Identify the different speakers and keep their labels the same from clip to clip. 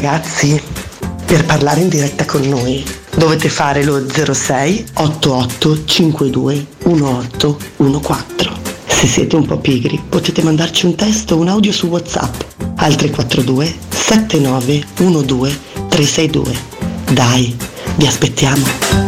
Speaker 1: Ragazzi, per parlare in diretta con noi dovete fare lo 06 88 52 1814. Se siete un po' pigri potete mandarci un testo o un audio su WhatsApp al 342 79 12 362. Dai, vi aspettiamo.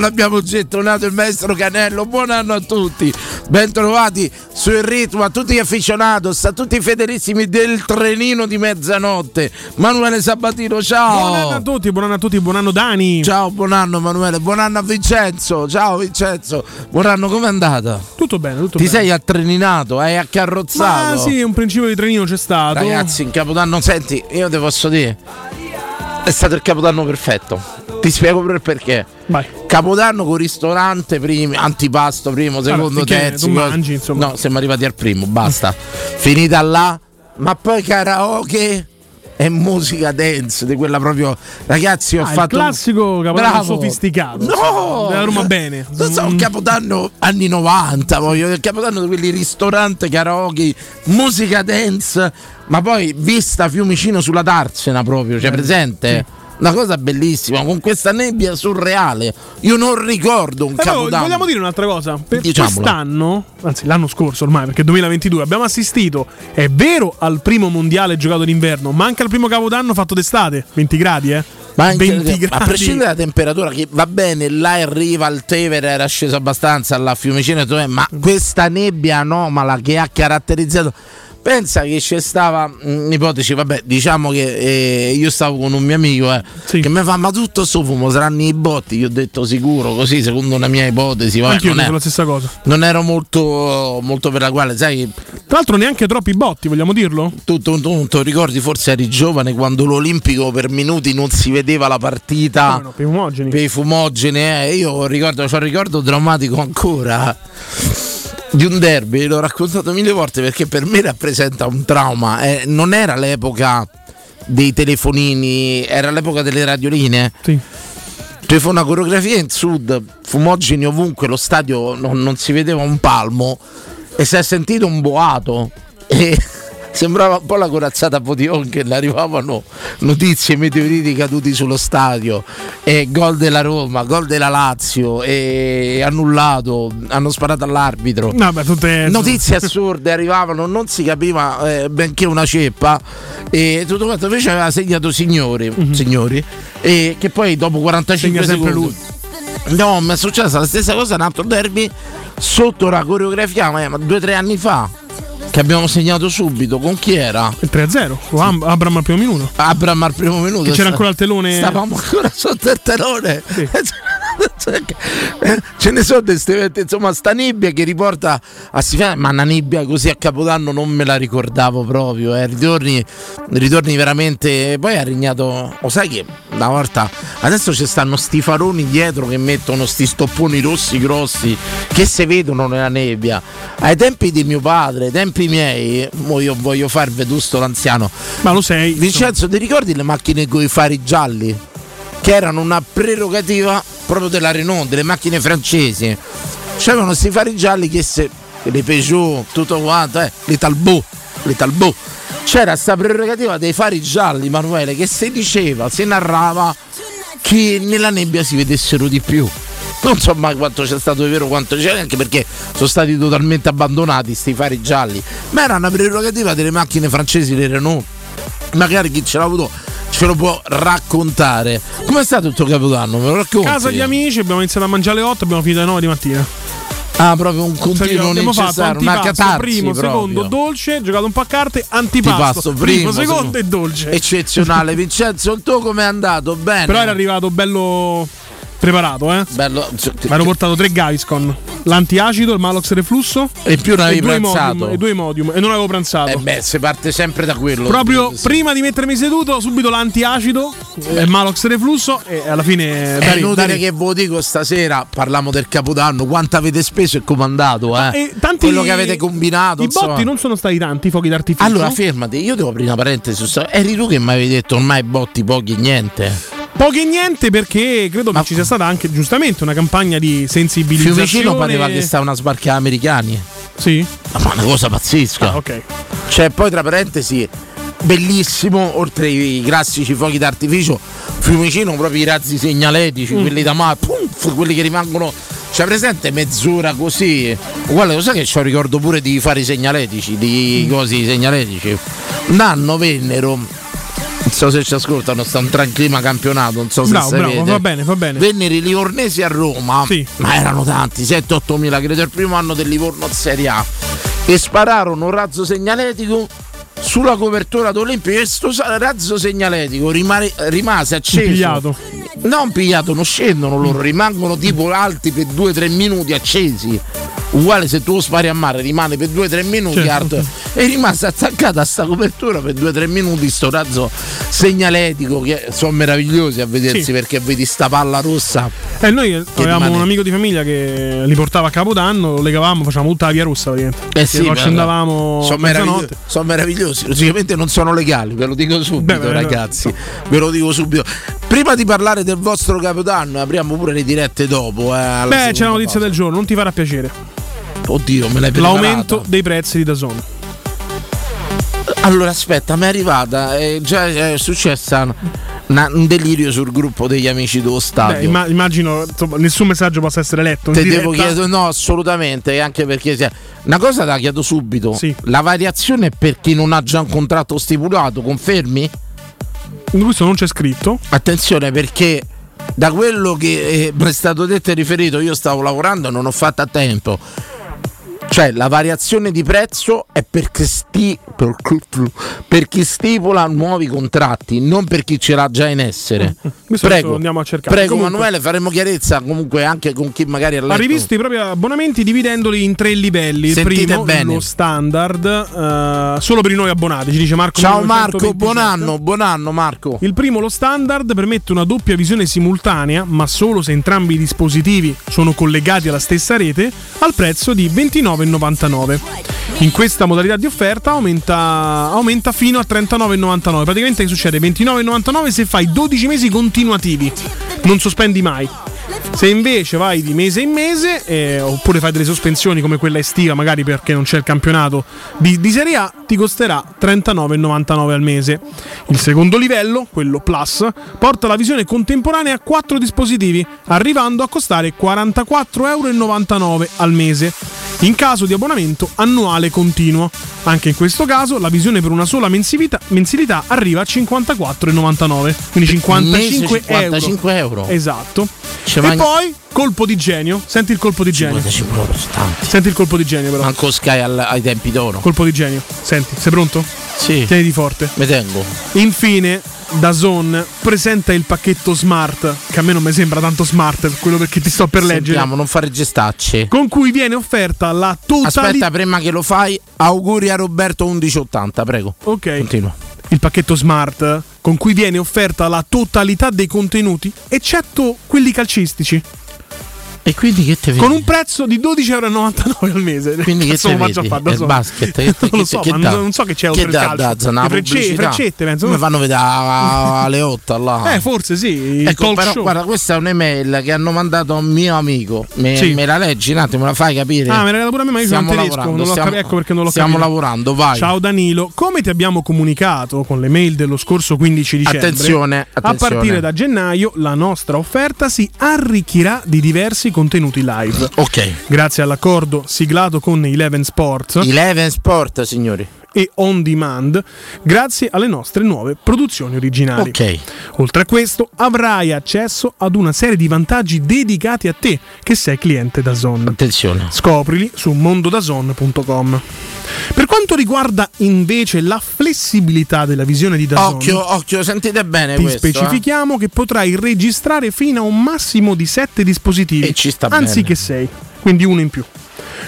Speaker 2: L'abbiamo gettonato il maestro Canello, buon anno a tutti! Bentrovati sul ritmo, a tutti gli afficionados, a tutti i fedelissimi del trenino di mezzanotte. Manuele Sabatino, ciao!
Speaker 3: Buon anno a tutti, buon anno a tutti, buon anno Dani.
Speaker 2: Ciao, buon anno Emanuele, buon anno a Vincenzo, ciao Vincenzo, buon anno, com'è andata?
Speaker 3: Tutto bene, tutto
Speaker 2: Ti
Speaker 3: bene.
Speaker 2: sei attreninato, hai accarrozzato?
Speaker 3: Ma sì, un principio di trenino c'è stato.
Speaker 2: Ragazzi, in Capodanno, senti, io ti posso dire, è stato il Capodanno perfetto. Ti spiego per perché.
Speaker 3: Vai.
Speaker 2: Capodanno con ristorante, primi, antipasto, primo, secondo,
Speaker 3: finché
Speaker 2: terzo.
Speaker 3: mangi, insomma.
Speaker 2: No, siamo arrivati al primo, basta. Finita là, ma poi karaoke e musica dance di quella proprio ragazzi ho
Speaker 3: Ah, il
Speaker 2: fatto
Speaker 3: classico capodanno
Speaker 2: Bravo.
Speaker 3: sofisticato.
Speaker 2: no
Speaker 3: Della Roma bene.
Speaker 2: non so un
Speaker 3: Mm.
Speaker 2: capodanno anni 90 voglio il capodanno di quelli ristorante karaoke musica dance ma poi vista Fiumicino sulla Tarsena proprio
Speaker 3: Eh,
Speaker 2: c'è presente una cosa bellissima, con questa nebbia surreale. Io non ricordo un
Speaker 3: Eh,
Speaker 2: capodanno.
Speaker 3: vogliamo dire un'altra cosa? Per quest'anno, anzi l'anno scorso ormai, perché 2022, abbiamo assistito, è vero, al primo mondiale giocato d'inverno, ma anche al primo capodanno fatto d'estate. 20 gradi, eh?
Speaker 2: Ma anche-
Speaker 3: 20
Speaker 2: a prescindere dalla temperatura, che va bene, là arriva il Tevere, era sceso abbastanza alla Fiumicino, tutto, ma questa nebbia anomala che ha caratterizzato. Pensa che c'è stava un'ipotesi, vabbè, diciamo che eh, io stavo con un mio amico eh,
Speaker 3: Sì.
Speaker 2: che mi fa: Ma tutto sto fumo saranno i botti? Io ho detto sicuro, così secondo una mia ipotesi. Vabbè, non,
Speaker 3: dico
Speaker 2: ero,
Speaker 3: la stessa cosa.
Speaker 2: non ero molto, molto per la quale, sai,
Speaker 3: Tra l'altro neanche troppi botti, vogliamo dirlo?
Speaker 2: tu, tu, tu, tu ricordi, forse eri giovane quando l'Olimpico per minuti non si vedeva la partita
Speaker 3: Come no, per omogeni.
Speaker 2: per i fumogeni. eh. Io ricordo, c'ho un ricordo drammatico ancora di un derby, l'ho raccontato mille volte perché per me rappresenta un trauma. eh, non era l'epoca dei telefonini, era l'epoca delle radioline.
Speaker 3: Sì.
Speaker 2: Cioè fu una coreografia in sud, fumogeni ovunque, lo stadio non, non si vedeva un palmo e si è sentito un boato e sembrava un po' la corazzata a Potionchen, arrivavano notizie meteoriti caduti sullo stadio e gol della Roma, gol della Lazio e annullato, hanno sparato all'arbitro.
Speaker 3: Vabbè, tutte
Speaker 2: Notizie assurde arrivavano, non si capiva eh, benché una ceppa e tutto quanto invece aveva segnato signori, signori e che poi dopo 45
Speaker 3: Mhm. Segna
Speaker 2: secondi No, mi è successa la stessa cosa un altro derby sotto la coreografia, ma due o tre anni fa che abbiamo segnato subito con chi era?
Speaker 3: Il 3-0. Con Am- Abram al primo minuto.
Speaker 2: Abram al primo minuto.
Speaker 3: Che c'era
Speaker 2: Sta-
Speaker 3: ancora il telone.
Speaker 2: Stavamo ancora sotto il telone.
Speaker 3: Sì.
Speaker 2: Ce ne sono queste eventi, insomma, sta nebbia che riporta a Sifena, ma una nebbia così a Capodanno non me la ricordavo proprio. Eh. Ritorni, ritorni veramente. Poi ha regnato. Lo sai che una volta adesso ci stanno sti faroni dietro che mettono sti stopponi rossi grossi che si vedono nella nebbia. Ai tempi di mio padre, ai tempi miei, mo io voglio far vetusto l'anziano.
Speaker 3: Ma lo sei.
Speaker 2: Vincenzo, ti ricordi le macchine con i fari gialli? Che erano una prerogativa proprio della Renault, delle macchine francesi. C'erano questi fari gialli che se le Peugeot, tutto quanto, eh, le Talbot, le Talbot. C'era sta prerogativa dei fari gialli, Manuele, che si diceva, si narrava che nella nebbia si vedessero di più. Non so mai quanto c'è stato vero, quanto c'è, anche perché sono stati totalmente abbandonati sti fari gialli. Ma era una prerogativa delle macchine francesi, le Renault. Magari chi ce l'ha avuto ce lo può raccontare. Com'è stato il tuo capodanno? Me lo racconti?
Speaker 3: Casa di amici, abbiamo iniziato a mangiare alle 8, abbiamo finito alle 9 di mattina.
Speaker 2: Ah, proprio un continuo
Speaker 3: fatto
Speaker 2: necessario, una catarsi
Speaker 3: primo,
Speaker 2: proprio.
Speaker 3: secondo, dolce, giocato un po' a carte, antipasto,
Speaker 2: Antipasto,
Speaker 3: primo,
Speaker 2: primo,
Speaker 3: secondo
Speaker 2: secondo.
Speaker 3: e dolce.
Speaker 2: Eccezionale. Vincenzo, il tuo com'è andato? Bene.
Speaker 3: Però era arrivato bello preparato, eh.
Speaker 2: Bello.
Speaker 3: Mi hanno portato tre Gaviscon, l'antiacido, il Malox reflusso
Speaker 2: E più non avevi pranzato.
Speaker 3: E due Imodium e non avevo pranzato.
Speaker 2: Eh beh, si parte sempre da quello.
Speaker 3: Proprio
Speaker 2: Sì.
Speaker 3: prima di mettermi seduto, subito l'antiacido, il Malox reflusso e alla fine
Speaker 2: È
Speaker 3: Dari-
Speaker 2: inutile
Speaker 3: Dari-
Speaker 2: che ve lo dico stasera, parliamo del Capodanno, quanto avete speso e comandato, eh?
Speaker 3: E tanti-
Speaker 2: Quello che avete combinato,
Speaker 3: I
Speaker 2: insomma.
Speaker 3: botti non sono stati tanti, i fuochi d'artificio.
Speaker 2: Allora fermati, io devo aprire una parentesi Eri tu che mi avevi detto ormai botti pochi niente.
Speaker 3: Pochi e niente perché credo
Speaker 2: Ma-
Speaker 3: che ci sia stata anche giustamente una campagna di sensibilizzazione.
Speaker 2: Fiumicino pareva che stavano a sbarcare americani.
Speaker 3: Sì.
Speaker 2: Ma una cosa pazzesca.
Speaker 3: Ah, ok.
Speaker 2: Cioè, poi tra parentesi, bellissimo, oltre ai classici fuochi d'artificio, Fiumicino proprio i razzi segnaletici,
Speaker 3: Mm.
Speaker 2: quelli da mare, quelli che rimangono. C'è presente mezz'ora così? Guarda, lo sai che c'ho ricordo pure di fare i segnaletici, di
Speaker 3: Mm.
Speaker 2: cosi segnaletici. Un anno vennero. Non so se ci ascoltano, sta un gran clima campionato, non so se
Speaker 3: Bravo, bravo, va bene, va bene.
Speaker 2: Vennero i livornesi a Roma,
Speaker 3: Sì.
Speaker 2: ma erano tanti, 7-8 mila, credo il primo anno del Livorno Serie A. E spararono un razzo segnaletico sulla copertura d'Olimpio e sto sa- razzo segnaletico rimane- rimase acceso.
Speaker 3: Pigliato.
Speaker 2: Non pigliato, non scendono loro, rimangono tipo alti per 2-3 minuti accesi. Uguale se tu lo spari a mare, rimane per 2-3 minuti
Speaker 3: Certo.
Speaker 2: Art, e rimase attaccata a sta copertura per 2-3 minuti sto razzo segnaletico che sono meravigliosi a vedersi
Speaker 3: Sì.
Speaker 2: perché vedi sta palla rossa.
Speaker 3: E noi avevamo
Speaker 2: rimane-
Speaker 3: un amico di famiglia che li portava a Capodanno, lo legavamo, facevamo tutta la via rossa praticamente.
Speaker 2: Eh sì,
Speaker 3: lo
Speaker 2: guarda,
Speaker 3: accendavamo
Speaker 2: sono meravigliosi, sono meravigliosi. Logicamente non sono legali, ve lo dico subito,
Speaker 3: Beh, beh,
Speaker 2: ragazzi. Ve lo dico subito. Prima di parlare del vostro capodanno, apriamo pure le dirette dopo. Eh,
Speaker 3: Beh, c'è la notizia
Speaker 2: pausa.
Speaker 3: del giorno, non ti farà piacere.
Speaker 2: Oddio, me l'hai preparata.
Speaker 3: L'aumento dei prezzi di Dazon.
Speaker 2: Allora, aspetta, mi è arrivata. È già è successa una- un delirio sul gruppo degli amici dello
Speaker 3: Beh,
Speaker 2: stadio.
Speaker 3: imma- immagino insomma, nessun messaggio possa essere letto. in
Speaker 2: Te devo chiedere, no, assolutamente, anche perché se- una cosa la chiedo subito.
Speaker 3: Sì.
Speaker 2: La variazione è per chi non ha già un contratto stipulato, confermi?
Speaker 3: Questo non c'è scritto.
Speaker 2: Attenzione perché da quello che eh, mi è stato detto e riferito, io stavo lavorando e non ho fatto a tempo. Cioè la variazione di prezzo è per chi, sti- per per chi stipula nuovi contratti, non per chi ce l'ha già in essere.
Speaker 3: Questo
Speaker 2: Prego,
Speaker 3: adesso andiamo a cercare.
Speaker 2: prego
Speaker 3: Comunque-
Speaker 2: Manuele, faremo chiarezza comunque anche con chi magari ha letto.
Speaker 3: Ha rivisto i propri abbonamenti dividendoli in tre livelli. Il
Speaker 2: Sentite
Speaker 3: primo,
Speaker 2: bene.
Speaker 3: lo standard, eh, solo per i nuovi abbonati, ci dice Marco.
Speaker 2: Ciao Marco,
Speaker 3: 1927.
Speaker 2: buon anno, buon anno Marco.
Speaker 3: Il primo, lo standard, permette una doppia visione simultanea, ma solo se entrambi i dispositivi sono collegati alla stessa rete, al prezzo di 29,99. In questa modalità di offerta aumenta, aumenta fino a 39,99. Praticamente che succede? 29,99 se fai 12 mesi continuativi, non sospendi mai. Se invece vai di mese in mese, eh, oppure fai delle sospensioni come quella estiva, magari perché non c'è il campionato di, di Serie A, ti costerà 39,99 al mese. Il secondo livello, quello Plus, porta la visione contemporanea a quattro dispositivi, arrivando a costare 44,99 euro al mese. In caso di abbonamento annuale continuo. Anche in questo caso la visione per una sola mensilità, mensilità arriva a 54,99. Quindi 55,
Speaker 2: 55 euro.
Speaker 3: Esatto.
Speaker 2: Ci
Speaker 3: e poi colpo di genio. Senti il colpo di genio.
Speaker 2: 55 euro sono tanti.
Speaker 3: Senti il colpo di genio però.
Speaker 2: Manco Sky al- ai tempi d'oro.
Speaker 3: Colpo di genio. Senti, sei pronto?
Speaker 2: Sì,
Speaker 3: Tieniti forte.
Speaker 2: mi tengo.
Speaker 3: Infine, Dazon presenta il pacchetto smart, che a me non mi sembra tanto smart, quello perché ti sto per leggere.
Speaker 2: Sentiamo, non fare gestacce.
Speaker 3: Con cui viene offerta la totalità.
Speaker 2: Aspetta, prima che lo fai, auguri a Roberto 1180, prego.
Speaker 3: Ok.
Speaker 2: Continua.
Speaker 3: Il pacchetto smart con cui viene offerta la totalità dei contenuti, eccetto quelli calcistici,
Speaker 2: E quindi che te vedi?
Speaker 3: con un prezzo di 12,99 euro al mese.
Speaker 2: Quindi che
Speaker 3: Cazzo
Speaker 2: te
Speaker 3: lo a
Speaker 2: vedi?
Speaker 3: fare da
Speaker 2: Il
Speaker 3: solo.
Speaker 2: basket, che-
Speaker 3: non
Speaker 2: che-
Speaker 3: lo so,
Speaker 2: che
Speaker 3: ma non so che c'è oltre
Speaker 2: Che
Speaker 3: il
Speaker 2: dà,
Speaker 3: calcio. Frecce-
Speaker 2: pubblicità?
Speaker 3: freccette, penso.
Speaker 2: Mi fanno vedere a- alle 8 là.
Speaker 3: Eh, forse sì. Il
Speaker 2: Ecco, però
Speaker 3: show.
Speaker 2: guarda, questa è un'email che hanno mandato a un mio amico. Me,
Speaker 3: Sì.
Speaker 2: me la leggi un attimo, me la fai capire?
Speaker 3: Ah, me l'ha dato pure a me, ma io sono tedesco. Non
Speaker 2: stiamo-
Speaker 3: ecco perché non l'ho
Speaker 2: Stiamo
Speaker 3: capito.
Speaker 2: lavorando, vai.
Speaker 3: Ciao Danilo, come ti abbiamo comunicato con le mail dello scorso 15 dicembre,
Speaker 2: Attenzione,
Speaker 3: a
Speaker 2: attenzione.
Speaker 3: partire da gennaio la nostra offerta si arricchirà di diversi contenuti live.
Speaker 2: Ok.
Speaker 3: Grazie all'accordo siglato con Eleven Sports
Speaker 2: Eleven Sport, signori.
Speaker 3: e On Demand, grazie alle nostre nuove produzioni originali.
Speaker 2: Ok.
Speaker 3: Oltre a questo, avrai accesso ad una serie di vantaggi dedicati a te che sei cliente da Zone.
Speaker 2: Attenzione.
Speaker 3: Scoprili su mondodazon.com. Quanto riguarda invece la flessibilità della visione di Dazon,
Speaker 2: Occhio, occhio, sentite bene
Speaker 3: ti
Speaker 2: questo. eh.
Speaker 3: specifichiamo che potrai registrare fino a un massimo di 7 dispositivi anziché
Speaker 2: bene.
Speaker 3: 6, quindi uno in più.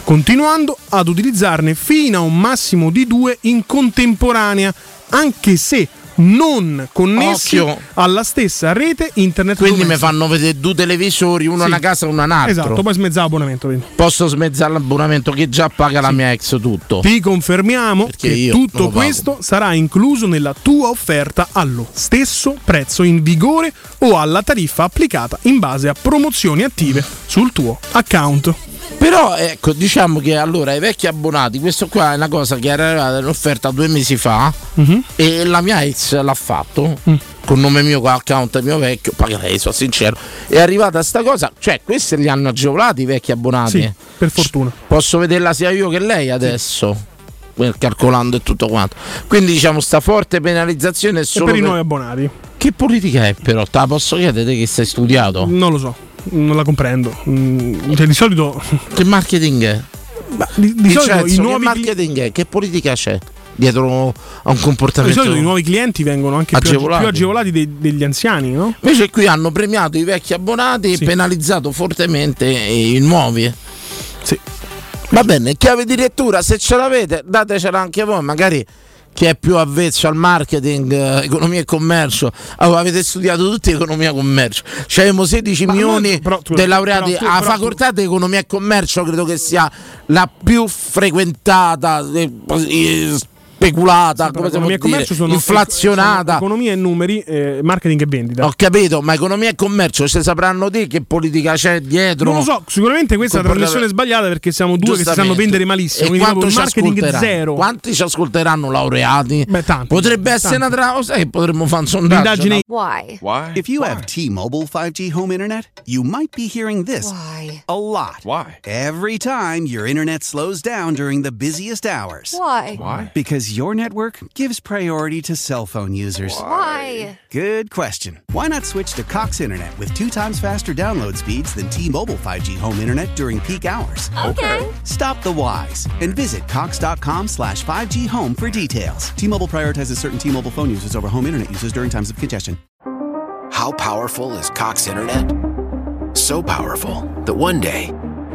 Speaker 3: Continuando ad utilizzarne fino a un massimo di 2 in contemporanea, anche se non connessi
Speaker 2: Occhio.
Speaker 3: alla stessa rete internet
Speaker 2: Quindi mi fanno vedere due televisori, uno a
Speaker 3: Sì.
Speaker 2: una casa e uno a un altro.
Speaker 3: Esatto, poi smezzava l'abbonamento. quindi.
Speaker 2: Posso smezzare l'abbonamento che già paga la mia ex tutto.
Speaker 3: Ti confermiamo
Speaker 2: Perché
Speaker 3: che tutto questo sarà incluso nella tua offerta allo stesso prezzo in vigore o alla tariffa applicata in base a promozioni attive sul tuo account.
Speaker 2: Però ecco, diciamo che allora ai vecchi abbonati, questo qua è una cosa che era arrivata in offerta due mesi fa
Speaker 3: Mhm.
Speaker 2: e la mia ex l'ha fatto.
Speaker 3: Mm.
Speaker 2: Con nome mio, con account mio vecchio, paga lei, sono sincero. È arrivata sta cosa, cioè questi li hanno agevolati i vecchi abbonati.
Speaker 3: Sì, per fortuna.
Speaker 2: Posso vederla sia io che lei adesso, eh, calcolando e tutto quanto. Quindi diciamo sta forte penalizzazione è
Speaker 3: E
Speaker 2: solo
Speaker 3: per i
Speaker 2: per-
Speaker 3: nuovi abbonati?
Speaker 2: Che politica è però? Te la posso chiedere te che sei studiato?
Speaker 3: Non lo so, non la comprendo. Mm, Cioè, di solito,
Speaker 2: Che marketing è?
Speaker 3: ma di, di solito
Speaker 2: Vincenzo,
Speaker 3: i nuovi
Speaker 2: che marketing è? Che politica c'è dietro a un
Speaker 3: di
Speaker 2: comportamento?
Speaker 3: solito i nuovi clienti vengono anche più age-
Speaker 2: Agevolati.
Speaker 3: più agevolati dei- degli anziani, no?
Speaker 2: Invece qui hanno premiato i vecchi abbonati
Speaker 3: Sì.
Speaker 2: e penalizzato fortemente i nuovi.
Speaker 3: Sì.
Speaker 2: Va bene, chiave di lettura, se ce l'avete, datecela anche voi, magari chi è più avvezzo al marketing, eh, economia e commercio. Allora, avete studiato tutti economia e commercio. C'avevamo 16
Speaker 3: Ma
Speaker 2: milioni di laureati alla facoltà di economia e commercio, credo che sia la più frequentata. eh, speculata, come si può
Speaker 3: Economia e commercio sono
Speaker 2: inflazionata.
Speaker 3: sono economia e numeri, eh, marketing e vendita.
Speaker 2: Ho capito, ma economia e commercio ci sapranno dire che politica c'è dietro?
Speaker 3: Non lo so, sicuramente questa è una trasmissione sbagliata perché siamo due che si sanno vendere malissimo.
Speaker 2: E
Speaker 3: quindi
Speaker 2: quanto
Speaker 3: proprio marketing zero.
Speaker 2: Quanti ci ascolteranno laureati?
Speaker 3: Beh, tanti.
Speaker 2: Potrebbe essere
Speaker 3: tanti.
Speaker 2: una tra... sai, potremmo fare un sondaggio. No?
Speaker 4: Why?
Speaker 5: Why?
Speaker 6: If you have T-Mobile 5G home internet, you might be hearing this
Speaker 4: Why?
Speaker 6: a lot.
Speaker 5: Why?
Speaker 6: Every time your internet slows down during the busiest hours.
Speaker 4: Why?
Speaker 5: Why?
Speaker 6: Because your network gives priority to cell phone users.
Speaker 4: Why?
Speaker 6: Good question. Why not switch to Cox Internet with two times faster download speeds than T-Mobile 5G home internet during peak hours?
Speaker 4: Okay.
Speaker 6: Stop the whys and visit cox.com slash 5G home for details. T-Mobile prioritizes certain T-Mobile phone users over home internet users during times of congestion.
Speaker 7: How powerful is Cox Internet? So powerful that one day,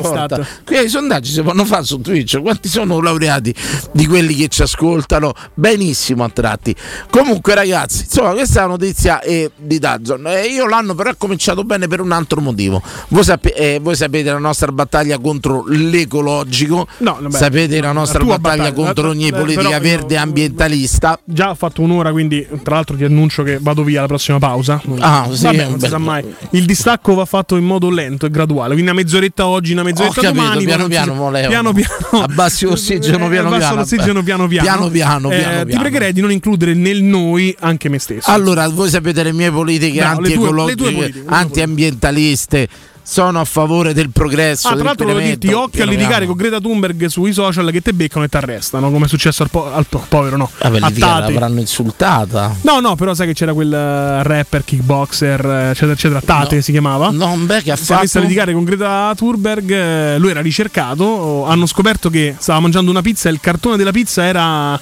Speaker 2: Porta. Qui i sondaggi si fanno fare su Twitch. Quanti sono laureati di quelli che ci ascoltano? Benissimo a tratti. Comunque, ragazzi, insomma, questa è la notizia eh, di Dazon. Eh, io l'anno però ho cominciato bene per un altro motivo. Voi, sape- eh, voi sapete la nostra battaglia contro l'ecologico,
Speaker 3: No, vabbè,
Speaker 2: sapete la nostra
Speaker 3: tua
Speaker 2: battaglia,
Speaker 3: battaglia.
Speaker 2: contro ogni
Speaker 3: Eh,
Speaker 2: politica verde e ambientalista.
Speaker 3: Già ho fatto un'ora, quindi tra l'altro ti annuncio che vado via alla prossima pausa.
Speaker 2: Ah, sì,
Speaker 3: Vabbè, non si sa mai. Il distacco va fatto in modo lento e graduale, quindi una mezz'oretta oggi, una
Speaker 2: Ho
Speaker 3: mezz'oretta
Speaker 2: capito,
Speaker 3: domani.
Speaker 2: piano piano, volevano.
Speaker 3: piano piano.
Speaker 2: Abbassi l'ossigeno piano
Speaker 3: Abbassa
Speaker 2: piano.
Speaker 3: l'ossigeno piano piano.
Speaker 2: Piano piano,
Speaker 3: Eh,
Speaker 2: piano
Speaker 3: Ti pregherei di non includere nel noi anche me stesso.
Speaker 2: Allora, voi sapete le mie politiche anti-ecologiche,
Speaker 3: tue
Speaker 2: anti-ambientaliste. Sono a favore del progresso.
Speaker 3: Ah, tra l'altro volevo dirti, occhio a litigare con Greta Thunberg sui social che te beccano e ti arrestano, come è successo al, po- al po- povero, no?
Speaker 2: Vabbè, l'avranno insultata.
Speaker 3: No, no, però sai che c'era quel eh, rapper, kickboxer, eh, eccetera, eccetera, Tate
Speaker 2: No.
Speaker 3: si chiamava.
Speaker 2: No, beh, che ha
Speaker 3: Si è messo a
Speaker 2: fatto?
Speaker 3: litigare con Greta Thunberg, eh, lui era ricercato, hanno scoperto che stava mangiando una pizza e il cartone della pizza era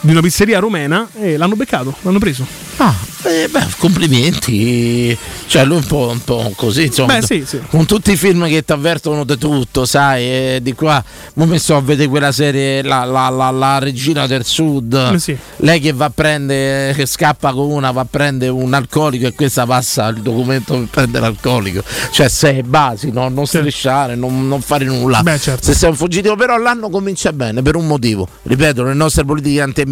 Speaker 3: di una pizzeria romena e l'hanno beccato, l'hanno preso.
Speaker 2: Ah, eh, beh, complimenti. Cioè, lui un po', un po' così, insomma.
Speaker 3: Beh, sì, sì.
Speaker 2: Con tutti i film che ti avvertono di tutto, sai, e di qua. Mi ho messo a vedere quella serie, la, la- la- la regina del sud.
Speaker 3: Eh, sì.
Speaker 2: Lei che va a prendere, che scappa con una, va a prendere un alcolico e questa passa il documento per prendere l'alcolico. Cioè, sei basi, no? non strisciare, non, non fare nulla.
Speaker 3: Beh, certo.
Speaker 2: Se sei un fuggitivo, però l'anno comincia bene per un motivo. Ripeto, le nostre politiche antiambientaliste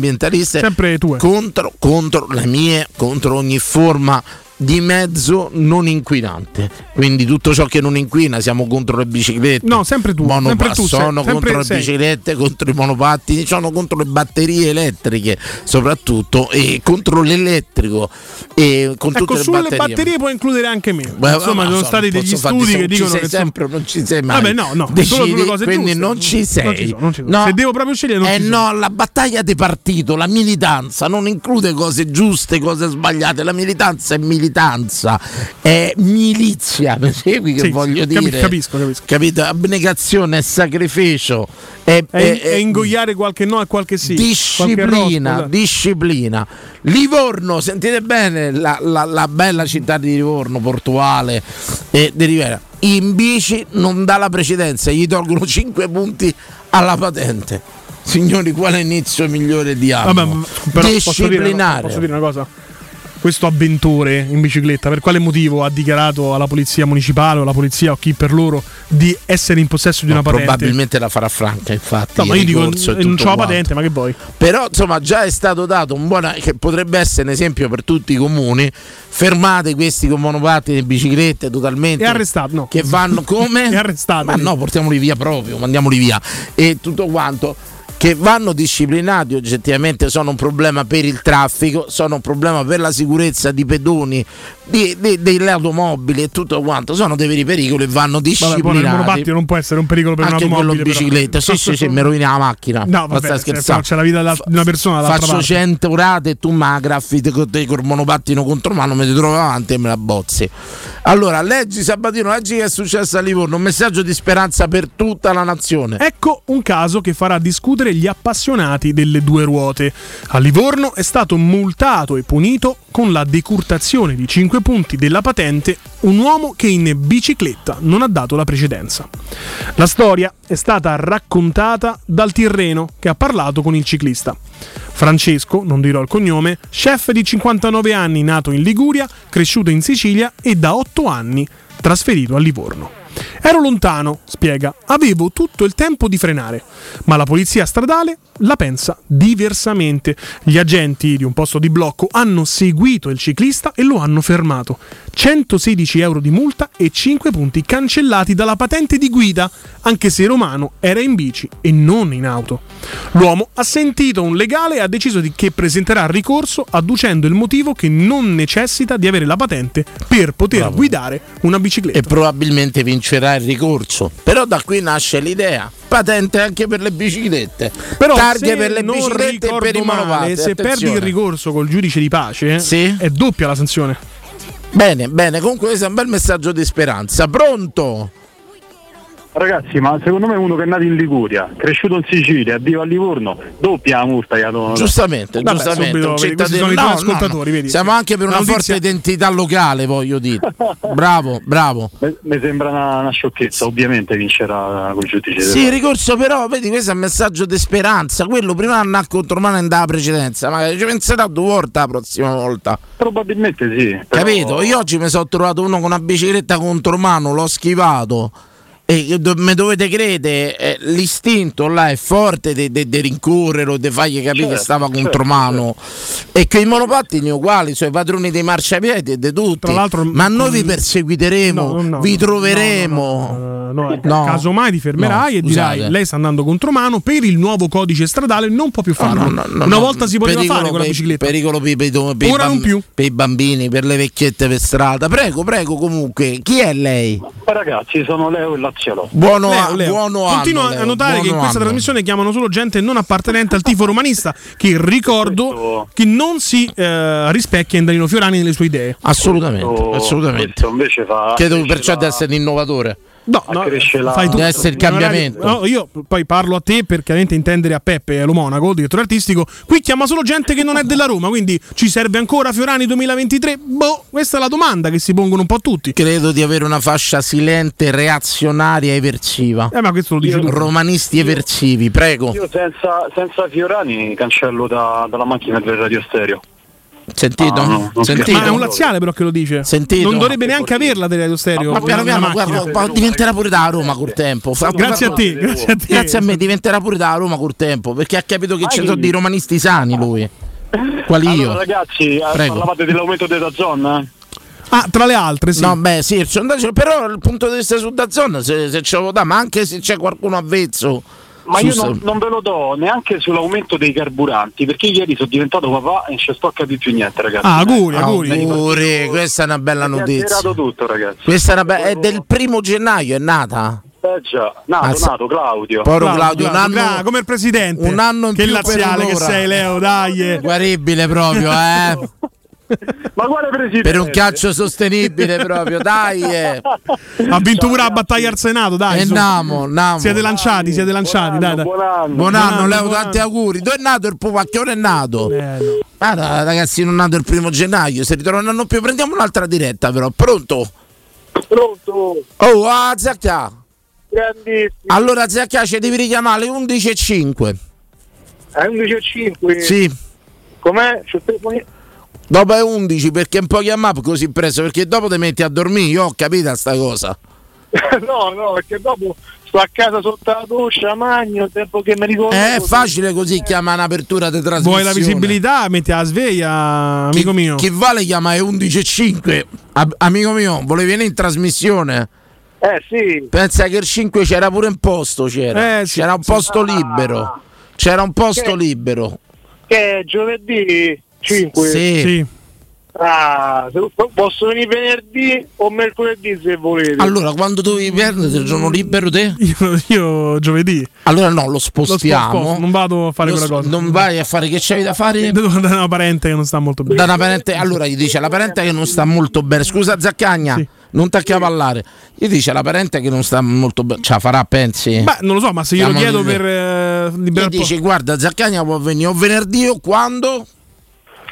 Speaker 3: Sempre tue.
Speaker 2: contro, contro le mie, contro ogni forma di mezzo non inquinante. Quindi tutto ciò che non inquina siamo contro le biciclette.
Speaker 3: No, sempre tu,
Speaker 2: Monopa-
Speaker 3: sempre tu,
Speaker 2: sono
Speaker 3: sempre
Speaker 2: contro le
Speaker 3: sei.
Speaker 2: biciclette, contro i monopattini, sono contro le batterie elettriche, soprattutto e contro l'elettrico e con
Speaker 3: Ecco,
Speaker 2: tutte le
Speaker 3: sulle
Speaker 2: batterie.
Speaker 3: batterie puoi includere anche me.
Speaker 2: Beh,
Speaker 3: Insomma,
Speaker 2: ma
Speaker 3: ci sono
Speaker 2: so,
Speaker 3: stati degli studi che dicono che
Speaker 2: sempre non ci sei mai.
Speaker 3: Vabbè, no, no,
Speaker 2: Decidi,
Speaker 3: solo sulle cose
Speaker 2: quindi
Speaker 3: giuste.
Speaker 2: non ci sei.
Speaker 3: Non ci sono, non ci sono.
Speaker 2: No.
Speaker 3: Se devo proprio scegliere, non
Speaker 2: eh
Speaker 3: ci sono.
Speaker 2: no, la battaglia di partito, la militanza non include cose giuste, cose sbagliate. La militanza è militanza, è milizia. Mi segui che
Speaker 3: Sì,
Speaker 2: voglio
Speaker 3: sì, capi-
Speaker 2: dire?
Speaker 3: capisco, capisco.
Speaker 2: Capito? Abnegazione, è sacrificio, è,
Speaker 3: È,
Speaker 2: è-
Speaker 3: è ingoiare qualche no e qualche sì.
Speaker 2: disciplina,
Speaker 3: Qualche
Speaker 2: disciplina. Livorno, sentite bene la, la- la bella città di Livorno, portuale e di Rivera. In bici non dà la precedenza, gli tolgono 5 punti alla patente. Signori, quale inizio migliore di anno?
Speaker 3: Vabbè, però posso dire,
Speaker 2: Disciplinare.
Speaker 3: posso dire una cosa? Questo avventore in bicicletta, per quale motivo ha dichiarato alla polizia municipale o alla polizia o chi per loro di essere in possesso di
Speaker 2: No,
Speaker 3: una patente?
Speaker 2: probabilmente la farà franca, infatti.
Speaker 3: No, ma io dico,
Speaker 2: e
Speaker 3: non c'ho la patente, ma che vuoi?
Speaker 2: Però insomma già è stato dato un buon che potrebbe essere un esempio per tutti i comuni. Fermate questi con monopattini e biciclette totalmente.
Speaker 3: È arrestato, no.
Speaker 2: Che vanno come?
Speaker 3: È arrestato.
Speaker 2: Ma no, portiamoli via proprio, mandiamoli via. E tutto quanto. Che vanno disciplinati oggettivamente sono un problema per il traffico, sono un problema per la sicurezza di pedoni, di- di- delle automobili e tutto quanto. Sono dei veri pericoli e vanno
Speaker 3: Vabbè,
Speaker 2: disciplinati.
Speaker 3: monopattino non può essere un pericolo per
Speaker 2: Anche quello
Speaker 3: un'automobile.
Speaker 2: in
Speaker 3: però.
Speaker 2: bicicletta, sì, sì, sì, mi rovina la macchina.
Speaker 3: No,
Speaker 2: Ma
Speaker 3: vabbè, se-
Speaker 2: scherzando?
Speaker 3: però c'è la vita della- di una persona
Speaker 2: Faccio
Speaker 3: parte.
Speaker 2: 100 orate e tu me la graffiti con col monopattino contro mano, mi ti trovo avanti e me la bozzi. Allora, leggi Sabatino, leggi che è successo a Livorno, un messaggio di speranza per tutta la nazione.
Speaker 3: Ecco un caso che farà discutere sorprendere gli appassionati delle due ruote. A Livorno è stato multato e punito con la decurtazione di 5 punti della patente un uomo che in bicicletta non ha dato la precedenza. La storia è stata raccontata dal Tirreno che ha parlato con il ciclista. Francesco, non dirò il cognome, chef di 59 anni nato in Liguria, cresciuto in Sicilia e da 8 anni trasferito a Livorno. Ero lontano, spiega, avevo tutto il tempo di frenare, ma la polizia stradale la pensa diversamente. Gli agenti di un posto di blocco hanno seguito il ciclista e lo hanno fermato. 116 euro di multa e 5 punti cancellati dalla patente di guida, anche se Romano era in bici e non in auto. L'uomo ha sentito un legale e ha deciso di che presenterà ricorso adducendo il motivo che non necessita di avere la patente per poter guidare una bicicletta.
Speaker 2: E probabilmente vincerà il ricorso. Però da qui nasce l'idea. Patente anche per le biciclette.
Speaker 3: Però
Speaker 2: Targhe per le biciclette e per i monovate.
Speaker 3: se perdi
Speaker 2: attenzione.
Speaker 3: il ricorso col giudice di pace,
Speaker 2: Sì.
Speaker 3: è doppia la sanzione.
Speaker 2: Bene, bene, comunque questo è un bel messaggio di speranza. Pronto?
Speaker 4: Ragazzi, ma secondo me uno che è nato in Liguria, cresciuto in Sicilia, vivo a Livorno, doppia la multa gli
Speaker 2: Giustamente,
Speaker 3: Vabbè,
Speaker 2: giustamente.
Speaker 3: subito,
Speaker 2: cittadino-
Speaker 3: sono i tuoi
Speaker 2: no, no,
Speaker 3: ascoltatori,
Speaker 2: no.
Speaker 3: vedi.
Speaker 2: Siamo anche per una
Speaker 3: notizia-
Speaker 2: forte identità locale, voglio dire. Bravo, bravo.
Speaker 4: Mi sembra una, una sciocchezza, ovviamente vincerà col giudice.
Speaker 2: Sì, ricorso però, vedi, questo è un messaggio di speranza. Quello prima andare contro mano la precedenza, magari ci penserà due volte la prossima volta.
Speaker 4: Probabilmente sì. però-
Speaker 2: Capito? Io oggi mi sono trovato uno con una bicicletta contro mano, l'ho schivato. E do- me dovete credere, eh, l'istinto là è forte di rincorrere o di fargli capire che
Speaker 4: Certo,
Speaker 2: stava
Speaker 4: certo,
Speaker 2: contro mano. E che i monopattini uguali, sono i padroni dei marciapiedi e di tutti.
Speaker 3: L'altro,
Speaker 2: Ma noi vi
Speaker 3: mm,
Speaker 2: perseguiteremo,
Speaker 3: No, no,
Speaker 2: vi
Speaker 3: no,
Speaker 2: troveremo.
Speaker 3: no, no, no, no,
Speaker 2: No.
Speaker 3: Casomai ti fermerai
Speaker 2: No,
Speaker 3: e dirai. Lei sta andando contro mano per il nuovo codice stradale, non può più farlo.
Speaker 2: No, no, no,
Speaker 3: Una
Speaker 2: no,
Speaker 3: volta si poteva
Speaker 2: pericolo
Speaker 3: fare con la
Speaker 2: per-
Speaker 3: bicicletta.
Speaker 2: Pericolo per, per- per i
Speaker 3: Ora non
Speaker 2: bamb-
Speaker 3: più.
Speaker 2: per i bambini, per le vecchiette per strada. Prego, prego, comunque. Chi è lei?
Speaker 4: Ma ragazzi, sono Leo e Lazialo.
Speaker 2: Buono,
Speaker 3: Leo,
Speaker 2: a-
Speaker 3: Leo,
Speaker 2: buono
Speaker 3: Continua
Speaker 2: anno,
Speaker 3: a
Speaker 2: Leo,
Speaker 3: notare che in
Speaker 2: buono
Speaker 3: questa
Speaker 2: anno.
Speaker 3: trasmissione chiamano solo gente non appartenente al tifo romanista, che ricordo
Speaker 4: Questo-
Speaker 3: che non si eh, rispecchia in Danilo Fiorani nelle sue idee.
Speaker 2: Assolutamente,
Speaker 4: Questo-
Speaker 2: assolutamente.
Speaker 4: questo invece fa.
Speaker 2: Credo
Speaker 4: cresce
Speaker 2: perciò
Speaker 4: la-
Speaker 2: di essere l'innovatore.
Speaker 3: No, no,
Speaker 4: cresce la-
Speaker 3: fai tu.
Speaker 2: Deve essere il cambiamento.
Speaker 3: no, io poi parlo a te per chiaramente intendere a Peppe e a Lo Monaco, direttore artistico. Qui chiama solo gente che non è della Roma, quindi ci serve ancora Fiorani 2023? Boh, questa è la domanda che si pongono un po' tutti.
Speaker 2: Credo di avere una fascia silente, reazionaria, eversiva.
Speaker 3: Eh, ma questo lo dici tu.
Speaker 2: Romanisti eversivi, prego.
Speaker 4: Io senza, senza Fiorani cancello da- dalla macchina del radio stereo.
Speaker 2: Sentito?
Speaker 4: Ah, no, non
Speaker 2: Sentito?
Speaker 3: Ma è un laziale però che lo dice.
Speaker 2: Sentito?
Speaker 3: Non dovrebbe neanche averla delle radio stereo.
Speaker 2: Ma piano piano, guarda, diventerà pure da Roma col tempo. Fa-
Speaker 3: Grazie a te, grazie a te.
Speaker 2: Grazie a me, diventerà pure da Roma col tempo, perché ha capito che ci sono dei romanisti sani lui. Quali io?
Speaker 4: Allora, ragazzi, eh,
Speaker 2: Prego.
Speaker 4: parlavate dell'aumento della zona?
Speaker 3: Ah, tra le altre, sì.
Speaker 2: No, beh, sì, il sondaggio, però il punto di vista su Dazzon, se, se ce lo dà, ma anche se c'è qualcuno avvezzo.
Speaker 4: Ma io non, non ve lo do neanche sull'aumento dei carburanti, perché ieri sono diventato papà e non ci sto a capire più niente, ragazzi.
Speaker 3: Ah, auguri, auguri.
Speaker 2: Auguri, questa è una bella notizia.
Speaker 4: tutto, ragazzi.
Speaker 2: Questa è, una be- è del primo gennaio, è nata.
Speaker 4: Eh già, nato,
Speaker 2: Ah, sa-
Speaker 4: nato, Claudio.
Speaker 2: Poro Claudio, un anno,
Speaker 3: gra- come il presidente.
Speaker 2: un anno in
Speaker 3: che
Speaker 2: più
Speaker 3: laziale che sei, Leo, dai.
Speaker 2: guaribile proprio, eh.
Speaker 4: Ma quale presidente?
Speaker 2: per un calcio sostenibile proprio, dai. Eh.
Speaker 3: Ha vinto pure la battaglia al Senato, dai.
Speaker 2: E
Speaker 3: su.
Speaker 2: namo, namo.
Speaker 3: Siete lanciati, siete lanciati, dai, dai.
Speaker 4: Buon anno.
Speaker 2: Buon anno,
Speaker 3: Buon anno,
Speaker 2: Leo,
Speaker 3: buon
Speaker 2: tanti
Speaker 3: anno.
Speaker 2: auguri. Dove è nato il pupacchione? È nato.
Speaker 3: Eh, no.
Speaker 2: Guarda, ragazzi, non è nato il primo gennaio. Se ritorna un anno più, prendiamo un'altra diretta, però. Pronto?
Speaker 4: Pronto?
Speaker 2: Oh, ah, Zacchia.
Speaker 4: Grandissimo.
Speaker 2: Allora, Zacchia, ci devi richiamare alle 11.05.
Speaker 4: È 11.05.
Speaker 2: Sì.
Speaker 4: Com'è? C'ho il telefonino?
Speaker 2: Dopo è 11 perché non puoi chiamare così presto perché dopo ti metti a dormire, io ho capito sta cosa.
Speaker 4: no, no, perché dopo sto a casa sotto la doccia, magno, tempo che mi ricordo.
Speaker 2: È facile così chiamare un'apertura di trasmissione.
Speaker 3: Vuoi la visibilità? Metti la sveglia, amico
Speaker 2: chi,
Speaker 3: mio.
Speaker 2: Chi vale chiama è 11.05. Ab- amico mio, volevi venire in trasmissione?
Speaker 4: Eh sì.
Speaker 2: Pensa che il 5 c'era pure un posto, c'era.
Speaker 3: Eh, sì,
Speaker 2: c'era un posto libero. C'era un posto
Speaker 4: Che-
Speaker 2: libero.
Speaker 4: Che giovedì 5.
Speaker 2: Sì.
Speaker 3: Sì.
Speaker 4: Ah, posso venire venerdì o mercoledì se volete.
Speaker 2: Allora, quando dovevi perdere il giorno libero te?
Speaker 3: Io, io giovedì.
Speaker 2: Allora no, lo
Speaker 3: Lo
Speaker 2: spostiamo.
Speaker 3: sposto, non vado a fare
Speaker 2: Lo
Speaker 3: quella cosa.
Speaker 2: Non vai a fare che c'hai da fare?
Speaker 3: Devo andare da una parente che non sta molto bene.
Speaker 2: Da una parente, allora gli dice la parente che non sta molto bene. Scusa Zaccagna,
Speaker 3: Sì.
Speaker 2: non ti accavallare. Gli dice la parente che non sta molto bene, ce la farà, pensi?
Speaker 3: Beh, non lo so, ma se glielo
Speaker 2: Siamo
Speaker 3: chiedo per eh,
Speaker 2: Gli dice guarda Zaccagna può venire o venerdì o quando?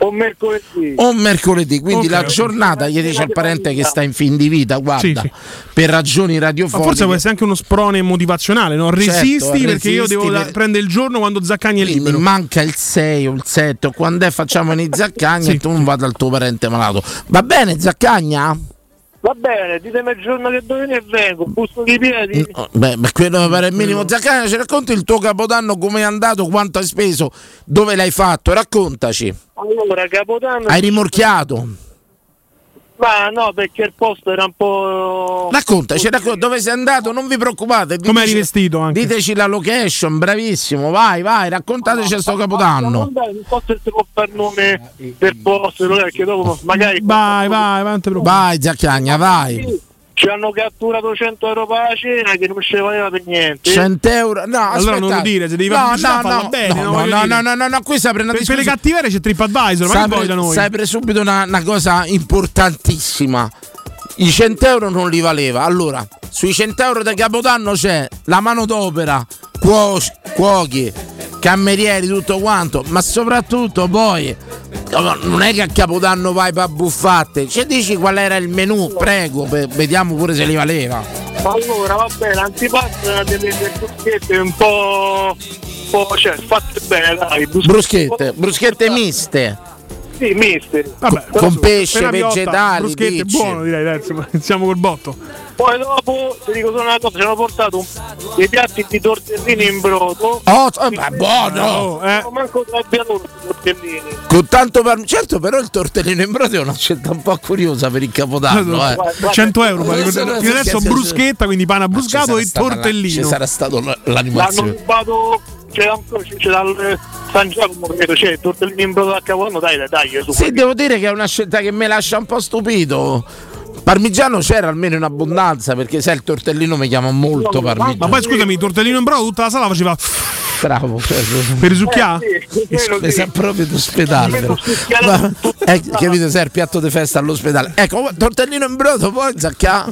Speaker 4: O mercoledì.
Speaker 2: O mercoledì, quindi
Speaker 3: Ok,
Speaker 2: la giornata gli dice al parente che sta in fin di vita, guarda,
Speaker 3: Sì,
Speaker 2: per ragioni
Speaker 3: Ma
Speaker 2: radiofoniche.
Speaker 3: forse può essere anche uno sprone motivazionale, no? Resisti
Speaker 2: Certo,
Speaker 3: perché io devo
Speaker 2: per-
Speaker 3: prendere il giorno quando Zaccagni è
Speaker 2: Quindi
Speaker 3: libero.
Speaker 2: manca il 6 o il 7 o quando è facciamo venire Zaccagna
Speaker 3: Sì.
Speaker 2: e tu non vada al tuo parente malato. Va bene Zaccagna?
Speaker 4: Va bene, ditemi il giorno che devo venire e vengo, busto di piedi.
Speaker 2: No, beh, beh, quello mi pare il minimo. Zaccagna, ci racconti il tuo capodanno come è andato, quanto hai speso, dove l'hai fatto? Raccontaci.
Speaker 4: Allora, Capodanno...
Speaker 2: Hai rimorchiato?
Speaker 4: Ma no, perché il posto era un po'...
Speaker 2: Raccontaci, racconta, dove sei andato, non vi preoccupate.
Speaker 3: Come hai rivestito anche?
Speaker 2: Diteci la location, bravissimo, vai, vai, raccontateci sto capodanno.
Speaker 4: Non so se si può fare nome del posto, perché dopo magari...
Speaker 3: Vai, vai, vai, preoccupare.
Speaker 2: Vai Zaccagna, vai.
Speaker 4: Ci hanno catturato 100 euro per la cena che non ci valeva per niente.
Speaker 2: 100 euro, no,
Speaker 3: Allora non lo
Speaker 2: aspettate.
Speaker 3: dire, se devi
Speaker 2: no, no, no,
Speaker 3: bene,
Speaker 2: no,
Speaker 3: no,
Speaker 2: no, no, no, no, no, qui si apre una
Speaker 3: Per, per le cattiverie c'è TripAdvisor, ma che da noi?
Speaker 2: si apre subito una, una cosa importantissima. I 100 euro non li valeva. Allora, sui 100 euro da Capodanno c'è la manodopera, cuo- cuochi, camerieri, tutto quanto, ma soprattutto poi non è che a Capodanno vai per buffatte. Ci dici qual era il menù? Prego, vediamo pure se li valeva.
Speaker 4: Allora, va bene, l'antipasto era delle, delle bruschette un po'... un po' cioè, fatte bene, dai.
Speaker 2: Bruschette, bruschette miste.
Speaker 4: Sì, mister.
Speaker 3: Vabbè,
Speaker 2: con pesce,
Speaker 3: appena piotta,
Speaker 2: vegetali,
Speaker 3: bruschette
Speaker 2: dici.
Speaker 3: buono direi adesso, ma iniziamo col botto.
Speaker 4: Poi dopo, ti dico solo una cosa, ci hanno portato un- dei piatti di tortellini in brodo.
Speaker 2: Oh, oh, ma buono!
Speaker 3: Oh, eh.
Speaker 4: Non manco sabbia loro i tortellini.
Speaker 2: Con tanto par- certo, però il tortellino in brodo è una scelta un po' curiosa per il capodanno. Eh.
Speaker 4: Guarda,
Speaker 3: 100 euro, ma
Speaker 2: guarda,
Speaker 3: adesso
Speaker 2: sì, sì,
Speaker 3: bruschetta, quindi pane
Speaker 2: Ci
Speaker 3: bruscato e
Speaker 2: la-
Speaker 3: tortellino.
Speaker 2: Ci sarà stato l-
Speaker 4: L'hanno
Speaker 2: l'animazione.
Speaker 4: rubato, c'era un po', c'era il San Giacomo, credo, c'è il tortellino in brodo a capodanno, dai, dai, dai, su.
Speaker 2: Sì, devo dire che è una scelta che mi lascia un po' stupito. Parmigiano c'era almeno in abbondanza perché sai il tortellino mi chiama molto
Speaker 3: Ma
Speaker 2: parmigiano.
Speaker 3: poi scusami, il tortellino in brodo tutta la sala faceva
Speaker 2: Bravo, cioè,
Speaker 3: per risucchiare?
Speaker 4: Sì, quello
Speaker 2: mi
Speaker 4: sì.
Speaker 2: sa proprio d'ospedale. però. Ma- eh, capito, sai il piatto di festa all'ospedale. Ecco, tortellino in brodo, poi zacchia.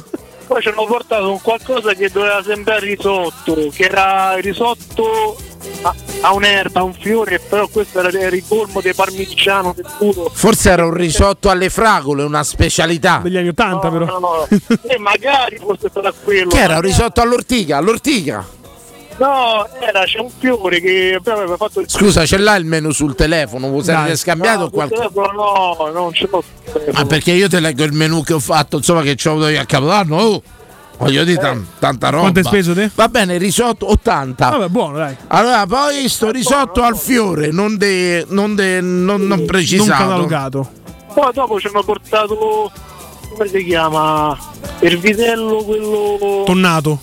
Speaker 4: Poi ci hanno portato un qualcosa che doveva sembrare risotto, che era risotto a, a un'erba, a un fiore, però questo era il ricolmo di parmigiano del puro.
Speaker 2: Forse era un risotto alle fragole, una specialità.
Speaker 3: Degli anni 80 però.
Speaker 4: No, no, e magari fosse stato quello.
Speaker 2: Che era un risotto all'ortica, all'ortica.
Speaker 4: No, era, c'è un fiore che aveva fatto il
Speaker 2: Scusa, ce l'ha il menu sul telefono? Vuoi essere scambiato
Speaker 4: no, sul telefono no, non ce l'ho. sul telefono.
Speaker 2: Ma perché io ti leggo il menù che ho fatto, insomma, che ci ho avuto io a Capodanno. Oh, voglio dire, tan- tanta roba.
Speaker 3: Quanto hai speso te?
Speaker 2: Va bene, risotto 80.
Speaker 3: Vabbè, buono, dai.
Speaker 2: Allora, poi sto risotto al fiore, non, de, non, de, non, non
Speaker 3: Non
Speaker 2: precisato.
Speaker 3: catalogato.
Speaker 4: Poi dopo ci hanno portato, come si chiama? Il vitello, quello...
Speaker 3: Tonnato.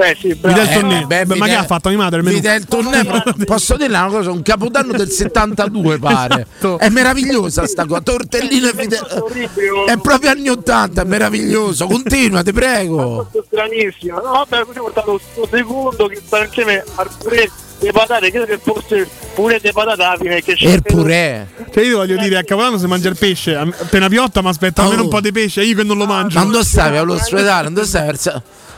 Speaker 4: Beh sì, bravo.
Speaker 3: Vitello
Speaker 4: Eh,
Speaker 3: tonné.
Speaker 2: beh,
Speaker 3: Beh, ma che ha fatto mia madre?
Speaker 2: Vidal Tonné, posso dire una cosa? Un capodanno del 72 pare.
Speaker 3: Esatto.
Speaker 2: È meravigliosa sta cosa. Tortellino e
Speaker 4: orribile.
Speaker 2: È proprio anni 80, è meraviglioso. Continua, ti prego.
Speaker 4: È stranissimo. No, vabbè, poi ho portato questo secondo che sta insieme al purè di patate, credo che fosse pure di patate alla fine. Che
Speaker 2: E il purè.
Speaker 3: Cioè io voglio dire, a Capodanno si mangia il pesce, appena piotta mi aspetta almeno
Speaker 2: Oh.
Speaker 3: un po' di pesce, io che non lo mangio.
Speaker 2: Ma dove stavi all'ospedale? Dove stavi?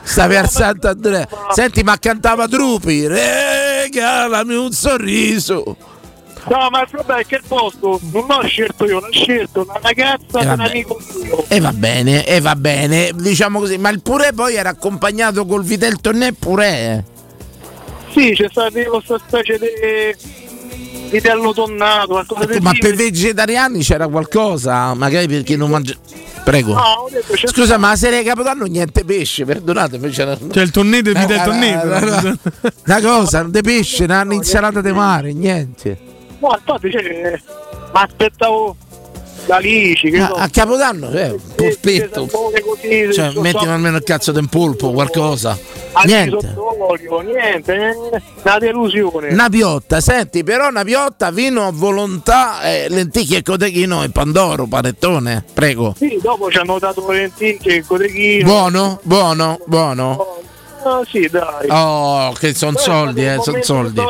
Speaker 2: Stavi al Sant'Andrea. Senti, ma cantava Drupi. Regalami un sorriso.
Speaker 4: No, ma il problema è che il posto non l'ho scelto io, l'ho scelto una ragazza di un
Speaker 2: vabbè.
Speaker 4: amico mio.
Speaker 2: E va bene, e va bene, diciamo così. Ma il purè poi era accompagnato col vitel tonné purè.
Speaker 4: Sì, c'è stata questa specie di vitello tonnato, qualcosa di
Speaker 2: Ma per vegetariani c'era qualcosa? Magari per chi non mangia. Prego.
Speaker 4: No, ho detto, c'è
Speaker 2: Scusa, ma la serie di Capodanno niente pesce, perdonatemi. C'era...
Speaker 3: Cioè il tonné del
Speaker 2: Eh,
Speaker 3: del
Speaker 2: eh, eh, eh, Una cosa, di pesce, una un'insalata di mare, niente.
Speaker 4: No, infatti, cioè, ma aspettavo la lici, che
Speaker 2: A,
Speaker 4: so.
Speaker 2: a Capodanno, eh, un polpetto.
Speaker 4: Così,
Speaker 2: Cioè, mettimi almeno il cazzo di un polpo, qualcosa. Niente.
Speaker 4: niente, eh, una delusione.
Speaker 2: Una piotta, senti, però una piotta, vino a volontà, eh, lenticchie e cotechino e pandoro, panettone, prego.
Speaker 4: Sì, dopo ci hanno dato lenticchie, il cotechino.
Speaker 2: Buono, buono, buono.
Speaker 4: Ah, sì, dai.
Speaker 2: Oh, che sono soldi, eh, sono soldi.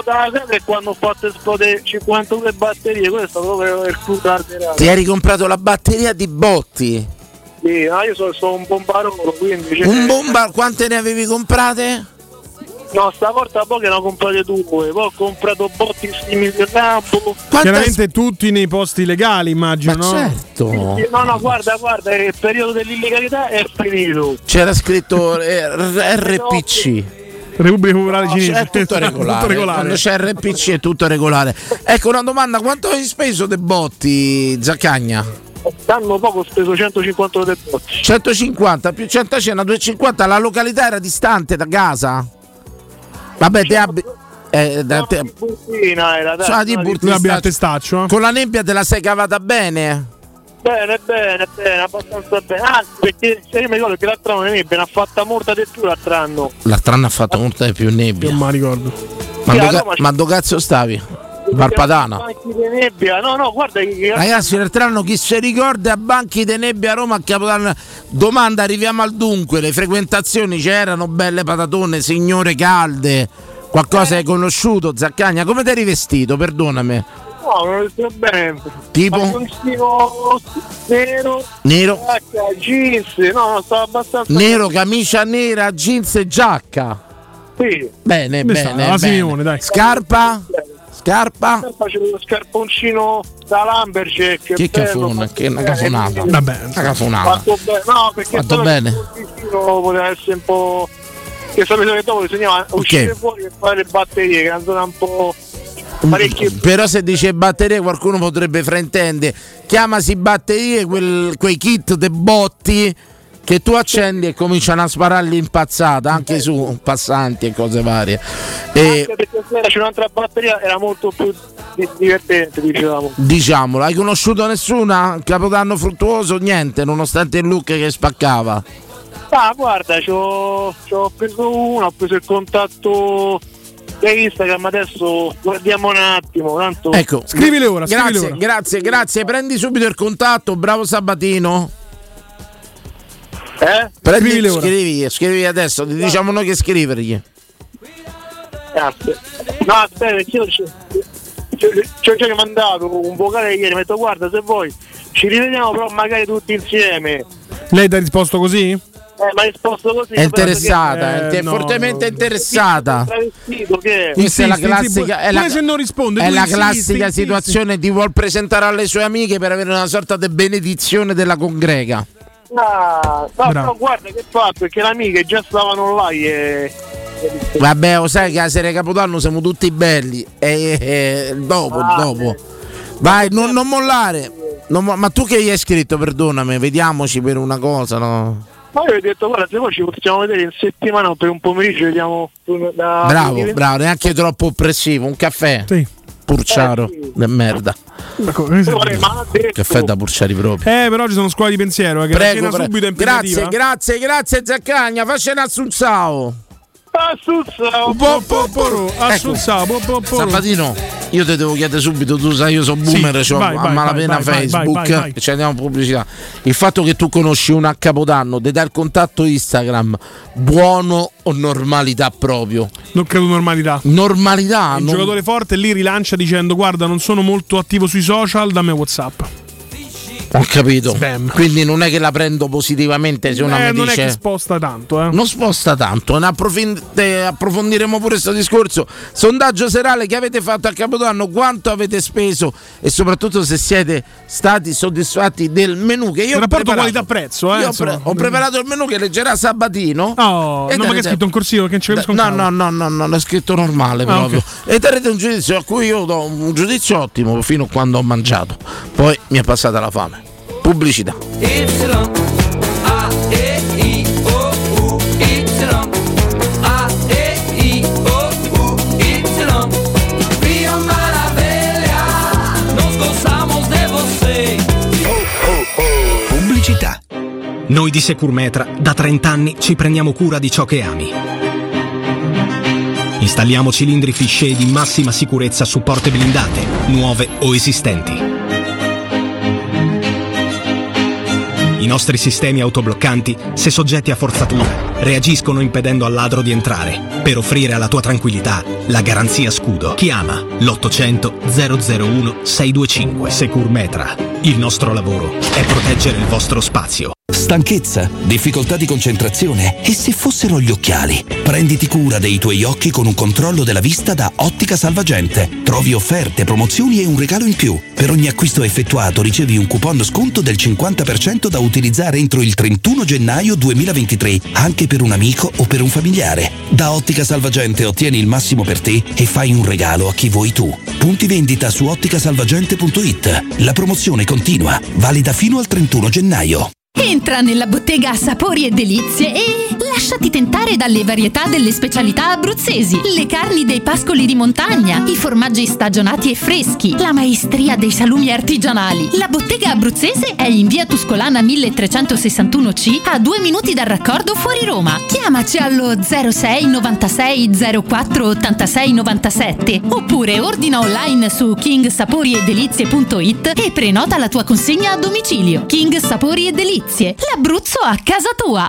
Speaker 4: E quando ho fatto esplodere 52 batterie, questo proprio il carterato.
Speaker 2: Ti hai ricomprato la batteria di botti?
Speaker 4: Sì, ah, io sono, sono un bombarolo, quindi... cioè-
Speaker 2: Un bomba, quante ne avevi comprate?
Speaker 4: No, stavolta poi che ne ho comprate due, poi ho comprato botti simili di campo.
Speaker 3: Chiaramente tutti nei posti legali, immagino, no?
Speaker 2: certo.
Speaker 4: No, no, guarda, guarda, il periodo dell'illegalità è finito.
Speaker 2: C'era scritto eh, RPC.
Speaker 3: Repubblica Popolare
Speaker 2: No,
Speaker 3: Cinese.
Speaker 2: è tutto regolare.
Speaker 3: Tutto regolare.
Speaker 2: Quando c'è RPC è tutto regolare. Ecco una domanda: quanto hai speso dei botti, Zaccagna?
Speaker 4: L'anno poco ho speso 150 euro del botti.
Speaker 2: 150 più 100 cena 250. La località era distante da casa? Vabbè, te abbi. Eh, da te-
Speaker 4: Burtina era, dai.
Speaker 2: Sono di Burtina
Speaker 3: abbiamo testaccio.
Speaker 2: Con la nebbia te la sei cavata bene?
Speaker 4: Bene, bene, bene, abbastanza bene. Anzi, perché se io mi ricordo che l'altro anno ne ha fatta molta di più l'altro anno.
Speaker 2: L'altro anno ha fatto molta di più nebbia.
Speaker 3: Non mi ricordo.
Speaker 2: Ma
Speaker 4: Sì, a
Speaker 2: dove
Speaker 4: Roma c'è-
Speaker 2: ma dove cazzo stavi? Valpadana.
Speaker 4: Banchi di nebbia. No, no, guarda che
Speaker 2: Ragazzi, l'altro anno chi si ricorda a banchi di nebbia a Roma a Capodanno? Domanda, arriviamo al dunque. Le frequentazioni c'erano, belle patatone, signore calde. Qualcosa hai conosciuto, Zaccagna? Come ti eri vestito? Perdonami.
Speaker 4: No, non lo so bene.
Speaker 2: Tipo?
Speaker 4: Maglioncino nero,
Speaker 2: Nero,
Speaker 4: giacca, jeans. No, no, stavo abbastanza.
Speaker 2: nero, camicia nera, jeans e giacca.
Speaker 4: Sì.
Speaker 2: Bene,
Speaker 3: Dove
Speaker 2: bene. bene.
Speaker 3: Simeone, dai.
Speaker 2: Scarpa? Scarpa?
Speaker 4: Facevo lo scarponcino da Lamberjack.
Speaker 2: Che cafona, che una
Speaker 4: bene.
Speaker 2: cafonata.
Speaker 3: Vabbè.
Speaker 2: Una cafonata.
Speaker 4: Fatto bene. No, perché
Speaker 2: Fatto bene.
Speaker 4: poteva essere un po'. Che sapete che dopo bisognava uscire fuori e fare le batterie, che zona un po'. parecchio.
Speaker 2: Però se dice batterie qualcuno potrebbe fraintendere. Chiamasi batterie quel- quei kit de botti che tu accendi e cominciano a spararli impazzata anche su passanti e cose varie. E
Speaker 4: Anche perché se c'è un'altra batteria era molto più di- divertente, dicevamo.
Speaker 2: diciamolo, hai conosciuto nessuna? Capodanno fruttuoso? Niente, nonostante il look che spaccava.
Speaker 4: Ah, guarda, c'ho, c'ho preso uno, ho preso il contatto Instagram, adesso guardiamo un attimo, tanto...
Speaker 2: Ecco,
Speaker 3: Scrivile ora, scrivile
Speaker 2: grazie,
Speaker 3: ora.
Speaker 2: grazie, grazie. Prendi subito il contatto, bravo Sabatino.
Speaker 4: Eh?
Speaker 3: Ora.
Speaker 2: scrivi, scrivi adesso, ti diciamo noi che scrivergli.
Speaker 4: Grazie. No, aspetta, perché io ci ci ho già mandato un vocale ieri, mi ha detto guarda se vuoi ci rivediamo però magari tutti insieme.
Speaker 3: Lei ti ha risposto così?
Speaker 4: Eh, ma hai risposto così.
Speaker 2: È interessata,
Speaker 3: Eh,
Speaker 2: è
Speaker 3: no,
Speaker 2: fortemente
Speaker 3: no.
Speaker 2: interessata.
Speaker 4: Che?
Speaker 2: Questa è la classica, è la,
Speaker 3: pure se non risponde,
Speaker 2: è la
Speaker 3: insisti,
Speaker 2: classica
Speaker 3: insisti.
Speaker 2: situazione di vuol presentare alle sue amiche per avere una sorta di benedizione della congrega.
Speaker 4: Ah, no,
Speaker 3: Bravo.
Speaker 4: però guarda che fa perché le amiche già stavano là e...
Speaker 2: Vabbè, lo sai che a sera Capodanno siamo tutti belli. E, e- dopo,
Speaker 4: Ah,
Speaker 2: dopo. Vai, non, non mollare. Non ma tu che gli hai scritto, perdonami, vediamoci per una cosa, no?
Speaker 4: Ma io ho detto guarda se poi ci possiamo vedere in settimana per un pomeriggio vediamo da...
Speaker 2: Bravo, bravo, neanche troppo oppressivo. Un caffè.
Speaker 3: Sì.
Speaker 2: Purciaro,
Speaker 4: Eh, sì.
Speaker 2: merda.
Speaker 3: Ecco, eh,
Speaker 4: detto-
Speaker 2: Caffè da purciari proprio.
Speaker 3: Eh, però ci sono scuole di pensiero. eh, Che
Speaker 2: Prego, prego.
Speaker 3: subito è
Speaker 2: grazie, grazie, grazie Zaccagna,
Speaker 4: Suzza, un
Speaker 3: Po, assunzao, po, po, poro.
Speaker 2: Sabatino, io ti devo chiedere subito, tu sai io sono boomer,
Speaker 3: Sì,
Speaker 2: c'ho
Speaker 3: vai,
Speaker 2: a
Speaker 3: vai,
Speaker 2: malapena
Speaker 3: vai, vai,
Speaker 2: Facebook,
Speaker 3: vai,
Speaker 2: e ci andiamo a pubblicità. Il fatto che tu conosci un a Capodanno, ti dà il contatto Instagram, buono o normalità proprio?
Speaker 3: Non credo normalità.
Speaker 2: Normalità,
Speaker 3: Il
Speaker 2: non-
Speaker 3: giocatore forte lì rilancia dicendo guarda non sono molto attivo sui social, dammi Whatsapp.
Speaker 2: Ho capito.
Speaker 3: Spam.
Speaker 2: Quindi non è che la prendo positivamente se una
Speaker 3: Eh,
Speaker 2: mi
Speaker 3: non
Speaker 2: dice...
Speaker 3: che sposta tanto, eh.
Speaker 2: non sposta tanto, ne eh, approfondiremo pure questo discorso. Sondaggio serale che avete fatto a Capodanno, quanto avete speso e soprattutto se siete stati soddisfatti del menù che io
Speaker 3: Il
Speaker 2: ho
Speaker 3: rapporto qualità-prezzo, eh,
Speaker 2: pre- ho preparato il menù che leggerà Sabatino.
Speaker 3: Oh, non ma che è scritto in corsivo che non ci capisco un
Speaker 2: No, no, no, no, no, l'ho scritto normale
Speaker 3: Ah,
Speaker 2: proprio.
Speaker 3: ok.
Speaker 2: E darete un giudizio a cui io do un giudizio ottimo fino a quando ho mangiato. Poi mi è passata la fame. Pubblicità.
Speaker 5: Pubblicità. Noi di Securmetra da 30 anni ci prendiamo cura di ciò che ami. Installiamo cilindri fisce di massima sicurezza su porte blindate, nuove o esistenti. I nostri sistemi autobloccanti, se soggetti a forzatura, reagiscono impedendo al ladro di entrare, per offrire alla tua tranquillità la garanzia scudo. Chiama l'800 001 625 Securmetra. Il nostro lavoro è proteggere il vostro spazio.
Speaker 8: Stanchezza, difficoltà di concentrazione e se fossero gli occhiali? Prenditi cura dei tuoi occhi con un controllo della vista da Ottica Salvagente. Trovi offerte, promozioni e un regalo in più. Per ogni acquisto effettuato ricevi un coupon sconto del 50% da utilizzare entro il 31 gennaio 2023, anche per un amico o per un familiare. Da Ottica Salvagente ottieni il massimo per te e fai un regalo a chi vuoi tu. Punti vendita su otticasalvagente.it. La promozione continua, valida fino al 31 gennaio.
Speaker 9: Entra nella bottega sapori e delizie e lasciati tentare dalle varietà delle specialità abruzzesi, le carni dei pascoli di montagna, i formaggi stagionati e freschi, la maestria dei salumi artigianali. La bottega abruzzese è in via Tuscolana 1361C a due minuti dal raccordo fuori Roma. Chiamaci allo 06 96 04 86 97 oppure ordina online su kingsaporiedelizie.it e prenota la tua consegna a domicilio. King Sapori e Delizie, l'Abruzzo a casa tua.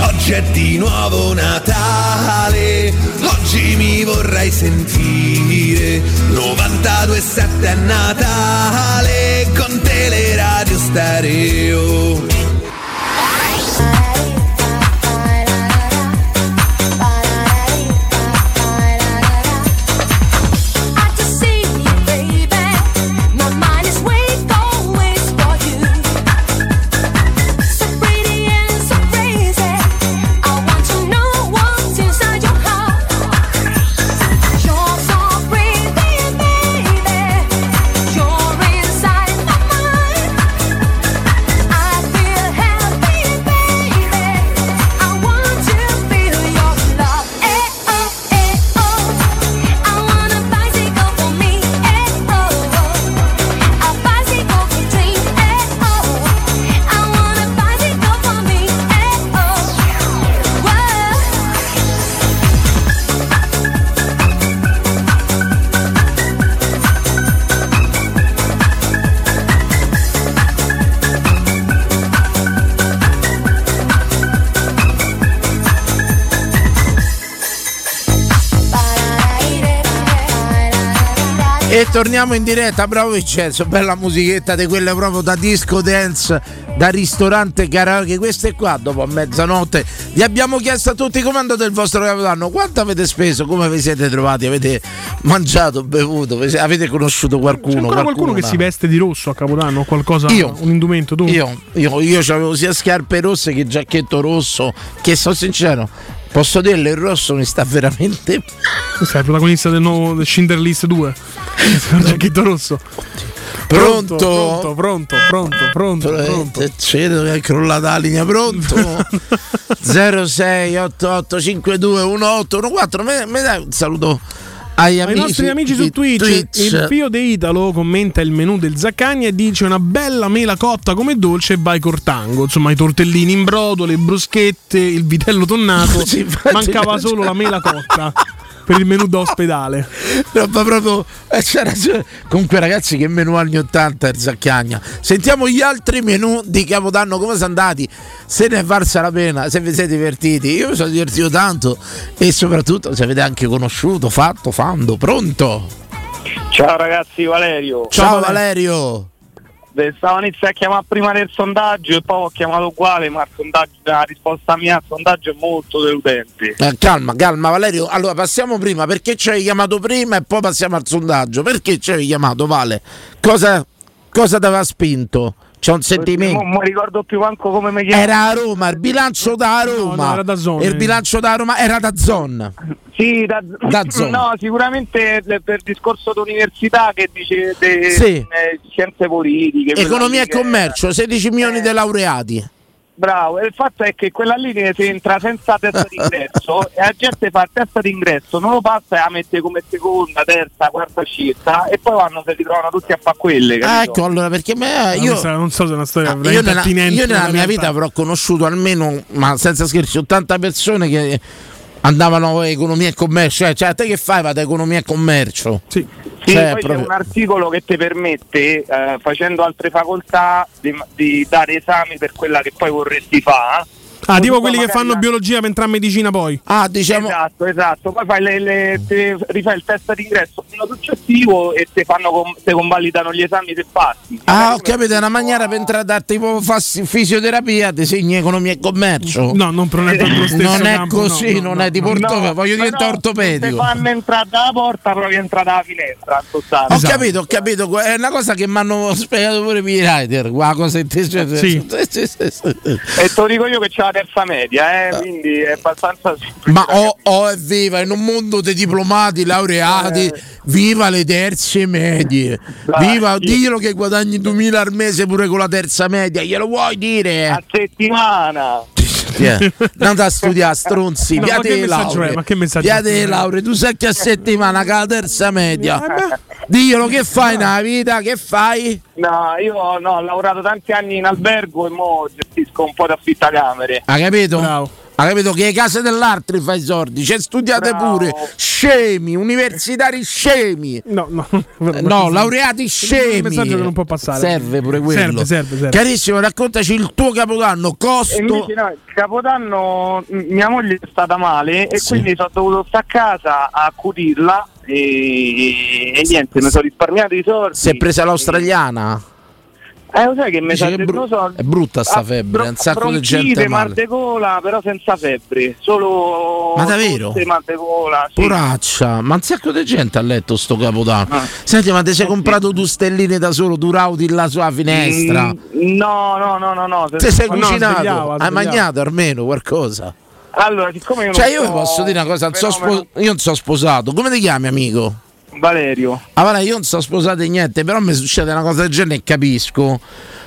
Speaker 7: Oggi è di nuovo Natale, oggi mi vorrei sentire 92.7 è Natale, con Teleradio Stereo.
Speaker 2: E torniamo in diretta, bravo Vincenzo, bella musichetta di quelle proprio da disco dance, da ristorante karaoke, queste qua dopo a mezzanotte. Vi abbiamo chiesto a tutti come è andato il vostro capodanno, quanto avete speso, come vi siete trovati, avete mangiato, bevuto, avete conosciuto qualcuno?
Speaker 3: C'è qualcuno che
Speaker 2: qualcuna?
Speaker 3: si veste di rosso a Capodanno? Qualcosa,
Speaker 2: Io.
Speaker 3: un indumento tu?
Speaker 2: Io, io, io avevo sia scarpe rosse che giacchetto rosso, che sono sincero, posso dirlo, il rosso mi sta veramente...
Speaker 3: È il protagonista del nuovo del Schindler List 2. Il giacchetto rosso.
Speaker 2: Pronto?
Speaker 3: Pronto, pronto, pronto, pronto, pronto.
Speaker 2: Eh, Cedo che è crollata la linea, pronto? 0688521814. Me, me dai un saluto
Speaker 3: Ai
Speaker 2: amici,
Speaker 3: nostri amici su Twitch, il Pio De Italo commenta il menù del Zaccagni e dice una bella mela cotta come dolce e vai cortango. Insomma, i tortellini in brodo, le bruschette, il vitello tonnato. Mancava solo la mela cotta per il menù da ospedale.
Speaker 2: Roba proprio. eh, c'era- Comunque, ragazzi, che menù anni 80 il Zacchiagna. Sentiamo gli altri menù di Capodanno, come sono andati. Se ne è valsa la pena, se vi siete divertiti. Io mi sono divertito tanto e soprattutto se avete anche conosciuto, fatto, fando. Pronto?
Speaker 10: Ciao ragazzi, Valerio.
Speaker 2: Ciao, Valerio.
Speaker 10: Stavo iniziando a chiamare prima del sondaggio e poi ho chiamato uguale, ma la risposta mia al sondaggio è molto deludente.
Speaker 2: Eh, calma, calma Valerio. Allora passiamo prima perché ci hai chiamato prima e poi passiamo al sondaggio. Perché ci hai chiamato, Vale? Cosa, cosa ti aveva spinto? C'è un sentimento.
Speaker 10: Non mi ricordo più manco come mi chiamo.
Speaker 2: Era a Roma, il bilancio da Roma.
Speaker 3: no, era da Zon.
Speaker 2: E il bilancio da Roma era da Zon.
Speaker 10: Sì, da,
Speaker 2: Da zona.
Speaker 10: no, sicuramente per discorso d'università che dice de-
Speaker 2: Sì.
Speaker 10: eh, scienze politiche.
Speaker 2: Economia e commercio, 16 milioni di laureati.
Speaker 10: Bravo, e il fatto è che quella lì ne si entra senza testa d'ingresso e la gente fa testa d'ingresso, non lo passa e la mette come seconda, terza, quarta scelta e poi vanno se li trovano tutti a fare quelle.
Speaker 2: Ah,
Speaker 10: capito?
Speaker 2: ecco, allora perché me,
Speaker 3: Non
Speaker 2: io,
Speaker 3: so- non so se è una storia
Speaker 2: Ah, io
Speaker 3: veramente
Speaker 2: nella, io nella mia
Speaker 3: realtà.
Speaker 2: vita avrò conosciuto almeno, ma senza scherzi, 80 persone che andavano economia e commercio. Cioè, cioè, te che fai? Vado economia e commercio.
Speaker 3: Sì.
Speaker 10: Sì,
Speaker 2: Cioè,
Speaker 10: poi
Speaker 2: proprio-
Speaker 10: c'è un articolo che ti permette, eh, facendo altre facoltà, di, di dare esami per quella che poi vorresti fare.
Speaker 3: Ah, tipo quelli che fanno
Speaker 10: la-
Speaker 3: biologia per entrare in medicina poi.
Speaker 2: Ah, diciamo.
Speaker 10: Esatto, esatto. Poi fai le, le- te rifai il test d'ingresso l'anno successivo e te, fanno te convalidano gli esami se passi.
Speaker 2: Ah, ho capito, è una maniera per entrare a tipo fassi- fisioterapia, ti segni economia e commercio.
Speaker 3: No, non, non è proprio lo stesso
Speaker 2: Non è
Speaker 3: campo,
Speaker 2: così,
Speaker 3: no, no,
Speaker 2: non
Speaker 3: no,
Speaker 2: è di
Speaker 3: no.
Speaker 2: portofino, voglio diventare ortopedico.
Speaker 10: fanno entrare dalla porta, provi a entrare dalla finestra. in sostanza.
Speaker 2: Ho
Speaker 3: Esatto.
Speaker 2: capito, ho capito, è una cosa che mi hanno spiegato pure i rider, qua cosa
Speaker 3: Sì.
Speaker 10: E te lo dico io che c'è la terza media, eh, quindi è abbastanza semplice.
Speaker 2: Ma oh, oh, evviva, in un mondo di diplomati, laureati,
Speaker 10: Eh.
Speaker 2: viva le terze medie.
Speaker 10: Dai.
Speaker 2: Viva, dillo che guadagni 2000 al mese pure con la terza media, glielo vuoi dire?
Speaker 10: a settimana.
Speaker 2: Yeah. Non da studiare stronzi,
Speaker 3: No, ma
Speaker 2: piate
Speaker 3: che
Speaker 2: le
Speaker 3: messaggio
Speaker 2: lauree.
Speaker 3: è? Ma che messaggio
Speaker 2: Piate
Speaker 3: è?
Speaker 2: le lauree, tu sai che a settimana con la terza media.
Speaker 3: Eh
Speaker 2: Diglielo che fai nella vita, che fai?
Speaker 10: No, io no, ho lavorato tanti anni in albergo e mo gestisco un po' di affittacamere.
Speaker 2: Hai capito?
Speaker 3: Bravo.
Speaker 2: Hai capito che le case dell'altro fai i soldi? C'è studiate
Speaker 10: Bravo.
Speaker 2: pure. Scemi, universitari scemi.
Speaker 3: No, no.
Speaker 2: Eh, No, laureati
Speaker 3: un
Speaker 2: scemi.
Speaker 3: messaggio che non può passare.
Speaker 2: Serve pure quello.
Speaker 3: Serve, serve, serve.
Speaker 2: Carissimo, raccontaci il tuo capodanno, costo.
Speaker 10: invece no, il capodanno mia moglie è stata male e
Speaker 2: Sì.
Speaker 10: quindi sono dovuto stare a casa a acutirla e, e niente, mi sono risparmiato i soldi.
Speaker 2: Si è presa l'australiana?
Speaker 10: Eh, lo sai che mi sa
Speaker 2: che è, bru-
Speaker 10: so,
Speaker 2: è brutta sta
Speaker 10: ah,
Speaker 2: febbre,
Speaker 10: bro-
Speaker 2: un sacco di gente
Speaker 10: mal de gola, però senza febbre, solo
Speaker 2: Ma davvero?
Speaker 10: mal de gola, sì.
Speaker 2: Poraccia, ma un sacco di gente ha letto sto capodanno.
Speaker 10: Ah.
Speaker 2: Senti, ma ti sei
Speaker 10: Eh,
Speaker 2: comprato due stelline da solo, tu rauti là sulla finestra?
Speaker 10: Mm, no, no, no, no, no.
Speaker 2: Ti sei
Speaker 3: Ma no,
Speaker 2: cucinato?
Speaker 3: svegliava,
Speaker 2: Hai mangiato almeno qualcosa?
Speaker 10: Allora, siccome io non
Speaker 2: Cioè, io vi
Speaker 10: so
Speaker 2: posso dire una cosa, non so spo- io non sono sposato. Come ti chiami, amico?
Speaker 10: Valerio.
Speaker 2: Allora, io non sono sposato niente, però mi succede una cosa del genere e capisco.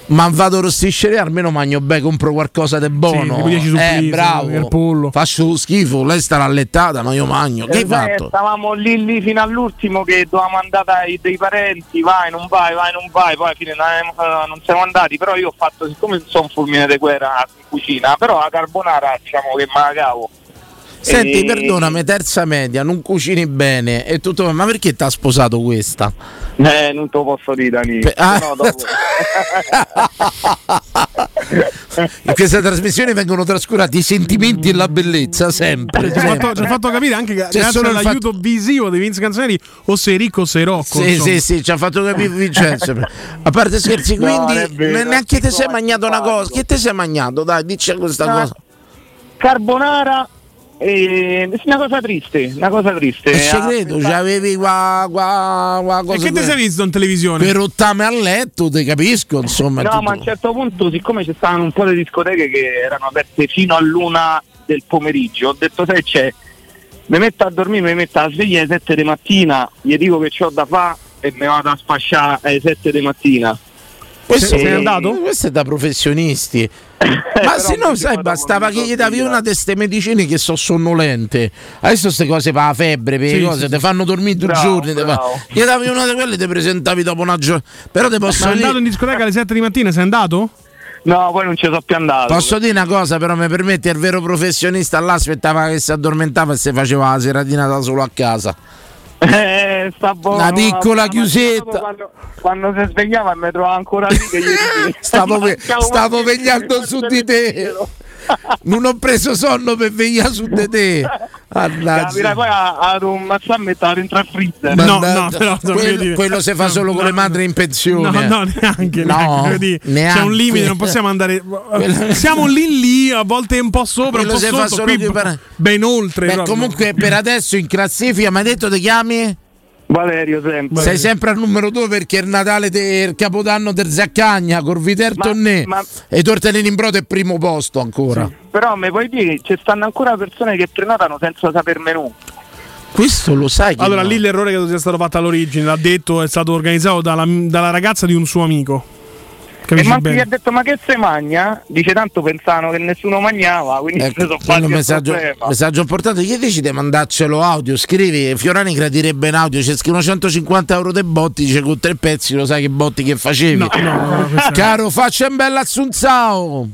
Speaker 2: Ma vado a rosticceria, almeno mangio bene, compro qualcosa di buono.
Speaker 3: tipo 10
Speaker 2: eh, bravo.
Speaker 3: il pollo.
Speaker 2: Faccio schifo, lei starà allettata, ma io mangio. Che hai
Speaker 10: Eh, sai,
Speaker 2: fatto?
Speaker 10: Stavamo lì lì fino all'ultimo che dovevamo andare dai, dei parenti, vai, non vai, vai, non vai, poi alla fine non, eh, non siamo andati, però io ho fatto, siccome sono un fulmine di guerra in cucina, però la carbonara diciamo che me la cavo.
Speaker 2: Senti,
Speaker 10: E-
Speaker 2: perdonami, terza media, non cucini bene e tutto, ma perché ti ha sposato questa?
Speaker 10: Eh, non te lo posso dire, Dani.
Speaker 2: Pe- ah.
Speaker 10: No, dopo.
Speaker 2: In questa trasmissione vengono trascurati i sentimenti e la bellezza, sempre.
Speaker 3: Ci ha fatto, fatto capire anche che
Speaker 2: solo il
Speaker 3: all'aiuto visivo di Vince Canzoneri o sei ricco o sei rocco.
Speaker 2: Sì,
Speaker 3: insomma.
Speaker 2: sì, sì, ci ha fatto capire Vincenzo. A parte scherzi,
Speaker 10: No,
Speaker 2: quindi
Speaker 10: non è vero,
Speaker 2: ne- neanche
Speaker 10: è
Speaker 2: ti sei
Speaker 10: simpatico.
Speaker 2: mangiato una cosa. Che ti sei mangiato? Dai, dici questa
Speaker 10: No.
Speaker 2: cosa.
Speaker 10: carbonara e sì, una cosa triste, una cosa triste.
Speaker 2: E ci
Speaker 10: Ah,
Speaker 2: credo,
Speaker 10: questa-
Speaker 2: c'avevi qua, qua, qua
Speaker 3: E
Speaker 2: cosa
Speaker 3: che ti sei visto in televisione?
Speaker 2: per rottame a letto, ti capisco, insomma.
Speaker 10: No,
Speaker 2: tutto-
Speaker 10: ma a un certo punto, siccome ci stavano un po' di discoteche che erano aperte fino all'una del pomeriggio, ho detto sai c'è, mi metto a dormire, mi metto alla sveglia alle 7 di mattina, gli dico che ho da fare e mi vado a sfasciare alle 7 di mattina.
Speaker 2: Questo,
Speaker 3: Sei andato?
Speaker 2: Questo è da professionisti. Ma se no, sai, bastava che gli davi una di queste medicine che sono sonnolente. Adesso queste cose per la febbre, per le
Speaker 3: Sì,
Speaker 2: cose,
Speaker 3: sì,
Speaker 2: ti fanno dormire due
Speaker 10: Bravo,
Speaker 2: giorni. fa-
Speaker 10: bravo.
Speaker 2: Gli davi una di quelle e ti presentavi dopo una giornata. Però ti
Speaker 3: Ma
Speaker 2: posso
Speaker 3: è andato in
Speaker 2: dire.
Speaker 3: discoteca alle 7 di mattina? Sei andato?
Speaker 10: No, poi non ci sono più andato.
Speaker 2: Posso dire una cosa, però mi permetti, il vero professionista là aspettava che si addormentava e si faceva la seratina da solo a casa.
Speaker 10: Eh, sta buono.
Speaker 2: Una piccola chiusetta.
Speaker 10: Quando, quando si svegliava mi trovava ancora lì che gli
Speaker 2: Stavo
Speaker 10: Mancava
Speaker 2: stavo vegliando su di te. Non ho preso sonno per vegliare su di te.
Speaker 10: Capirai
Speaker 2: Mannaggia.
Speaker 10: poi a- ad un mazza a mettere dentro al freezer.
Speaker 3: No, no, però,
Speaker 2: quello, si fa
Speaker 3: no,
Speaker 2: solo con le madri in pensione.
Speaker 3: No, no, neanche.
Speaker 2: No,
Speaker 3: neanche, C'è un limite, non possiamo andare. Siamo lì lì, a volte un po' sopra,
Speaker 2: Quello
Speaker 3: un po' sotto,
Speaker 2: solo
Speaker 3: qui ben oltre.
Speaker 2: Beh, comunque per adesso in classifica mi hai detto ti chiami?
Speaker 4: Valerio sempre.
Speaker 2: Sei sempre al numero 2 perché il Natale del Capodanno del Zaccagna, col Viter
Speaker 4: Ma-
Speaker 2: e i tortellini in brodo è primo posto ancora.
Speaker 4: Però mi puoi dire, ci stanno ancora persone che prenotano senza saper menù.
Speaker 2: Questo lo sai che
Speaker 3: Allora,
Speaker 2: no.
Speaker 3: lì l'errore che sia stato fatto all'origine, l'ha detto, è stato organizzato dalla, dalla ragazza di un suo amico.
Speaker 4: E
Speaker 3: Capisci
Speaker 4: manco gli
Speaker 3: bene?
Speaker 4: ha detto ma che se magna? Dice tanto pensavano che nessuno mangiava, quindi
Speaker 2: Ecco,
Speaker 4: sono fatti il
Speaker 2: messaggio, messaggio importante. Chi decide mandarcelo audio? Scrivi Fiorani gradirebbe in audio. C'è scrivono 150 euro dei botti. Dice con tre pezzi lo sai che botti che facevi.
Speaker 3: No, no, no,
Speaker 2: Caro, faccia un bel assunzao.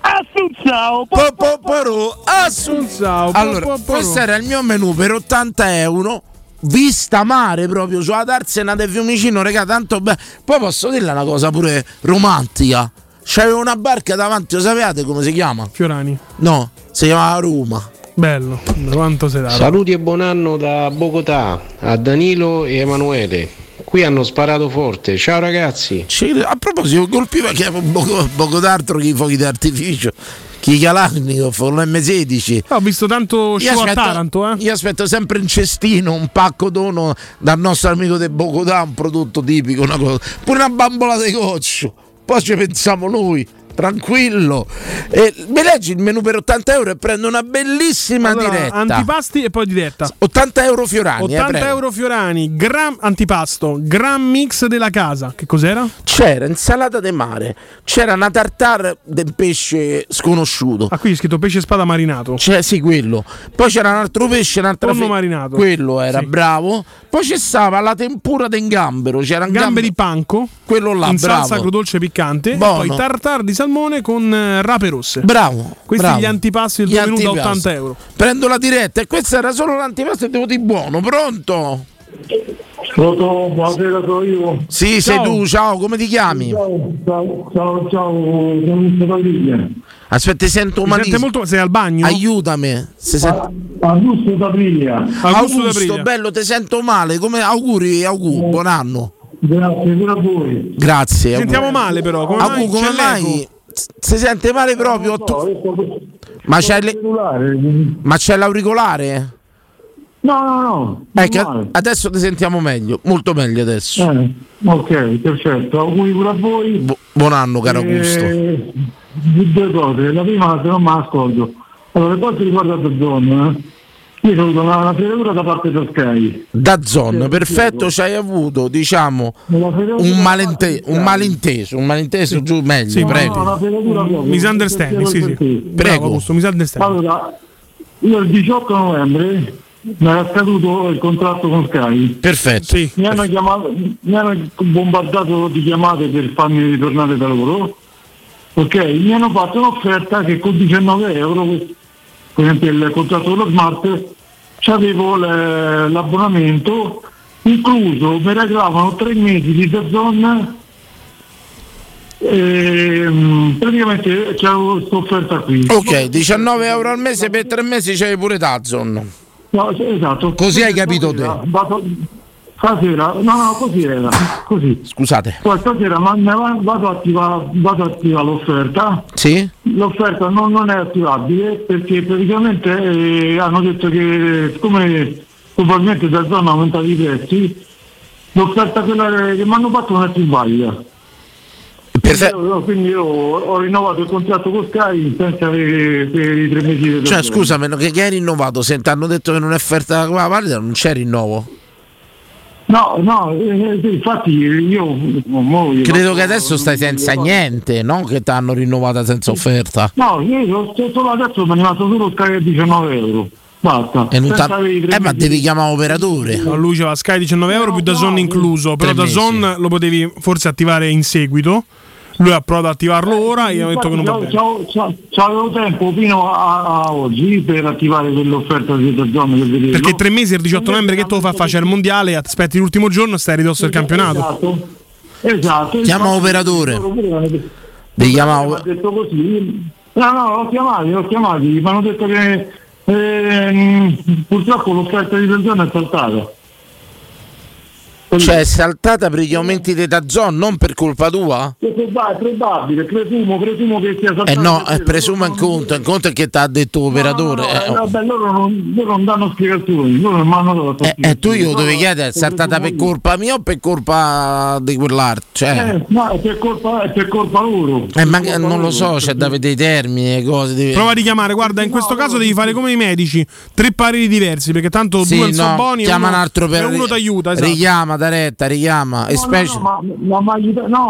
Speaker 4: Assunzao,
Speaker 2: Po, po, assun-
Speaker 3: Assunzao, po,
Speaker 2: Allora,
Speaker 3: po, po.
Speaker 2: questo era il mio menù per 80 euro. Vista mare proprio sulla Darsena del Fiumicino, regà, tanto bene. Poi posso dirle una cosa pure romantica. C'avevo una barca davanti, lo sapete come si chiama?
Speaker 3: Fiorani.
Speaker 2: No, si chiamava Roma.
Speaker 3: Bello, quanto sei dato.
Speaker 11: Saluti e buon anno da Bogotà a Danilo e Emanuele. Qui hanno sparato forte. Ciao ragazzi.
Speaker 2: Ci- a proposito, colpiva che poco, poco d'altro che i fuochi d'artificio. Chi Kalashnikov con l'M16.
Speaker 3: Ho visto tanto
Speaker 2: Io
Speaker 3: show a Taranto, eh.
Speaker 2: io aspetto sempre un cestino, un pacco dono dal nostro amico De Bogotà, un prodotto tipico, una cosa. Pure una bambola di coccio. Poi ci pensiamo noi, tranquillo. E mi leggi il menù per 80 euro e prendo una bellissima
Speaker 3: Allora,
Speaker 2: diretta.
Speaker 3: antipasti e poi diretta.
Speaker 2: 80 euro Fiorani. eh,
Speaker 3: 80
Speaker 2: prego.
Speaker 3: euro Fiorani, gram antipasto, gram mix della casa. Che cos'era?
Speaker 2: C'era insalata di mare, c'era una tartare del pesce sconosciuto.
Speaker 3: Ah, qui è scritto pesce spada marinato.
Speaker 2: Cioè, sì, quello. Poi c'era un altro pesce, un'altra
Speaker 3: Tonno
Speaker 2: fe-
Speaker 3: marinato.
Speaker 2: Quello era
Speaker 3: Sì.
Speaker 2: bravo. Poi c'è stava la tempura del gambero. C'era un
Speaker 3: Gambe di panco.
Speaker 2: Quello là,
Speaker 3: in
Speaker 2: bravo.
Speaker 3: salsa agrodolce piccante.
Speaker 2: Buono.
Speaker 3: E poi tartar di salmone con eh, rape rosse.
Speaker 2: Bravo.
Speaker 3: Questi
Speaker 2: bravo.
Speaker 3: gli antipasti del
Speaker 2: Gli
Speaker 3: tuo
Speaker 2: antipasti.
Speaker 3: 80 euro.
Speaker 2: Prendo la diretta e questo era solo l'antipasto e devo di buono. Pronto?
Speaker 12: Pronto, buonasera, sono io.
Speaker 2: Sì, sei tu. Ciao, come ti chiami?
Speaker 12: Ciao, ciao, ciao, ciao, sono.
Speaker 2: Aspetta, ti sento malissimo.
Speaker 3: sente molto. Sei al bagno?
Speaker 2: Aiutami. Se sen-
Speaker 12: Augusto Paviglia.
Speaker 3: Augusto
Speaker 2: Augusto,
Speaker 3: d'Aprilia.
Speaker 2: bello, ti sento male. Come auguri, auguri, buon anno.
Speaker 12: Grazie, pure a voi.
Speaker 2: Grazie.
Speaker 3: Ci sentiamo male però. Come mai?
Speaker 2: Auguri, come
Speaker 3: C'è l'eco.
Speaker 2: mai? Si sente male proprio? Tu-
Speaker 12: No, sto-
Speaker 2: Ma c'è, le- ma c'è l'auricolare?
Speaker 12: No, no, no.
Speaker 2: Ecco, adesso ti sentiamo meglio, molto meglio adesso.
Speaker 12: Eh, ok, perfetto. Auguri pure a voi.
Speaker 2: Bu- buon anno, caro Augusto.
Speaker 12: Eh, due cose. La prima, se non me la scordo. Allora, per quanto riguarda The Zone, eh, io avuto una, una fregatura da parte da Sky.
Speaker 2: Da Zon, perfetto, ci hai avuto, diciamo, un, malinte- un malinteso, un malinteso giù meglio,
Speaker 3: Sì,
Speaker 2: prego.
Speaker 12: No, proprio.
Speaker 3: Misunderstanding, sì, sì.
Speaker 2: Prego.
Speaker 3: Bravo, Augusto, misunderstanding.
Speaker 12: Allora, io il 18 novembre mi era scaduto il contratto con Sky.
Speaker 2: Perfetto.
Speaker 3: Sì.
Speaker 12: Mi hanno, chiamato, mi hanno bombardato di chiamate per farmi ritornare da lavoro. Ok, mi hanno fatto un'offerta che con 19 euro, per esempio il contratto dello smart, avevo l'abbonamento incluso, mi regalavano tre mesi di Dazon e mm, praticamente c'avevo questa offerta qui.
Speaker 2: Ok, 19 euro al mese per tre mesi c'hai pure Dazon.
Speaker 12: No, esatto.
Speaker 2: Così hai capito te.
Speaker 12: Vado, stasera, no, no, così era, così.
Speaker 2: Scusate.
Speaker 12: Poi stasera ma- me va- vado a attivare, vado a attivare l'offerta.
Speaker 2: Sì?
Speaker 12: L'offerta non, non è attivabile perché praticamente eh, hanno detto che siccome probabilmente da zona aumentati i prezzi, l'offerta quella che mi hanno fatto non è più valida.
Speaker 2: Perfetto.
Speaker 12: Quindi io- ho rinnovato il contratto con Sky senza avere per i tre mesi di
Speaker 2: Cioè, scusami, che, che hai rinnovato? Se ti hanno detto che non è offerta valida, non c'è rinnovo.
Speaker 12: No, no, eh, infatti io mo- io
Speaker 2: Credo che adesso stai senza niente, non che ti hanno rinnovata senza offerta.
Speaker 12: No, io solo adesso mi è rimasto solo Sky a 19 euro. Basta.
Speaker 2: E non
Speaker 12: tre
Speaker 2: eh, ma devi chiamare operatore.
Speaker 3: No, lui c'era Sky 19 euro più da Zon incluso. Però da
Speaker 2: mesi.
Speaker 3: Zon lo potevi forse attivare in seguito. Lui ha provato ad attivarlo ora e io ho detto che non va bene.
Speaker 12: c'ho- c'ho- c'avevo tempo fino a, a oggi per attivare quell'offerta di zona per vederlo.
Speaker 3: Perché tre mesi il 18 novembre che tu fa faccia il mondiale, aspetti l'ultimo giorno e stai ridosso il campionato.
Speaker 12: Esatto. Esatto.
Speaker 2: Chiama operatore. Devi chiamare
Speaker 12: detto così. No, no, l'ho chiamati, l'ho chiamati, mi hanno detto che ehm, purtroppo l'offerta di zona è saltata.
Speaker 2: Cioè è saltata per gli aumenti di Dazzon, non per colpa tua?
Speaker 12: È proba- è probabile, presumo, presumo che sia saltato.
Speaker 2: Eh no, eh, presumo in conto, in conto è che ti ha detto l'operatore.
Speaker 12: No,
Speaker 2: eh,
Speaker 12: no, vabbè, loro non, loro non danno spiegazioni, loro non mi hanno dato
Speaker 2: Eh, eh, tu io dovevi
Speaker 12: No,
Speaker 2: chiedere, è saltata per colpa mia o per colpa di quell'altro? Cioè,
Speaker 12: Eh, no, è per colpa, è per colpa loro.
Speaker 2: eh, ma non lo so, c'è da vedere i termini e cose. devi-
Speaker 3: Prova a richiamare, guarda, in questo caso devi fare come i medici, tre pareri diversi, perché tanto
Speaker 2: Sì,
Speaker 3: due non sono
Speaker 2: no,
Speaker 3: buoni e
Speaker 2: chiama
Speaker 3: uno,
Speaker 2: un altro per
Speaker 3: e uno ti aiuta. Esatto.
Speaker 2: Richiama da retta, richiama. e
Speaker 12: No,
Speaker 2: specie-
Speaker 12: no, no, ma, ma, ma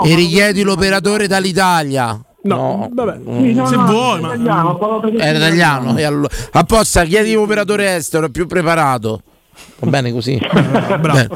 Speaker 2: e
Speaker 12: ma-
Speaker 2: richiedi l'operatore dall'Italia.
Speaker 3: No, vabbè,
Speaker 12: Sì, no,
Speaker 3: se
Speaker 12: no,
Speaker 3: vuoi,
Speaker 12: è
Speaker 3: ma
Speaker 12: italiano,
Speaker 2: Era italiano. e allora- Apposta, chiedi l'operatore estero, è più preparato. Va bene così. Bene.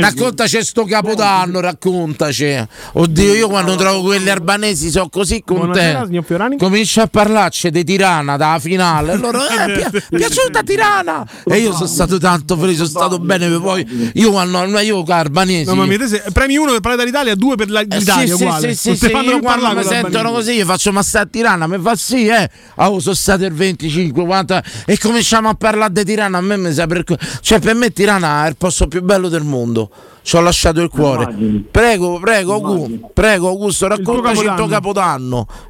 Speaker 2: Raccontaci sto capodanno, raccontaci. Oddio, io quando trovo quelli albanesi sono così contento. Comincia a parlarci di Tirana dalla finale. Loro, eh, pi- piaciuta Tirana. E io sono stato tanto felice, sono stato bene. Poi io quando io con albanesi.
Speaker 3: No, premi uno per parlare dall'Italia, due per
Speaker 2: Eh,
Speaker 3: l'Italia,
Speaker 2: sì, sì,
Speaker 3: uguale.
Speaker 2: sì, sì, sì, io quando mi sentono così io faccio ma sta a Tirana mi fa sì eh ah, oh, sono stato il 25 quanta... e cominciamo a parlare di Tirana a me mi sa per... cioè per me Tirana è il posto più bello del mondo. Ci ho lasciato il cuore. Prego prego Augu, prego Augusto raccontaci il tuo capodanno.
Speaker 12: Il capodanno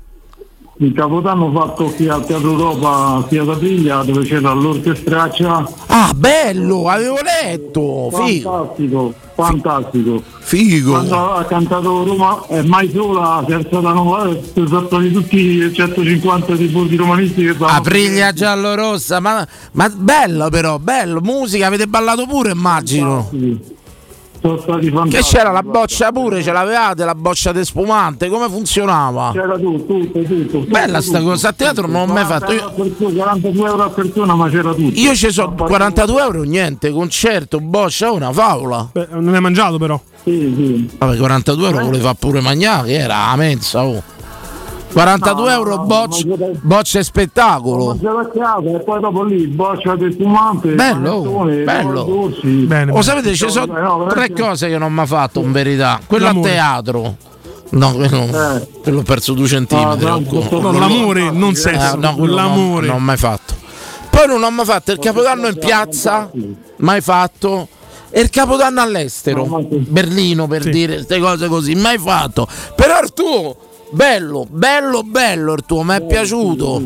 Speaker 12: fatto qui al Teatro Europa, qui ad Aprilia, dove c'era l'orchestraccia.
Speaker 2: ah bello avevo letto figo.
Speaker 12: Fantastico, fantastico.
Speaker 2: figo.
Speaker 12: Quando ha cantato Roma è mai sola, si è alzata nuova, sono stati tutti i 150 tifosi romanisti che stavano-
Speaker 2: Aprilia giallo-rossa ma, ma bello però bello musica avete ballato pure immagino.
Speaker 12: Stati
Speaker 2: Che
Speaker 12: fantastici.
Speaker 2: c'era la boccia pure, ce l'avevate la boccia di spumante, come funzionava?
Speaker 12: C'era tutto, tutto, tutto.
Speaker 2: Bella sta cosa, a teatro non l'ho mai fatto. Io,
Speaker 12: 42 euro a persona, ma c'era tutto.
Speaker 2: io ci so 42 euro, niente, concerto, boccia, una favola.
Speaker 3: Beh, non hai mangiato però.
Speaker 12: Sì, sì.
Speaker 2: Vabbè, 42 euro volevi fare pure mangiare, che era la mensa, oh. 42
Speaker 12: No,
Speaker 2: euro
Speaker 12: no,
Speaker 2: boccia,
Speaker 12: ma-
Speaker 2: boccia e spettacolo.
Speaker 12: Mangiato a casa e poi dopo lì boccia del fumante,
Speaker 2: Bello,
Speaker 12: panettone,
Speaker 2: bello.
Speaker 12: dolci.
Speaker 3: Bene.
Speaker 2: Lo sapete, ci sono
Speaker 12: No,
Speaker 2: tre cose che non mi ha fatto in verità. Quello a teatro. No, quello,
Speaker 12: Eh.
Speaker 2: quello ho perso due centimetri.
Speaker 12: Ah,
Speaker 2: al
Speaker 12: tanto,
Speaker 2: culo.
Speaker 3: No, l'amore, non
Speaker 2: Eh,
Speaker 3: sesso.
Speaker 2: no, quello non-
Speaker 3: l'amore.
Speaker 2: Non, ho mai fatto. Poi non ho mai fatto il capodanno in piazza, mai fatto. E il capodanno all'estero, Berlino per
Speaker 3: Sì.
Speaker 2: dire queste cose così, mai fatto. Però il tuo, bello, bello, bello il tuo, mi è piaciuto.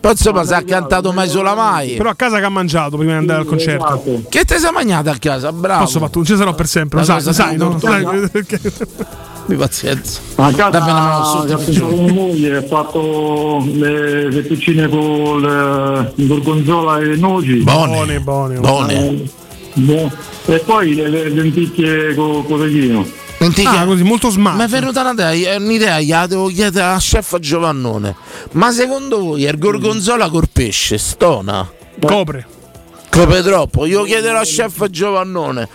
Speaker 2: Poi insomma si è cantato mai sola mai.
Speaker 3: Però a casa che ha mangiato prima di andare al concerto.
Speaker 2: Che te sei mangiato a casa? Bravo.
Speaker 3: Posso fatto, non ci sarò per sempre, lo
Speaker 2: La
Speaker 3: sai,
Speaker 2: cosa
Speaker 3: sai, no?
Speaker 2: Abbi pazienza.
Speaker 12: A casa
Speaker 2: mano giuro.
Speaker 12: mia moglie, ha fatto le fettuccine con le- il gorgonzola e noci.
Speaker 2: Buone,
Speaker 3: buone,
Speaker 2: buone.
Speaker 12: Eh, boh. E poi le, le lenticchie con cotechino.
Speaker 2: Lenticchie.
Speaker 3: Ah, così, molto smart.
Speaker 2: Mi è venuta un'idea, un'idea, gliela devo chiedere a chef Giovannone. Ma secondo voi il gorgonzola col pesce stona?
Speaker 3: Copre.
Speaker 2: Copre troppo, io chiederò a chef Giovannone.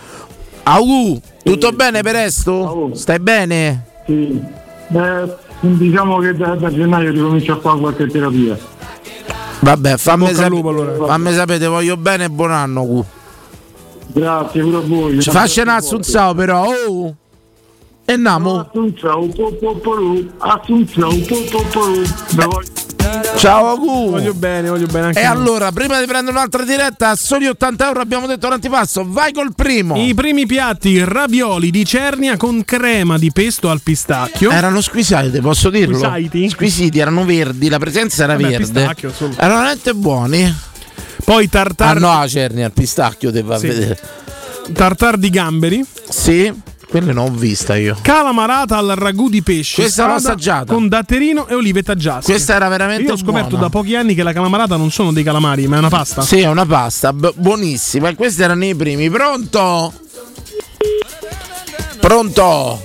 Speaker 2: Au, tutto bene per esto? Stai bene?
Speaker 12: Sì. Eh, diciamo che da, da gennaio ricomincio a fare qualche terapia.
Speaker 2: Vabbè, fammi,
Speaker 3: al
Speaker 2: sap-
Speaker 3: lupo, allora.
Speaker 2: fammi sapere, ti voglio bene e buon anno. Gu.
Speaker 12: Grazie pure a voi.
Speaker 2: Ci faccia un assunzao però, oh! E
Speaker 12: voglio-
Speaker 2: Ciao Agu!
Speaker 3: Voglio bene, voglio bene anche
Speaker 2: E
Speaker 3: io.
Speaker 2: allora, prima di prendere un'altra diretta, a soli 80 euro abbiamo detto l'antipasto. Vai col primo!
Speaker 3: I primi piatti ravioli di cernia con crema di pesto al pistacchio.
Speaker 2: Erano squisiti, posso dirlo?
Speaker 3: Squisiti?
Speaker 2: Squisiti, erano verdi, la presenza era
Speaker 3: Vabbè,
Speaker 2: verde. Erano veramente buoni.
Speaker 3: Poi tartar,
Speaker 2: Ah no, cernia, il pistacchio devo
Speaker 3: Sì.
Speaker 2: vedere.
Speaker 3: tartar di gamberi.
Speaker 2: Sì, quelle non ho vista io.
Speaker 3: Calamarata al ragù di pesce.
Speaker 2: Questa l'ho assaggiata.
Speaker 3: Con datterino e olive taggiate.
Speaker 2: Questa era veramente
Speaker 3: Io ho scoperto
Speaker 2: buona.
Speaker 3: da pochi anni che la calamarata non sono dei calamari, ma è una pasta.
Speaker 2: Sì, è una pasta b- buonissima. E questi erano i primi. Pronto? Pronto?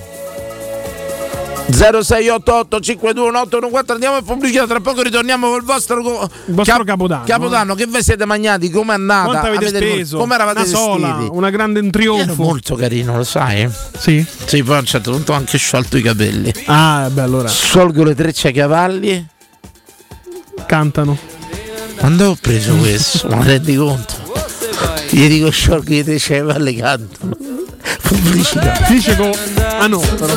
Speaker 2: 0688 521 andiamo in pubblicità tra poco ritorniamo col vostro, co-
Speaker 3: Il vostro capodanno.
Speaker 2: capodanno che vi siete mangiati come è andata
Speaker 3: Quanto avete speso?
Speaker 2: come eravate
Speaker 3: una sola,
Speaker 2: vestiti
Speaker 3: una grande un
Speaker 2: Ero
Speaker 3: trionfo.
Speaker 2: molto carino lo sai
Speaker 3: Sì.
Speaker 2: sì poi a un certo punto ho anche sciolto i capelli
Speaker 3: Ah, beh, allora
Speaker 2: sciolgo le trecce ai cavalli
Speaker 3: cantano.
Speaker 2: quando ho preso questo ma rendi conto gli dico sciolgo le trecce ai cavalli cantano pubblicità
Speaker 3: Finisce con. Ah no, però.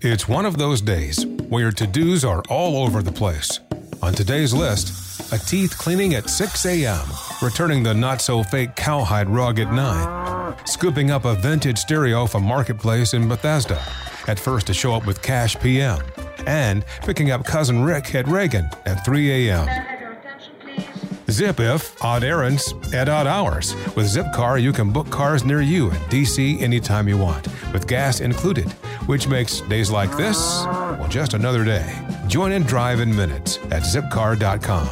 Speaker 13: It's one of those days where to dos are all over the place. On today's list, a teeth cleaning at 6 a.m., returning the not so fake cowhide rug at 9, scooping up a vintage stereo from Marketplace in Bethesda, at first to show up with cash PM, and picking up cousin Rick at Reagan at 3 a.m. Zip if odd errands at odd hours. With Zipcar, you can book cars near you in DC anytime you want, with gas included, which makes days like this, well, just another day. Join and drive in minutes at zipcar.com.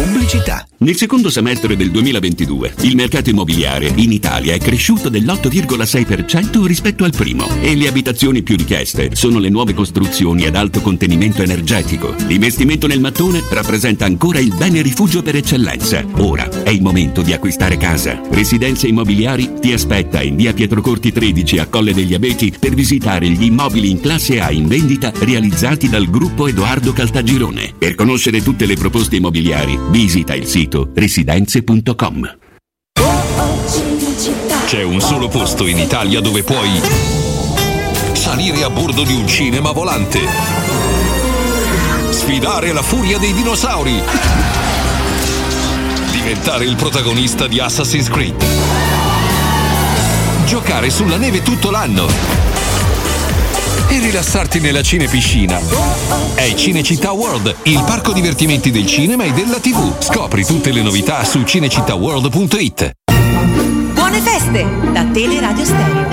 Speaker 14: Pubblicità. Nel secondo semestre del 2022 il mercato immobiliare in Italia è cresciuto dell'8,6% rispetto al primo e le abitazioni più richieste sono le nuove costruzioni ad alto contenimento energetico. L'investimento nel mattone rappresenta ancora il bene rifugio per eccellenza. Ora è il momento di acquistare casa. Residenze Immobiliari ti aspetta in via Pietrocorti 13 a Colle degli Abeti per visitare gli immobili in classe A in vendita realizzati dal gruppo Edoardo Caltagirone. Per conoscere tutte le proposte immobiliari visita il sito residenze.com.
Speaker 15: C'è un solo posto in Italia dove puoi salire a bordo di un cinema volante, sfidare la furia dei dinosauri, diventare il protagonista di Assassin's Creed, giocare sulla neve tutto l'anno e rilassarti nella cinepiscina. È Cinecittà World, il parco divertimenti del cinema e della TV. Scopri tutte le novità su cinecittàworld.it.
Speaker 16: Buone feste da Teleradio Stereo.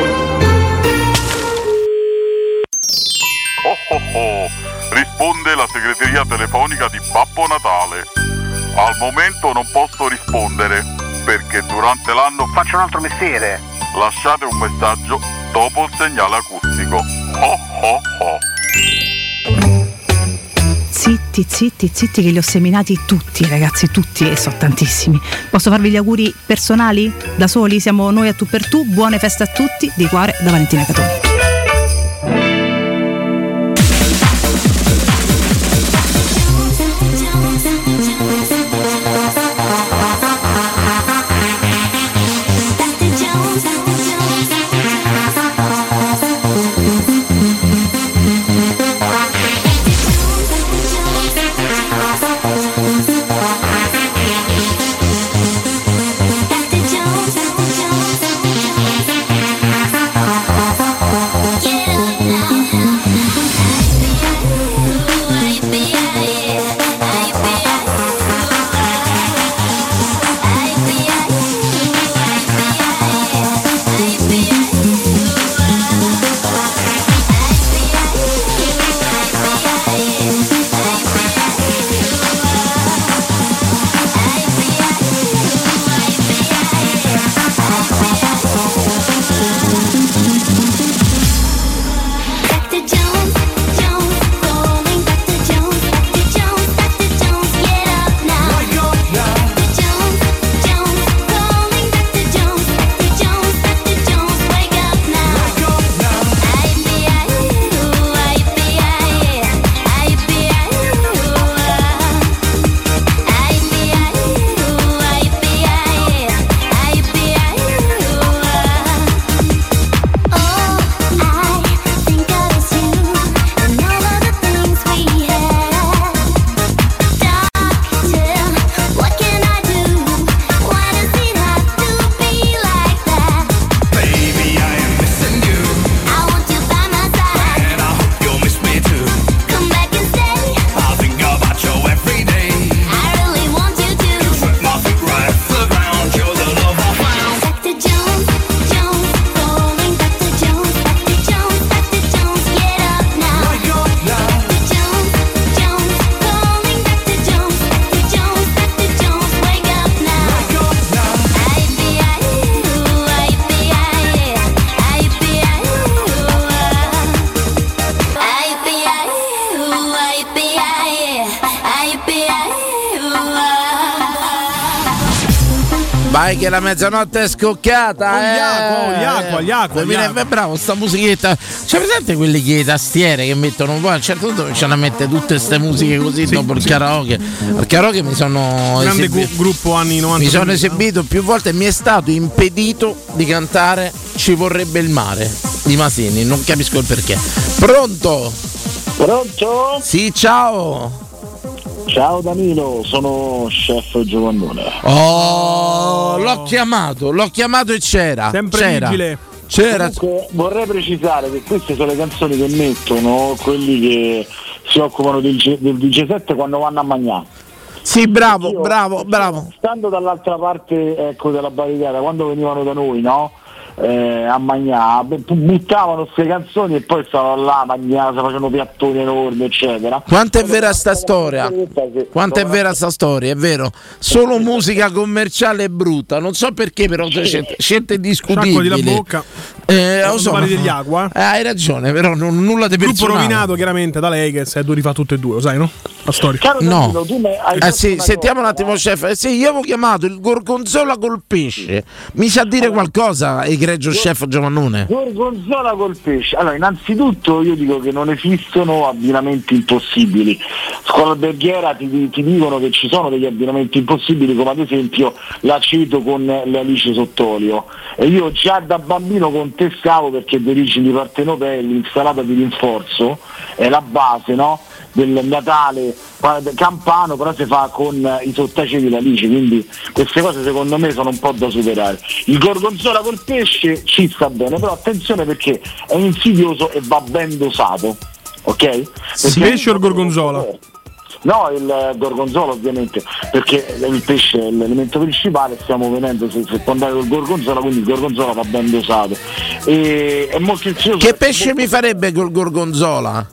Speaker 17: Oh oh oh, risponde la segreteria telefonica di Babbo Natale. Al momento non posso rispondere perché durante l'anno faccio un altro mestiere. Lasciate un messaggio dopo il segnale acustico. Oh oh oh.
Speaker 18: Zitti, zitti, zitti che li ho seminati tutti, ragazzi, tutti e sono tantissimi. Posso farvi gli auguri personali? Da soli? Siamo noi a tu per tu. Buone feste a tutti, di cuore da Valentina Catoni.
Speaker 2: Che la mezzanotte è scoccata,
Speaker 3: Oh,
Speaker 2: eh. viene-
Speaker 3: acqua.
Speaker 2: bravo, sta musichetta. C'è presente quelli che tastiere che mettono poi a un certo punto cominciano a mettere tutte queste musiche così dopo il karaoke. Al karaoke mi sono
Speaker 3: Grande
Speaker 2: esibi-
Speaker 3: gu- gruppo anni 90.
Speaker 2: mi sono esibito più volte e mi è stato impedito di cantare Ci vorrebbe il mare di Masini, non capisco il perché. Pronto?
Speaker 19: Pronto?
Speaker 2: Sì, ciao.
Speaker 19: Ciao Danilo, sono chef Giovannone.
Speaker 2: Oh, l'ho chiamato, l'ho chiamato e c'era.
Speaker 19: Sempre
Speaker 2: c'era.
Speaker 19: vigile.
Speaker 2: C'era.
Speaker 19: Comunque, vorrei precisare che queste sono le canzoni che mettono quelli che si occupano del, G- del DJ7 quando vanno a mangiare.
Speaker 2: Sì, bravo, bravo, bravo.
Speaker 19: Stando dall'altra parte ecco, della barricata, quando venivano da noi, no? Eh, a mangiare, buttavano queste canzoni e poi stavano là a mangiare, facevano piattoni enormi, eccetera.
Speaker 2: Quanto è vera sta storia? Quanto è vera sta storia? È vero. Solo musica commerciale è brutta. Non so perché, però sono scelte, scelte discutibili. Eh, lo
Speaker 3: Quando
Speaker 2: so.
Speaker 3: degli acqua.
Speaker 2: Eh, hai ragione, però non- nulla di
Speaker 3: Gruppo
Speaker 2: personale.
Speaker 3: rovinato chiaramente da lei che è due rifà tutte e due, lo sai, no? La storia.
Speaker 2: No. Eh sì, sentiamo un attimo, chef. Eh sì, io avevo chiamato il gorgonzola col pesce. Mi sa dire qualcosa, egregio chef Giovannone?
Speaker 19: Gorgonzola col pesce. Allora, innanzitutto io dico che non esistono abbinamenti impossibili. Scuola alberghiera ti, ti dicono che ci sono degli abbinamenti impossibili, come ad esempio l'aceto con le alici sott'olio. E io già da bambino contestavo perché di origini partenopee l'insalata di rinforzo è la base, no? del Natale pa- campano però si fa con i sottaceti d'alice quindi queste cose secondo me sono un po' da superare il gorgonzola col pesce ci sta bene però attenzione perché è insidioso e va ben dosato ok? Perché-
Speaker 3: Pesce o gorgonzola?
Speaker 19: No, il eh, gorgonzola ovviamente, perché il pesce è l'elemento principale, stiamo venendo se, se può andare col gorgonzola, quindi il gorgonzola va ben dosato. E, è molto insidioso.
Speaker 2: Che pesce mi farebbe col gorgonzola?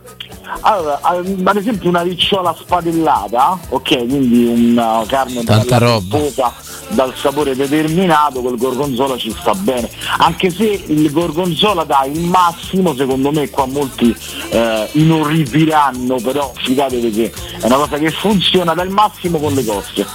Speaker 19: Allora, al- ad esempio una ricciola spadellata, ok, quindi una carne
Speaker 2: Tanta roba.
Speaker 19: dal sapore determinato, col gorgonzola ci sta bene. Anche se il gorgonzola dà il massimo, secondo me qua molti eh, inorridiranno, però fidatevi che è una cosa che funziona dal massimo con le cozze.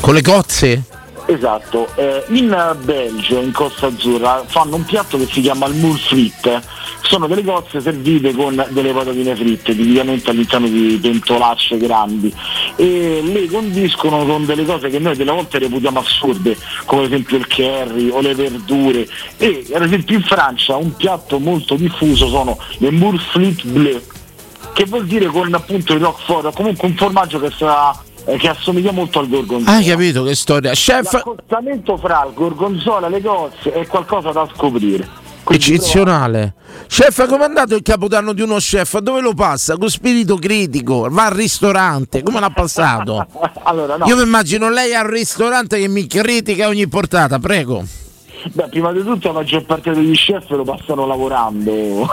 Speaker 2: Con le cozze?
Speaker 19: Esatto, eh, in Belgio, in Costa Azzurra, fanno un piatto che si chiama il moule fritte. Sono delle cozze servite con delle patatine fritte, tipicamente all'interno di pentolacce grandi, e le condiscono con delle cose che noi delle volte reputiamo assurde, come ad esempio il curry o le verdure. E ad esempio in Francia un piatto molto diffuso sono le moule frites bleu, che vuol dire con appunto il roquefort, o comunque un formaggio che, sa- eh, che assomiglia molto al gorgonzola.
Speaker 2: Hai capito che storia? Chef
Speaker 19: L'accostamento fra il gorgonzola e le cozze è qualcosa da scoprire.
Speaker 2: eccezionale. Chef, com'è andato il capodanno di uno chef? Dove lo passa? Con spirito critico, va al ristorante, come l'ha passato?
Speaker 19: Allora, no.
Speaker 2: Io mi immagino lei al ristorante che mi critica ogni portata, prego.
Speaker 19: Beh, prima di tutto la maggior parte degli chef lo passano lavorando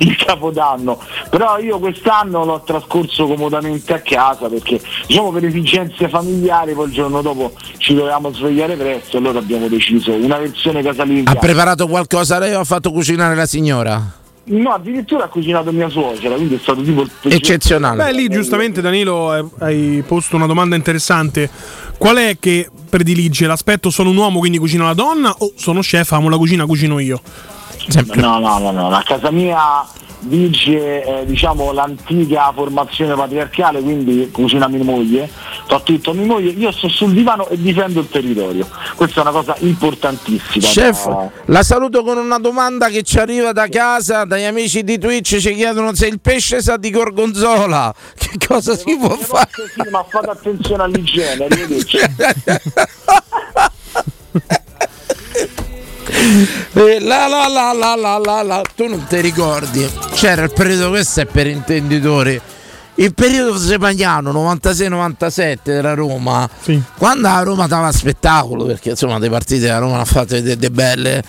Speaker 19: il capodanno, però io quest'anno l'ho trascorso comodamente a casa perché diciamo per esigenze familiari poi il giorno dopo ci dovevamo svegliare presto e allora abbiamo deciso una versione casalinga.
Speaker 2: Ha preparato qualcosa lei o ha fatto cucinare la signora?
Speaker 19: No, addirittura ha cucinato mia suocera, quindi è stato tipo
Speaker 2: Eccezionale.
Speaker 3: Beh, lì giustamente Danilo eh, hai posto una domanda interessante. Qual è che predilige l'aspetto sono un uomo quindi cucina la donna o sono chef, amo la cucina, cucino io?
Speaker 19: No, no, no, no, a casa mia vige eh, diciamo l'antica formazione patriarcale, quindi cucina mia moglie, fa tutto mia moglie, io sto sul divano e difendo il territorio. Questa è una cosa importantissima.
Speaker 2: Chef,
Speaker 19: da-
Speaker 2: la saluto con una domanda che ci arriva da casa, dagli amici di Twitch ci chiedono se il pesce sa di gorgonzola. Che cosa si può fare?
Speaker 19: Sì, ma fate attenzione all'igiene, arrivederci.
Speaker 2: Eh, la la la la la la la tu non ti ricordi c'era il periodo questo è per intenditori il periodo sepagnano 96-97 della Roma quando la Roma dava spettacolo perché insomma le partite della Roma ne ha fatte de, de belle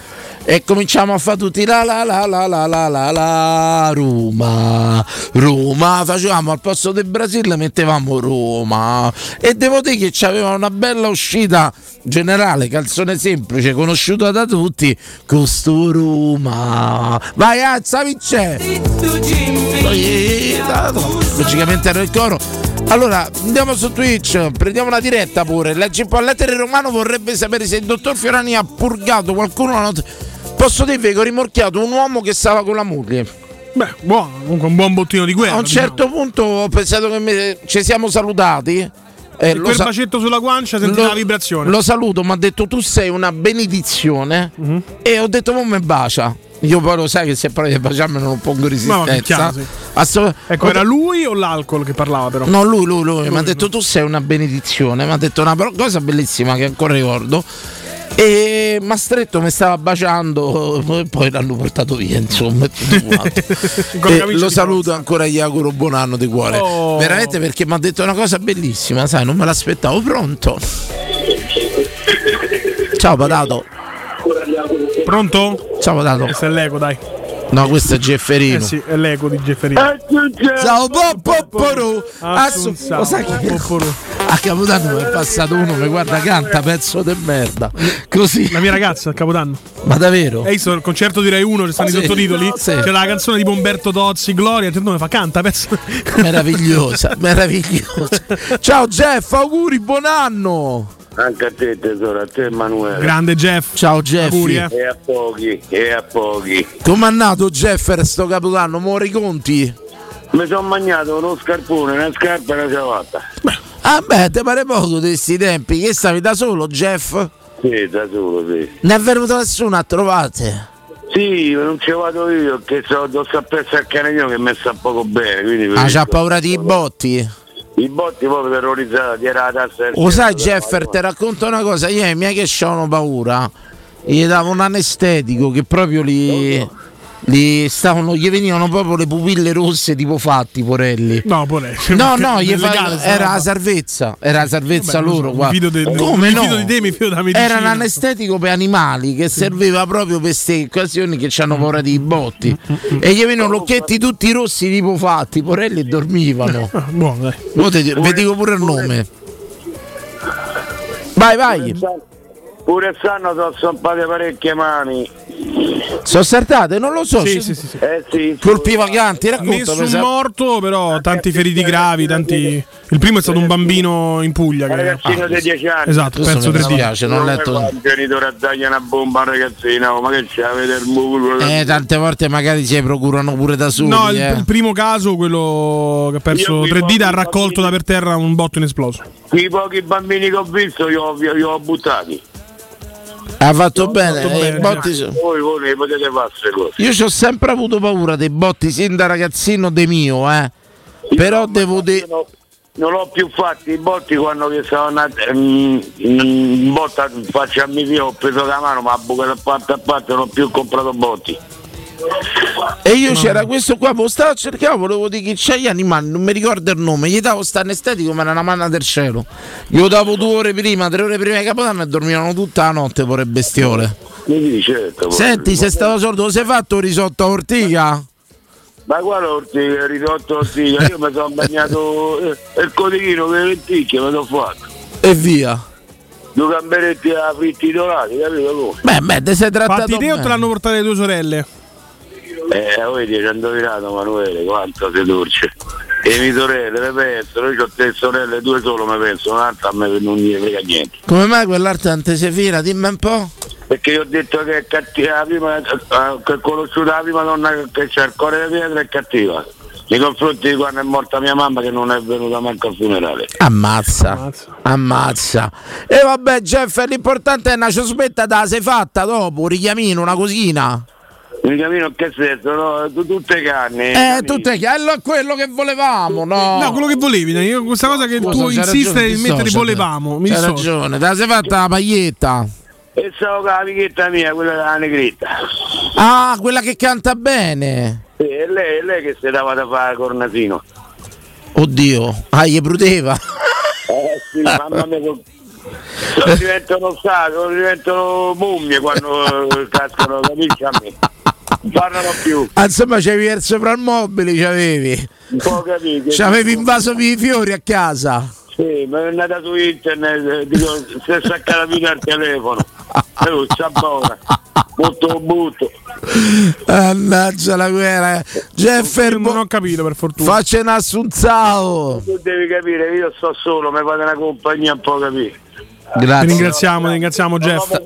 Speaker 2: e cominciamo a fare tutti la la la la la la la la Roma Roma facevamo al posto del Brasile mettevamo Roma e devo dire che c'aveva una bella uscita generale calzone semplice conosciuta da tutti costo Roma vai alza vince logicamente era il coro Allora, andiamo su Twitch, prendiamo una diretta pure. Leggi un po' lettere romano vorrebbe sapere se il dottor Fiorani ha purgato qualcuno la notte. Posso dirvi che ho rimorchiato un uomo che stava con la moglie.
Speaker 3: Beh, buono, comunque un buon bottino di guerra.
Speaker 2: A un certo punto ho pensato che me- ci siamo salutati.
Speaker 3: E
Speaker 2: lo
Speaker 3: quel
Speaker 2: sa-
Speaker 3: bacetto sulla guancia senti
Speaker 2: lo-
Speaker 3: la vibrazione.
Speaker 2: Lo saluto, mi ha detto tu sei una benedizione. E ho detto, mo me bacia. Io poi lo sai che se provi a baciarmi non pongo resistenza.
Speaker 3: chiaro, sì.
Speaker 2: Assolut-
Speaker 3: Ecco, era lui o l'alcol che parlava però?
Speaker 2: No, lui, lui, lui. Mi ha detto tu sei una benedizione. Mi ha detto una cosa bellissima che ancora ricordo. E mi ha stretto, mi stava baciando, e poi l'hanno portato via, insomma. lo saluto ancora, gli auguro buon anno di cuore.
Speaker 3: Oh.
Speaker 2: Veramente perché mi ha detto una cosa bellissima, sai, non me l'aspettavo. Pronto? Ciao Patato.
Speaker 3: Pronto?
Speaker 2: Ciao Patato.
Speaker 3: Questo è l'eco, dai.
Speaker 2: No, questo è Gefferino.
Speaker 3: Eh sì, è l'eco di Gefferino.
Speaker 2: Ciao Popporu
Speaker 3: Assunzao.
Speaker 2: Lo sai che a Capodanno mi è passato uno mi guarda canta pezzo di merda Così
Speaker 3: La mia ragazza al Capodanno.
Speaker 2: Ma davvero?
Speaker 3: E visto il concerto di Rai 1 ci stanno
Speaker 2: Sì,
Speaker 3: i sottotitoli?
Speaker 2: sì.
Speaker 3: C'era la canzone di Bomberto Tozzi, Gloria, il nome fa canta, pezzo.
Speaker 2: Meravigliosa, meravigliosa Ciao Jeff, auguri, buon anno
Speaker 20: Anche a te tesoro, a te Emanuele.
Speaker 3: Grande Jeff.
Speaker 2: Ciao Jeff
Speaker 3: eh.
Speaker 20: E a pochi, e a pochi.
Speaker 2: Com'è andato Jeff sto Capodanno? Mori conti?
Speaker 20: Mi sono mangiato uno scarpone, una scarpa e una ciabatta.
Speaker 2: Ah beh, te pare poco di questi tempi Che stavi da solo Jeff?
Speaker 20: Sì, da solo, sì.
Speaker 2: Ne è venuto nessuno a trovate?
Speaker 20: Sì, non ci vado io, che so, do sapere al cane mio che mi sta poco bene. Quindi
Speaker 2: Ah, c'ha paura di botti?
Speaker 20: I botti proprio terrorizzati, era la tassa
Speaker 2: Lo sai Jeffer, ti racconto una cosa, io ai miei che c'hanno paura, gli davo un anestetico che proprio li, li stavano, gli venivano proprio le pupille rosse tipo fatti, porelli.
Speaker 3: No, pure.
Speaker 2: No, no, gli fa- era la salvezza, era la salvezza
Speaker 3: Vabbè,
Speaker 2: loro.
Speaker 3: so, mi fido de-
Speaker 2: Come
Speaker 3: mi
Speaker 2: no?
Speaker 3: fido di te, mi fido della medicina.
Speaker 2: Era un anestetico per animali che serviva proprio per queste occasioni che hanno paura di botti. e gli venivano occhietti tutti rossi tipo fatti, porelli e dormivano.
Speaker 3: Ah, buono, dai.
Speaker 2: Mo te- vi dico pure il nome. Vai, vai.
Speaker 20: Pure stanno sono stompate parecchie mani.
Speaker 2: Sono saltate? Non lo so.
Speaker 3: Sì, sì, sì, sì.
Speaker 20: Eh sì.
Speaker 2: Colpi vacanti, racconta.
Speaker 3: Nessun morto, però tanti feriti gravi, tanti... Il primo è stato un bambino in Puglia.
Speaker 20: Un ragazzino di 10 anni.
Speaker 3: Esatto,
Speaker 2: mi
Speaker 3: tre
Speaker 2: dispiace, non ho letto.
Speaker 20: Un genitore a dargli una bomba a un ragazzino, oh, ma che c'è? Avete il mulo?
Speaker 2: Eh, tante volte magari si procurano pure da soli.
Speaker 3: No, il,
Speaker 2: eh.
Speaker 3: il primo caso, quello che ha perso tre dita, ha raccolto da per terra un botto inesploso.
Speaker 20: I pochi bambini che ho visto li ho, li ho buttati.
Speaker 2: Ha fatto bene.
Speaker 3: fatto
Speaker 2: eh,
Speaker 3: bene,
Speaker 2: i botti
Speaker 20: Voi, voi ne potete fare queste cose.
Speaker 2: Io ci ho sempre avuto paura dei botti sin da ragazzino de mio, eh. Però devo dire.
Speaker 20: No, non l'ho più fatti i botti quando che sono nati mm, in botta faccio a mio figlio ho preso la mano ma a buca da parte a parte non ho più comprato botti
Speaker 2: E io c'era questo qua, lo stavo a cercare, volevo dire che c'è gli animali, non mi ricordo il nome, gli davo sta anestetico, ma era una manna del cielo. Glielo davo due ore prima, tre ore prima di Capodanno e dormivano tutta la notte pure bestiole.
Speaker 20: certo
Speaker 2: Senti, sei stato sordo, lo sei fatto risotto a ortica?
Speaker 20: ma guarda ortiga, il risotto ortiga io mi sono bagnato eh, il codichino con le lenticchie me l'ho fatto
Speaker 2: E via.
Speaker 20: due gamberetti a fritti dorati capito?
Speaker 2: Beh, beh, te sei trattato
Speaker 3: Fatti te o te l'hanno portato le tue sorelle?
Speaker 20: Eh vedi ci hanno indovinato Manuele quanto sei dolce e mie sorelle le penso io ho tre sorelle due solo mi penso un'altra a me non gli frega niente
Speaker 2: Come mai quell'arte non te si fila? Dimmi un po'.
Speaker 20: perché io ho detto che è cattiva la prima, eh, che ho conosciuto la prima donna che- c'ha il cuore di pietra è cattiva nei confronti di quando è morta mia mamma che non è venuta manco al funerale
Speaker 2: Ammazza, ammazza. E vabbè, Jeff, l'importante è una sospetta da sei fatta dopo, un richiamino, una cosina.
Speaker 20: Mi cammino che senso no? Tu- tutte canne
Speaker 2: Eh, tutte chiaro, è quello che volevamo, no?
Speaker 3: No, quello che volevi, io questa cosa che
Speaker 2: Scusa,
Speaker 3: tu insiste
Speaker 2: ragione,
Speaker 3: di mettere volevamo. Mi
Speaker 2: C'hai
Speaker 3: dissocio.
Speaker 2: ragione, te la sei fatta la paglietta.
Speaker 20: e stavo con la amichetta mia quella della negretta
Speaker 2: Ah, quella che canta bene.
Speaker 20: Sì, e lei, è lei che si dava da fare cornasino
Speaker 2: Oddio, ah, gli prudeva.
Speaker 20: eh sì mamma mia non diventano stati, non diventano mummie quando eh, cascano, capisci a me? Non parlano più,
Speaker 2: Ah, insomma, c'avevi il soprammobile, c'avevi.
Speaker 20: un po' capito.
Speaker 2: C'avevi invaso i fiori a casa.
Speaker 20: Sì, ma è andata su internet, eh, dico, si è staccata via il telefono. E lui sta buona. Butto butto.
Speaker 2: Mannaggia la guerra. Jeffer,
Speaker 3: non ho capito per fortuna.
Speaker 2: Faccia un assunzao.
Speaker 20: Tu devi capire, io sto solo, mi fate una compagnia un po' capire.
Speaker 2: Grazie.
Speaker 3: Ti ringraziamo, ti ringraziamo Jeff.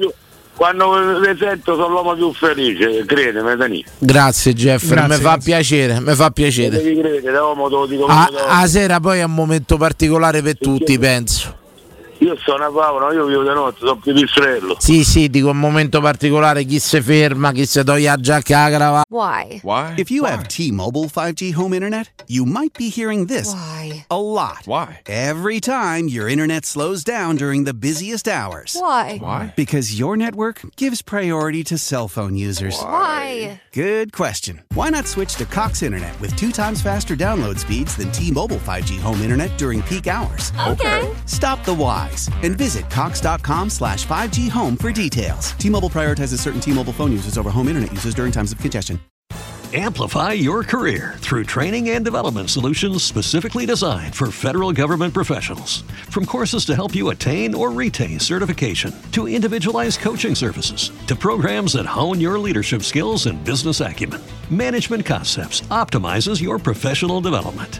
Speaker 20: Quando le sento sono l'uomo più felice, credimi, Dani.
Speaker 2: Grazie
Speaker 3: Grazie,
Speaker 2: mi fa piacere, mi fa piacere.
Speaker 20: Devi credere, te lo dico
Speaker 2: A,
Speaker 20: proprio
Speaker 2: a sera poi è un momento particolare per tutti, penso.
Speaker 20: Io sono a Paolo, io vivo di notte, sono più distrello.
Speaker 2: Sì, sì, dico un momento particolare, chi si ferma, chi si toglie la giacca la cravatta.
Speaker 16: Why?
Speaker 6: Why? If you have T-Mobile 5G home internet, you might be hearing this
Speaker 16: Why?
Speaker 6: a lot. Why? Every time your internet slows down during the busiest hours.
Speaker 16: Why?
Speaker 6: Why? Because your network gives priority to cell phone users.
Speaker 16: Why?
Speaker 6: Good question. Why not switch to Cox Internet with two times faster download speeds than T-Mobile 5G home internet during peak hours?
Speaker 16: Okay.
Speaker 6: Stop the whys and visit cox.com slash 5G home for details. T-Mobile prioritizes certain T-Mobile phone users over home internet users during times of congestion.
Speaker 21: Amplify your career through training and development solutions specifically designed for federal government professionals. From courses to help you attain or retain certification, to individualized coaching services, to programs that hone your leadership skills and business acumen, Management Concepts optimizes your professional development.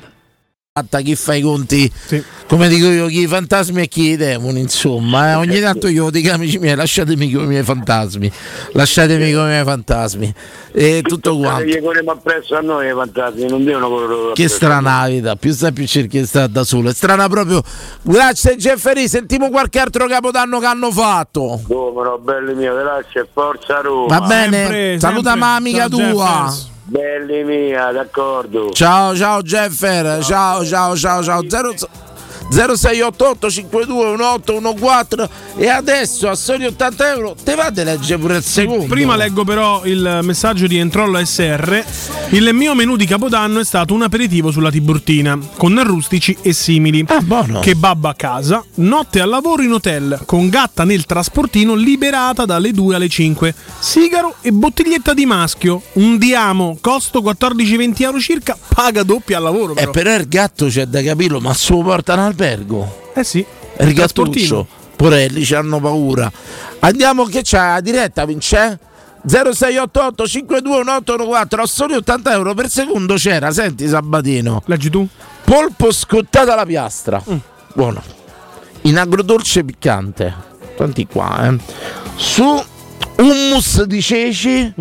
Speaker 2: Fatta chi fa i conti, come dico io, chi i fantasmi e chi i demoni, insomma. eh. Ogni tanto io dico amici miei, lasciatemi con i miei fantasmi, lasciatemi con i miei fantasmi. E tutto quanto.
Speaker 20: Gli corriamo appresso a noi i fantasmi, non devono correre
Speaker 2: Che strana vita, più sta più cerchi di stare da solo. È strana proprio. Grazie Jeffrey, sentiamo qualche altro capodanno che hanno fatto.
Speaker 20: Come no, belli miei, grazie, forza Roma.
Speaker 2: Va bene, saluta ma amica tua.
Speaker 20: Belli mia, d'accordo.
Speaker 2: Ciao ciao Jeffer, ciao ciao ciao ciao. Zero- 0688 52 1814 e adesso a soli 80 euro te va a leggere pure il secondo
Speaker 3: Prima leggo però il messaggio di Entrollo SR. Il mio menù di Capodanno è stato un aperitivo sulla Tiburtina, con rustici e simili.
Speaker 2: Ah, buono.
Speaker 3: Kebab a casa, notte al lavoro in hotel, con gatta nel trasportino liberata dalle 2 alle 5. Sigaro e bottiglietta di maschio. Un diamo, costo 14-20 euro circa, paga doppia al lavoro.
Speaker 2: Eh,
Speaker 3: Però.
Speaker 2: però il gatto c'è da capirlo, ma se lo portano al albergo.
Speaker 3: Eh sì.
Speaker 2: Il gattuccio. Porelli ci hanno paura. Andiamo che c'è la diretta, Vince? 0688 521814 a soli 80 euro per secondo c'era, senti Sabatino.
Speaker 3: Leggi tu?
Speaker 2: Polpo scottato alla piastra. Buono. In agrodolce piccante. Tanti qua, eh. Su hummus di ceci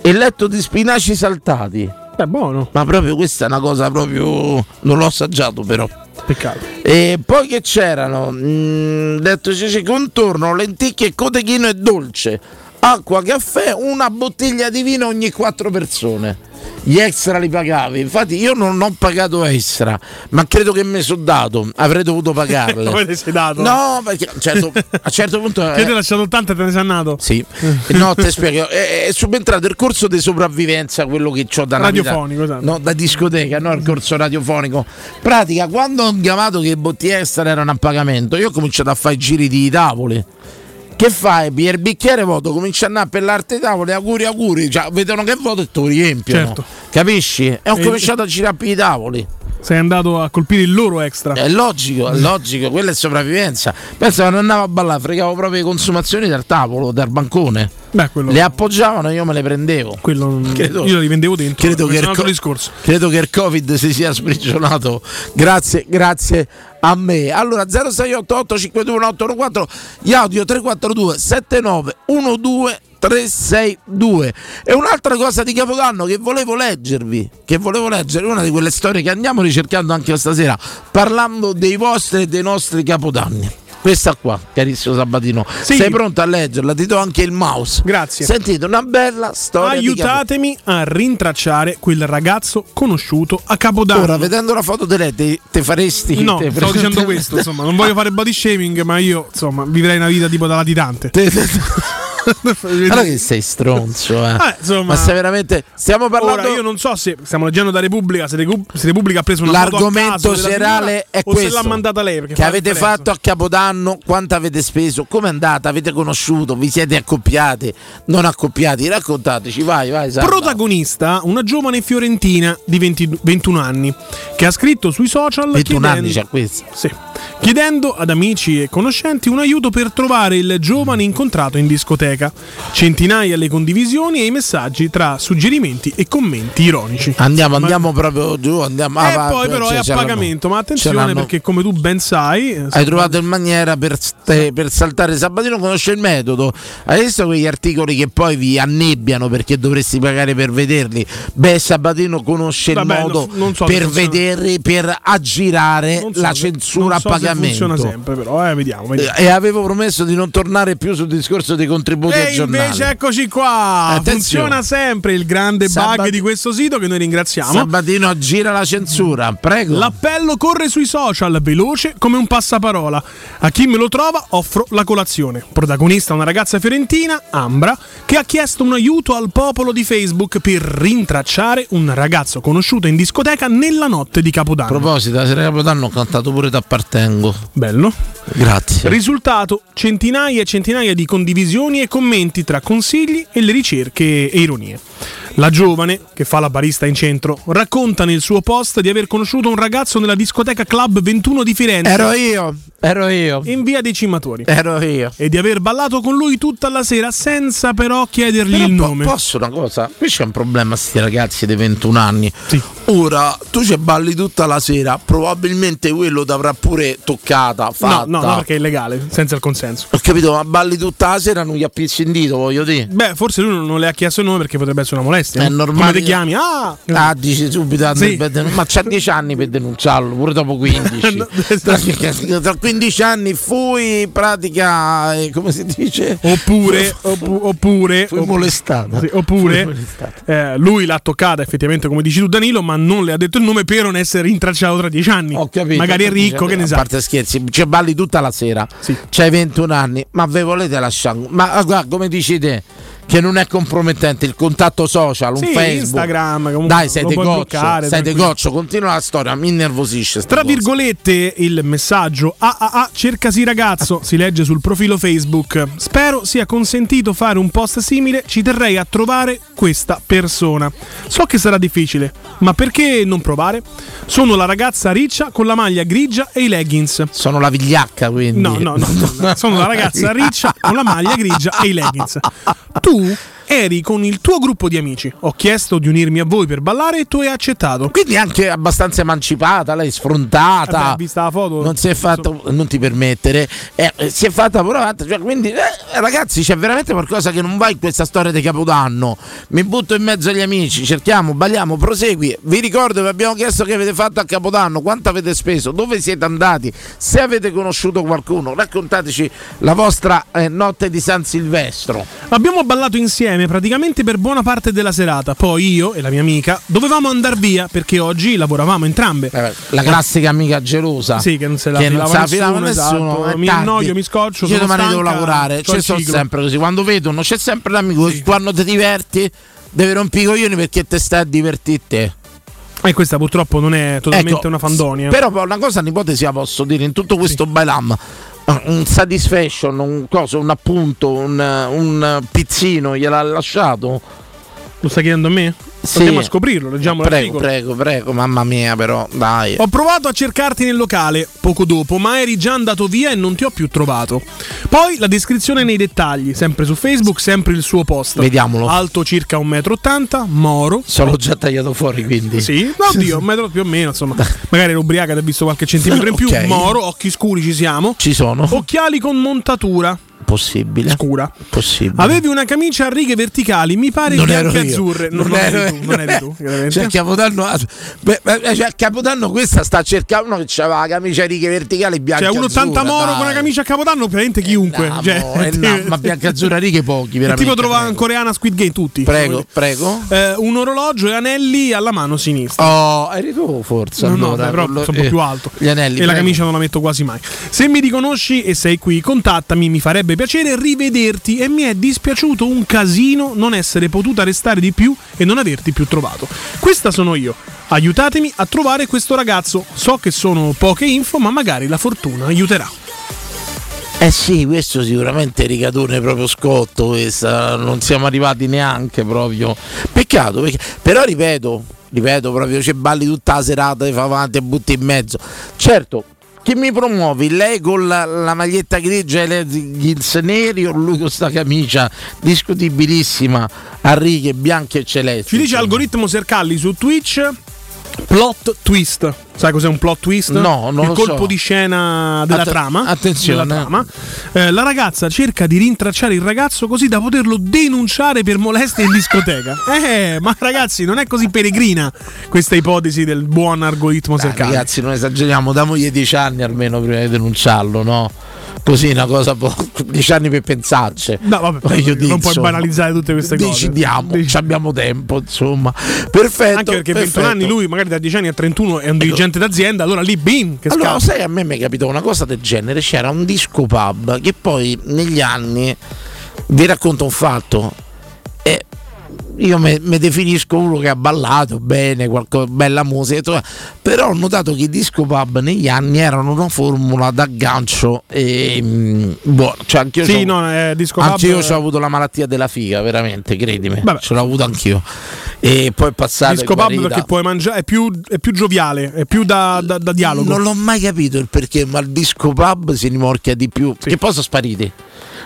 Speaker 2: e letto di spinaci saltati.
Speaker 3: È buono.
Speaker 2: Ma proprio questa è una cosa proprio. Non l'ho assaggiato però.
Speaker 3: Peccato.
Speaker 2: E poi che c'erano? Mm, detto ceci contorno, lenticchie, cotechino e dolce. Acqua, caffè, una bottiglia di vino ogni quattro persone. Gli extra li pagavi. Infatti, io non ho pagato extra, ma credo che mi sono dato. Avrei dovuto pagarle.
Speaker 3: Come ti sei dato?
Speaker 2: No, perché a un certo, a un certo punto.
Speaker 3: Che ti
Speaker 2: eh,
Speaker 3: hai lasciato 80 e te ne sei andato?
Speaker 2: sì, no, ti spiego. È, è subentrato il corso di sopravvivenza, quello che ho da
Speaker 3: Radiofonico, esatto.
Speaker 2: No, da discoteca, no, il corso radiofonico. Pratica, quando ho chiamato che i bottiglie extra erano a pagamento, io ho cominciato a fare i giri di tavoli. Che fai? Il bicchiere voto, cominci a andare per l'arte tavoli, auguri auguri, cioè, vedono che voto e te lo riempiono.
Speaker 3: Certo.
Speaker 2: Capisci? E ho cominciato a girare per i tavoli.
Speaker 3: Sei andato a colpire il loro extra.
Speaker 2: È logico, è logico, quella è sopravvivenza. Pensa quando andavo a ballare, fregavo proprio le consumazioni dal tavolo, dal bancone.
Speaker 3: Beh, quello,
Speaker 2: Le appoggiavano e io me le prendevo.
Speaker 3: quello
Speaker 2: Credo-
Speaker 3: io li vendevo dentro.
Speaker 2: Credo che, co-
Speaker 3: discorso.
Speaker 2: credo che il Covid si sia sprigionato. Grazie, grazie a me. Allora 0688 521814 gli audio 342 7912 362 e un'altra cosa di Capodanno che volevo leggervi che volevo leggere una di quelle storie che andiamo ricercando anche stasera parlando dei vostri e dei nostri Capodanni questa qua carissimo Sabatino
Speaker 3: Sì.
Speaker 2: sei pronto a leggerla ti do anche il mouse
Speaker 3: Grazie.
Speaker 2: sentite una bella storia
Speaker 3: Aiutatemi a rintracciare quel ragazzo conosciuto a Capodanno.
Speaker 2: Ora, vedendo la foto di lei, te, te faresti.
Speaker 3: No,
Speaker 2: te
Speaker 3: stavo dicendo questo, insomma, non voglio fare body shaming, ma io, insomma, vivrei una vita tipo da latitante.
Speaker 2: Te- te- Guarda che sei stronzo, eh.
Speaker 3: Eh, insomma-
Speaker 2: Ma sei veramente. Stiamo parlando.
Speaker 3: Ora io non so se stiamo leggendo da Repubblica, se, se Repubblica ha preso una
Speaker 2: L'argomento serale è
Speaker 3: o
Speaker 2: questo.
Speaker 3: se l'ha mandata lei.
Speaker 2: Che avete
Speaker 3: differenza.
Speaker 2: fatto a Capodanno? Quanto avete speso? Come è andata? Avete conosciuto? Vi siete accoppiati? Non accoppiati? Raccontateci, vai, vai. Sandra.
Speaker 3: Protagonista, una giovane fiorentina di 20 21 anni che ha scritto sui social
Speaker 2: 21 anni
Speaker 3: chiedendo-
Speaker 2: c'ha questo.
Speaker 3: Sì. chiedendo ad amici e conoscenti un aiuto per trovare il giovane incontrato in discoteca. Centinaia le condivisioni e i messaggi tra suggerimenti e commenti ironici.
Speaker 2: Andiamo, andiamo proprio giù. Andiamo,
Speaker 3: E
Speaker 2: ah,
Speaker 3: poi però è a pagamento, ma attenzione perché come tu ben sai... eh,
Speaker 2: Hai trovato in maniera per, ste- per saltare Sabatino, conosce il metodo. Hai visto quegli articoli che poi vi annebbiano perché dovresti pagare per vederli? Beh, Sabatino conosce
Speaker 3: Vabbè,
Speaker 2: il modo
Speaker 3: non- so
Speaker 2: per vederli, per aggirare
Speaker 3: so
Speaker 2: la censura a
Speaker 3: so se
Speaker 2: pagamento.
Speaker 3: funziona sempre però, eh, vediamo. vediamo.
Speaker 2: E avevo promesso di non tornare più sul discorso dei contributi al
Speaker 3: E
Speaker 2: giornale.
Speaker 3: invece eccoci qua,
Speaker 2: Attenzione.
Speaker 3: funziona sempre il grande bug
Speaker 2: Sabat-
Speaker 3: di questo sito che noi ringraziamo.
Speaker 2: Sabatino aggira la censura, prego.
Speaker 3: L'appello corre sui social, veloce come un passaparola. A chi me lo trova offro la colazione. Protagonista una ragazza fiorentina, Ambra, che ha chiesto un aiuto al popolo di Facebook per rintracciare un ragazzo conosciuto in discoteca nella notte di
Speaker 2: A
Speaker 3: Capodanno.
Speaker 2: proposito, la sera Capodanno ho cantato pure T'appartengo.
Speaker 3: Bello.
Speaker 2: Grazie.
Speaker 3: Risultato: centinaia e centinaia di condivisioni e commenti tra consigli e le ricerche e ironie. La giovane, che fa la barista in centro, racconta nel suo post di aver conosciuto un ragazzo nella discoteca Club 21 di Firenze.
Speaker 2: Ero io, ero io.
Speaker 3: In via dei Cimatori.
Speaker 2: Ero io.
Speaker 3: E di aver ballato con lui tutta la sera senza però chiedergli
Speaker 2: Però
Speaker 3: il
Speaker 2: po-
Speaker 3: nome.
Speaker 2: Posso una cosa? Qui c'è un problema, sti ragazzi dei 21 anni. Ora, tu ci balli tutta la sera, probabilmente quello ti avrà pure toccata,
Speaker 3: No,
Speaker 2: fatta.
Speaker 3: no, no, perché è illegale, senza il consenso.
Speaker 2: Ho capito, ma balli tutta la sera, non gli appizzi in dito, voglio dire.
Speaker 3: Beh, forse lui non le ha chiesto il nome perché potrebbe essere una molestia.
Speaker 2: È
Speaker 3: no?
Speaker 2: normale.
Speaker 3: Come ti chiami? Ah!
Speaker 2: Ah, dici subito,
Speaker 3: Sì.
Speaker 2: ma c'ha 10 anni per denunciarlo, pure dopo 15. tra, tra 15 anni fui in pratica, eh, come si dice?
Speaker 3: Oppure, oppu- oppure,
Speaker 2: Fui molestato.
Speaker 3: sì, oppure
Speaker 2: Fui molestato.
Speaker 3: eh, lui l'ha toccata effettivamente come dici tu Danilo, ma non le ha detto il nome per non essere rintracciato tra dieci anni.
Speaker 2: Ho capito.
Speaker 3: Magari è ricco, che ne
Speaker 2: A
Speaker 3: sa.
Speaker 2: parte scherzi, ci balli tutta la sera. C'hai 21 anni, ma ve volete lasciare? Ma ah, guarda, come dici te, che non è compromettente il contatto social, un
Speaker 3: Sì,
Speaker 2: Facebook.
Speaker 3: Instagram, comunque
Speaker 2: Dai, sei de goccio,
Speaker 3: bloccare,
Speaker 2: sei de goccio, continua la storia, mi innervosisce.
Speaker 3: Tra
Speaker 2: cosa.
Speaker 3: virgolette il messaggio AAA cercasi ragazzo si legge sul profilo Facebook. Spero sia consentito fare un post simile, ci terrei a trovare questa persona. So che sarà difficile, ma perché non provare? Sono la ragazza riccia con la maglia grigia e i leggings.
Speaker 2: Sono la vigliacca, quindi.
Speaker 3: No, no, no, no, no. sono la ragazza riccia con la maglia grigia e i leggings. Tu du eri con il tuo gruppo di amici. Ho chiesto di unirmi a voi per ballare e tu hai accettato.
Speaker 2: Quindi anche abbastanza emancipata, lei sfrontata.
Speaker 3: Vabbè, vista la foto.
Speaker 2: non si è fatta, non ti permettere, eh, eh, si è fatta pure avanti. Cioè, quindi, eh, ragazzi, c'è veramente qualcosa che non va in questa storia di Capodanno. Mi butto in mezzo agli amici, cerchiamo, balliamo, prosegui. Vi ricordo che abbiamo chiesto che avete fatto a Capodanno, quanto avete speso, dove siete andati, se avete conosciuto qualcuno, raccontateci la vostra eh, notte di San Silvestro.
Speaker 3: Abbiamo ballato insieme praticamente per buona parte della serata. Poi io e la mia amica dovevamo andare via perché oggi lavoravamo entrambe.
Speaker 2: La classica amica gelosa.
Speaker 3: Sì, che non se la
Speaker 2: che non
Speaker 3: filava
Speaker 2: la filava
Speaker 3: nessuno,
Speaker 2: nessuno.
Speaker 3: esatto. Mi annoio, mi scoccio,
Speaker 2: Io
Speaker 3: sono
Speaker 2: domani devo
Speaker 3: stanca,
Speaker 2: lavorare.
Speaker 3: c'ho
Speaker 2: Ci
Speaker 3: il
Speaker 2: sono
Speaker 3: ciclo.
Speaker 2: sempre così. Quando vedono c'è sempre l'amico che quando ti diverti deve rompere i coglioni perché te stai a divertire te.
Speaker 3: E questa purtroppo non è totalmente
Speaker 2: Ecco,
Speaker 3: una fandonia.
Speaker 2: Però una cosa nipote sia posso dire in tutto questo bailam un satisfaction, un coso, un appunto, un, un pizzino gliel'ha lasciato?
Speaker 3: Lo stai chiedendo a me? Andiamo a scoprirlo, leggiamo
Speaker 2: prego,
Speaker 3: l'articolo.
Speaker 2: prego, prego, mamma mia però, dai.
Speaker 3: Ho provato a cercarti nel locale poco dopo, ma eri già andato via e non ti ho più trovato. Poi la descrizione nei dettagli, sempre su Facebook, sempre il suo post.
Speaker 2: Vediamolo.
Speaker 3: Alto circa 1,80 m, moro.
Speaker 2: Sono già tagliato fuori quindi.
Speaker 3: Sì, no, oddio, un metro più o meno, insomma. Magari era ubriaca ed ha visto qualche centimetro in più.
Speaker 2: Ok.
Speaker 3: Moro, occhi scuri ci siamo.
Speaker 2: Ci sono.
Speaker 3: Occhiali con montatura.
Speaker 2: Possibile.
Speaker 3: Scura.
Speaker 2: Possibile.
Speaker 3: Avevi una camicia a righe verticali, mi pare
Speaker 2: Non
Speaker 3: bianche
Speaker 2: io.
Speaker 3: azzurre.
Speaker 2: Non
Speaker 3: non
Speaker 2: ero
Speaker 3: eri tu, non eri tu.
Speaker 2: Cioè, Capodanno, beh, cioè, Capodanno questa sta cercando uno che aveva la camicia a righe verticali bianca
Speaker 3: Cioè, un 80 moro con una camicia a capodanno, ovviamente chiunque. cioè,
Speaker 2: Eh, no, ma bianca azzurra righe pochi, veramente.
Speaker 3: tipo trovare in coreana Squid Game tutti.
Speaker 2: Prego, prego.
Speaker 3: Eh, un orologio e anelli alla mano sinistra.
Speaker 2: Oh, eri tu forse.
Speaker 3: No, no,
Speaker 2: allora,
Speaker 3: beh, però
Speaker 2: quello-
Speaker 3: sono
Speaker 2: eh,
Speaker 3: più alto.
Speaker 2: Gli anelli.
Speaker 3: e la
Speaker 2: prego.
Speaker 3: camicia non la metto quasi mai. Se mi riconosci e sei qui, contattami, mi farebbe piacere rivederti e mi è dispiaciuto un casino non essere potuta restare di più e non averti più trovato. Questa sono io. Aiutatemi a trovare questo ragazzo. So che sono poche info, ma magari la fortuna aiuterà.
Speaker 2: Eh sì, questo sicuramente è proprio scotto, questa. non siamo arrivati neanche proprio. Peccato, perché- però ripeto, ripeto proprio, c'è balli tutta la serata, ti fa avanti e butti in mezzo. Certo, chi mi promuovi? Lei con la, la maglietta grigia e le jeans neri o lui con sta camicia discutibilissima a righe bianche e celesti?
Speaker 3: Ci dice algoritmo Sercalli su Twitch. Plot twist. Sai cos'è un plot twist?
Speaker 2: No, non
Speaker 3: Il
Speaker 2: lo
Speaker 3: colpo
Speaker 2: so.
Speaker 3: di scena della
Speaker 2: Atte-
Speaker 3: trama.
Speaker 2: attenzione.
Speaker 3: Della trama. Eh, la ragazza cerca di rintracciare il ragazzo così da poterlo denunciare per molestia in discoteca. Eh, ma ragazzi, non è così peregrina questa ipotesi del buon algoritmo Sercalli.
Speaker 2: ragazzi, non esageriamo, damogli 10 anni almeno prima di denunciarlo, no? Così una cosa, po- 10 anni per pensarci.
Speaker 3: No, vabbè, non puoi
Speaker 2: insomma,
Speaker 3: banalizzare tutte queste cose.
Speaker 2: Decidiamo, ci abbiamo tempo, insomma. Perfetto.
Speaker 3: Anche perché 21
Speaker 2: perfetto.
Speaker 3: anni lui, magari da 10 anni a 31, è un dirigente d'azienda, allora lì bim, che
Speaker 2: Allora,
Speaker 3: scappa.
Speaker 2: sai, a me mi è capita una cosa del genere. C'era un disco pub che poi negli anni vi racconto un fatto. Io mi definisco uno che ha ballato bene, qualcosa, bella musica, però ho notato che i disco pub negli anni erano una formula d'aggancio e mm, buono. Cioè, anch'io
Speaker 3: Sì, no, eh,
Speaker 2: Anch'io ho avuto la malattia della figa, veramente, credimi.
Speaker 3: Vabbè.
Speaker 2: Ce l'ho avuto anch'io. E poi è passato.
Speaker 3: Disco
Speaker 2: è
Speaker 3: pub perché puoi mangiare, è più, è più gioviale, è più da, da- da dialogo.
Speaker 2: Non l'ho mai capito il perché, ma il disco pub si rimorchia di più. Che poi sono spariti.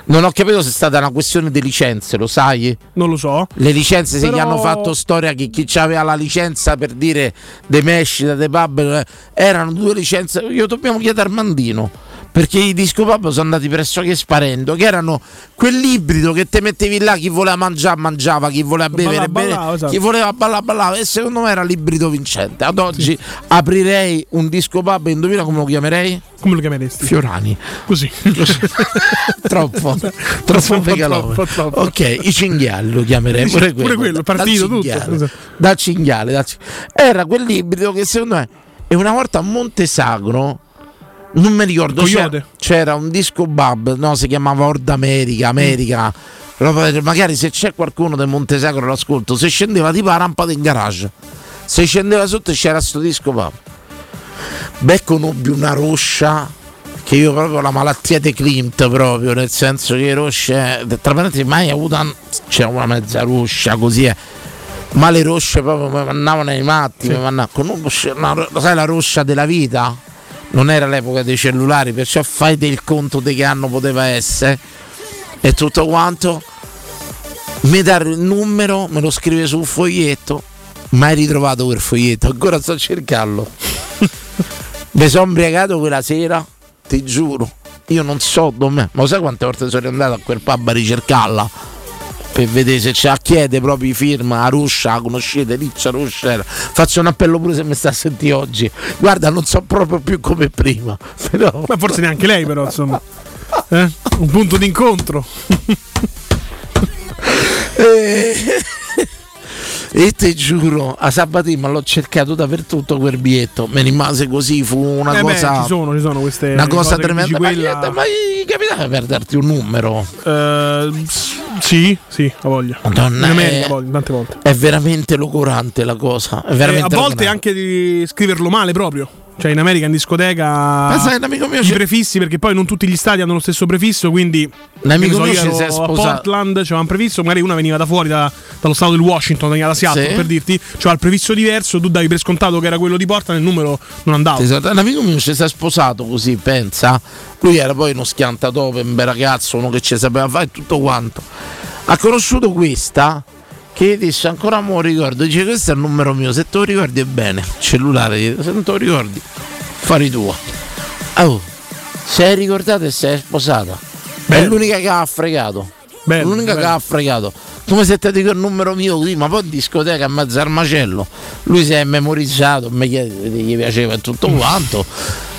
Speaker 2: Non ho capito se è stata una questione di licenze, lo sai?
Speaker 3: Non lo so.
Speaker 2: Le licenze se
Speaker 3: Però-
Speaker 2: gli hanno fatto storia che chi aveva la licenza per dire dei mescita, dei pub, eh, erano due licenze. Io dobbiamo chiedere Armandino. Perché i disco pub sono andati pressoché sparendo, che erano quell'ibrido che te mettevi là, chi voleva mangiare mangiava, chi voleva
Speaker 3: Ballava,
Speaker 2: bevere,
Speaker 3: ballava, esatto.
Speaker 2: chi voleva ballare ballava e secondo me era l'ibrido vincente. Ad oggi aprirei un disco pub, indovina come lo chiamerei?
Speaker 3: Come lo chiameresti?
Speaker 2: Fiorani.
Speaker 3: Così.
Speaker 2: troppo, troppo
Speaker 3: Troppo,
Speaker 2: megalomane.
Speaker 3: troppo, troppo.
Speaker 2: Ok, i cinghiali lo chiamerei pure quello.
Speaker 3: pure quello, partito
Speaker 2: da
Speaker 3: tutto.
Speaker 2: cinghiale.
Speaker 3: Esatto.
Speaker 2: Da cinghiale, da ci- Era quell'ibrido che secondo me e una volta a Montesagro non mi ricordo c'era, c'era un disco pub, no, si chiamava Ord America, America. Del- Magari se c'è qualcuno del Montesagro l'ascolto, se scendeva tipo la rampa del garage. Se scendeva sotto c'era sto disco pub. Beh, conobbi una roscia che io proprio la malattia di Clint proprio, nel senso che rosce, tra parentesi mai avuto un- c'era una mezza roscia così eh. ma le rosce proprio mi mandavano ai matti, mi mandavano- sai la roscia della vita? Non era l'epoca dei cellulari, perciò fai del conto di che anno poteva essere e tutto quanto. Mi dà il numero, me lo scrive su un foglietto, mai ritrovato quel foglietto, ancora sto a cercarlo. Mi sono imbriagato quella sera, ti giuro. Io non so dove. Ma sai quante volte sono andato a quel pub a ricercarla? Per vedere se c'è a chiede proprio firma a Ruscia, la conoscete, Riccia Ruscia. Faccio un appello pure se mi sta a sentire oggi. Guarda, non so proprio più come prima. Però.
Speaker 3: Ma forse neanche lei, però, insomma. Eh? Un punto d'incontro.
Speaker 2: Eh, E ti giuro, a Sabatima l'ho cercato dappertutto quel biglietto. Mi rimase così, fu una
Speaker 3: Eh beh,
Speaker 2: cosa.
Speaker 3: ci sono, ci sono queste
Speaker 2: una cosa tremenda. Ma,
Speaker 3: quella-
Speaker 2: ma capitava perderti un numero?
Speaker 3: S- sì, sì, ha voglia.
Speaker 2: Madonna, è-
Speaker 3: voglia, tante volte.
Speaker 2: È veramente logorante la cosa. È
Speaker 3: Eh,
Speaker 2: veramente
Speaker 3: a volte
Speaker 2: logorante.
Speaker 3: anche di scriverlo male proprio. Cioè in America in discoteca
Speaker 2: un amico mio
Speaker 3: i
Speaker 2: c'è-
Speaker 3: prefissi perché poi non tutti gli stati hanno lo stesso prefisso, quindi
Speaker 2: Un amico
Speaker 3: che ne
Speaker 2: mio
Speaker 3: io
Speaker 2: ci si è
Speaker 3: ero a
Speaker 2: sposato.
Speaker 3: Portland c'era un prefisso, magari una veniva da fuori da- dallo stato del Washington, veniva da Seattle
Speaker 2: Sì.
Speaker 3: per dirti, c'era il prefisso diverso, tu davi per scontato che era quello di Portland, il numero non andava.
Speaker 2: Esatto, un amico mio ci si è sposato così, pensa. Lui era poi uno schiantatope, un bel ragazzo, uno che ci sapeva fare e tutto quanto. Ha conosciuto questa che disse ancora mo ricordo, dice questo è il numero mio, se te lo ricordi è bene, cellulare, se non te lo ricordi, fari tua. Oh, sei ricordata e sei sposata. È l'unica che ha fregato.
Speaker 3: Bello,
Speaker 2: l'unica che
Speaker 3: bello.
Speaker 2: ha fregato. Come se ti dico il numero mio così, ma poi discoteca a mezzo al macello. Lui si è memorizzato, mi chiede- gli piaceva tutto quanto.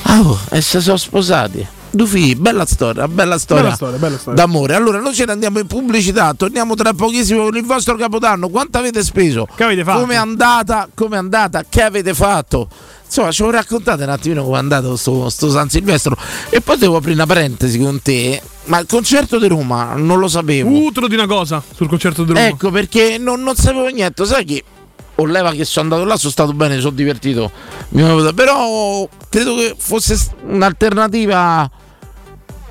Speaker 2: Ah, oh, e si sono sposati. Dufi, bella storia, bella storia.
Speaker 3: Bella storia, bella storia.
Speaker 2: D'amore. Allora, noi ce ne andiamo in pubblicità, torniamo tra pochissimo con il vostro capodanno. Quanto avete speso?
Speaker 3: Che avete fatto?
Speaker 2: Come è andata? Come è andata? Che avete fatto? Insomma, ci lo raccontate un attimino come è andato sto, sto San Silvestro. E poi devo aprire una parentesi con te. Ma il concerto di Roma non lo sapevo.
Speaker 3: Uh, te lo di una cosa sul concerto di Roma.
Speaker 2: Ecco perché non, non sapevo niente. Sai che o leva che sono andato là, sono stato bene, sono divertito. Però credo che fosse un'alternativa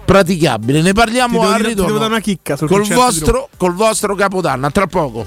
Speaker 2: praticabile. Ne parliamo
Speaker 3: Ti devo
Speaker 2: al
Speaker 3: dire- ti
Speaker 2: ritorno.
Speaker 3: devo dare una chicca sul
Speaker 2: col vostro, col vostro capodanno. A tra poco.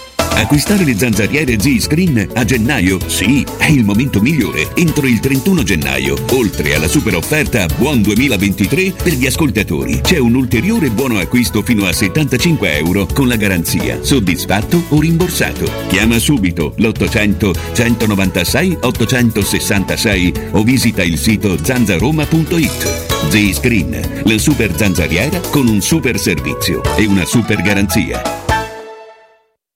Speaker 22: Acquistare le zanzariere Z-Screen a gennaio? Sì, è il momento migliore. Entro il 31 gennaio, oltre alla super offerta Buon 2023 per gli ascoltatori, c'è un ulteriore buono acquisto fino a 75 euro con la garanzia soddisfatto o rimborsato. Chiama subito l'800 196 866 o visita il sito zanzaroma.it. Z-Screen, la super zanzariera con un super servizio e una super garanzia.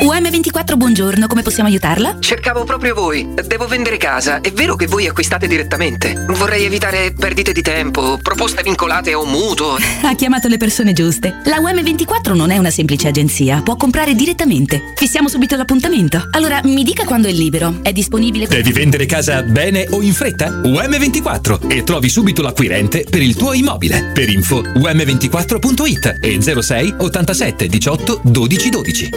Speaker 23: UM24 buongiorno, come possiamo aiutarla?
Speaker 24: Cercavo proprio voi. Devo vendere casa. È vero che voi acquistate direttamente? Vorrei evitare perdite di tempo, proposte vincolate a un mutuo.
Speaker 23: Ha chiamato le persone giuste. La UM24 non è una semplice agenzia, può comprare direttamente. Fissiamo subito l'appuntamento. Allora, mi dica quando è libero. È disponibile
Speaker 5: Devi vendere casa bene o in fretta? UM24 e trovi subito l'acquirente per il tuo immobile. Per info um24.it e 06 87 18 12 12.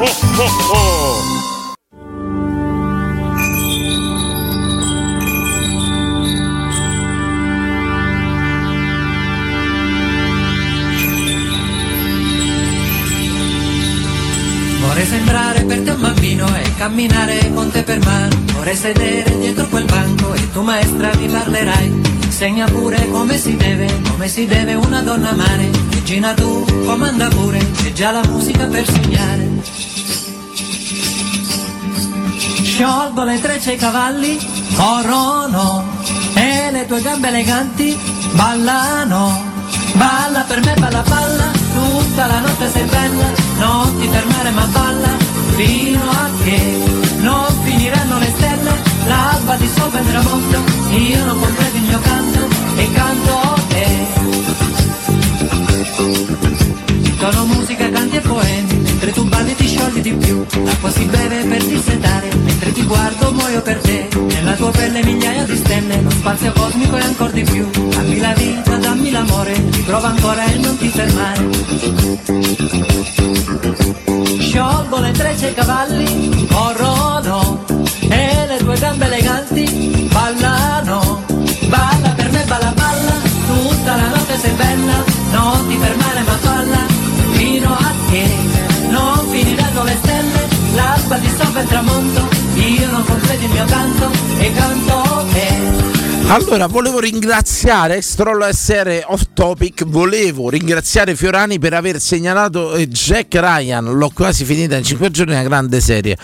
Speaker 25: Vorrei sembrare per te un bambino e camminare con te per mano. Vorrei sedere dietro quel banco e tu maestra mi parlerai. Insegna pure come si deve, come si deve una donna amare. Regina tu comanda pure, c'è già la musica per sognare. Sciolgo le trecce ai cavalli, corrono e le tue gambe eleganti ballano. Balla per me, balla, balla, tutta la notte sei bella, non ti fermare ma balla, fino a che non finiranno le stelle, l'alba dissolve il tramonto, io non completo il mio canto e canto te. Sono musica, canti e poemi, mentre tu balli ti sciogli di più, l'acqua si beve per dissetare, mentre ti guardo muoio per te, nella tua pelle migliaia di stelle, lo spazio cosmico è ancora di più, dammi la vita, dammi l'amore, riprova ancora e non ti fermare. Sciolgo le trecce ai cavalli, corrono, dissolve il tramonto, io non completo il mio canto e canto.
Speaker 2: Allora, volevo ringraziare Stroll SR off topic, volevo ringraziare Fiorani per aver segnalato eh, Jack Ryan, l'ho quasi finita in 5 giorni, una grande serie.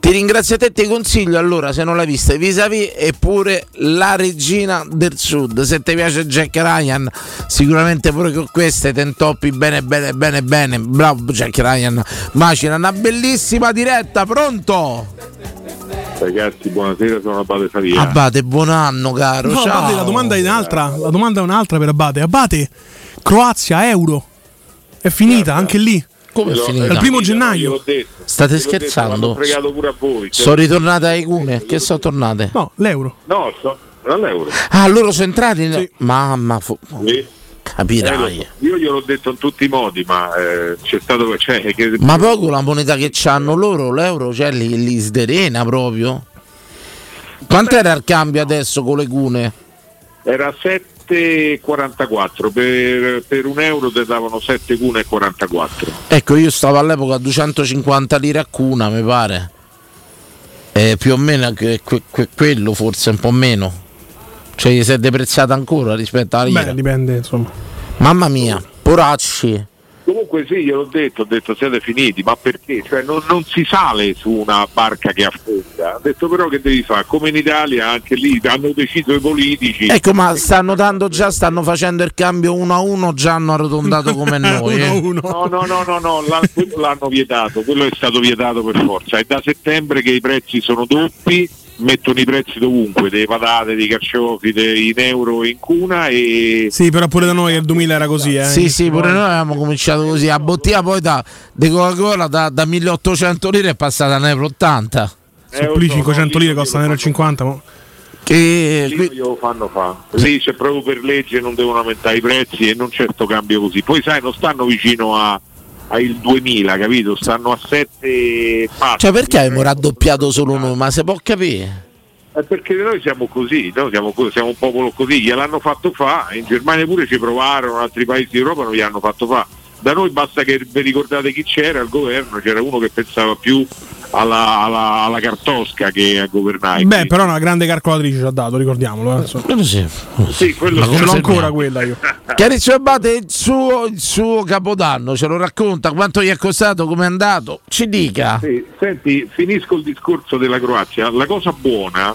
Speaker 2: Ti ringrazio a te ti consiglio allora, se non l'hai vista, vis-a-vis e pure La Regina del Sud. Se ti piace Jack Ryan, sicuramente pure con queste te intoppi bene bene bene bene. Bravo Jack Ryan. Macina, una bellissima diretta, pronto?
Speaker 26: Ragazzi, buonasera, sono Abate Faria.
Speaker 2: Abate, buon anno caro.
Speaker 3: No,
Speaker 2: ciao.
Speaker 3: Abate, la domanda è un'altra. La domanda è un'altra per Abate. Abate, Croazia, Euro. È finita anche lì.
Speaker 2: Come è finita?
Speaker 3: Dal primo gennaio.
Speaker 2: State scherzando?
Speaker 26: l'hanno fregato pure a voi. cioè-
Speaker 2: Sono ritornate ai Cune. Che sono tornate?
Speaker 3: No, l'euro.
Speaker 26: No, so, all'euro.
Speaker 2: Ah, loro sono entrati? Mamma, fu- capirai.
Speaker 26: Eh, io gliel'ho detto in tutti i modi, ma eh, c'è stato cioè, che
Speaker 2: Ma poco la moneta che hanno loro, l'euro, cioè li, li sderena proprio. Quant'era il cambio adesso con le Cune?
Speaker 26: era 7,44 per, per un euro ti davano 7,44
Speaker 2: Ecco, io stavo all'epoca a 250 lire a cuna, mi pare. Eh, più o meno que- que- quello, forse un po' meno. Cioè, si è deprezzata ancora rispetto alla lira.
Speaker 3: Beh, dipende, insomma.
Speaker 2: Mamma mia, poracci.
Speaker 26: Comunque sì, gliel'ho detto, ho detto siete finiti, ma perché? Cioè, non, non si sale su una barca che affonda. Ha detto però che devi fare? Come in Italia, anche lì hanno deciso i politici.
Speaker 2: Ecco, ma stanno dando già, stanno facendo il cambio 1 a 1, già hanno arrotondato come noi. eh.
Speaker 26: No, no, no, no, no, l'hanno vietato, quello è stato vietato per forza. È da settembre che i prezzi sono doppi, mettono i prezzi dovunque, delle patate, dei carciofi, dei- in euro e in cuna e
Speaker 3: Sì, però pure da noi nel 2000 era così, eh.
Speaker 2: Sì, sì, pure noi abbiamo cominciato così. A bottiglia poi da, di Coca-Cola da, da 1800 lire è passata a 1,80 euro.
Speaker 3: Sono più di 500 lire costano 1,50 euro.
Speaker 2: Che
Speaker 26: non glielo fanno fa. Lì c'è proprio per legge non devono aumentare i prezzi e non c'è sto cambio così. Poi sai, non stanno vicino a al 2000, capito? Stanno a 7 passi.
Speaker 2: Cioè, perché abbiamo raddoppiato solo noi? Ma si può capire?
Speaker 26: È perché noi siamo così, noi siamo, siamo un popolo così, gliel'hanno fatto fa, in Germania pure ci provarono, altri paesi d'Europa non gli hanno fatto fa. Da noi basta che vi ricordate chi c'era al governo, c'era uno che pensava più alla, alla, alla cartosca che a governare.
Speaker 3: Beh, però una grande calcolatrice ci ha dato, ricordiamolo. eh.
Speaker 2: Quello sì.
Speaker 26: Sì, quello
Speaker 3: ce l'ho ancora quella io.
Speaker 2: Chiarizio Abate, il suo, il suo capodanno ce lo racconta, quanto gli è costato, come è andato? Ci dica.
Speaker 26: Sì, senti, finisco il discorso della Croazia. La cosa buona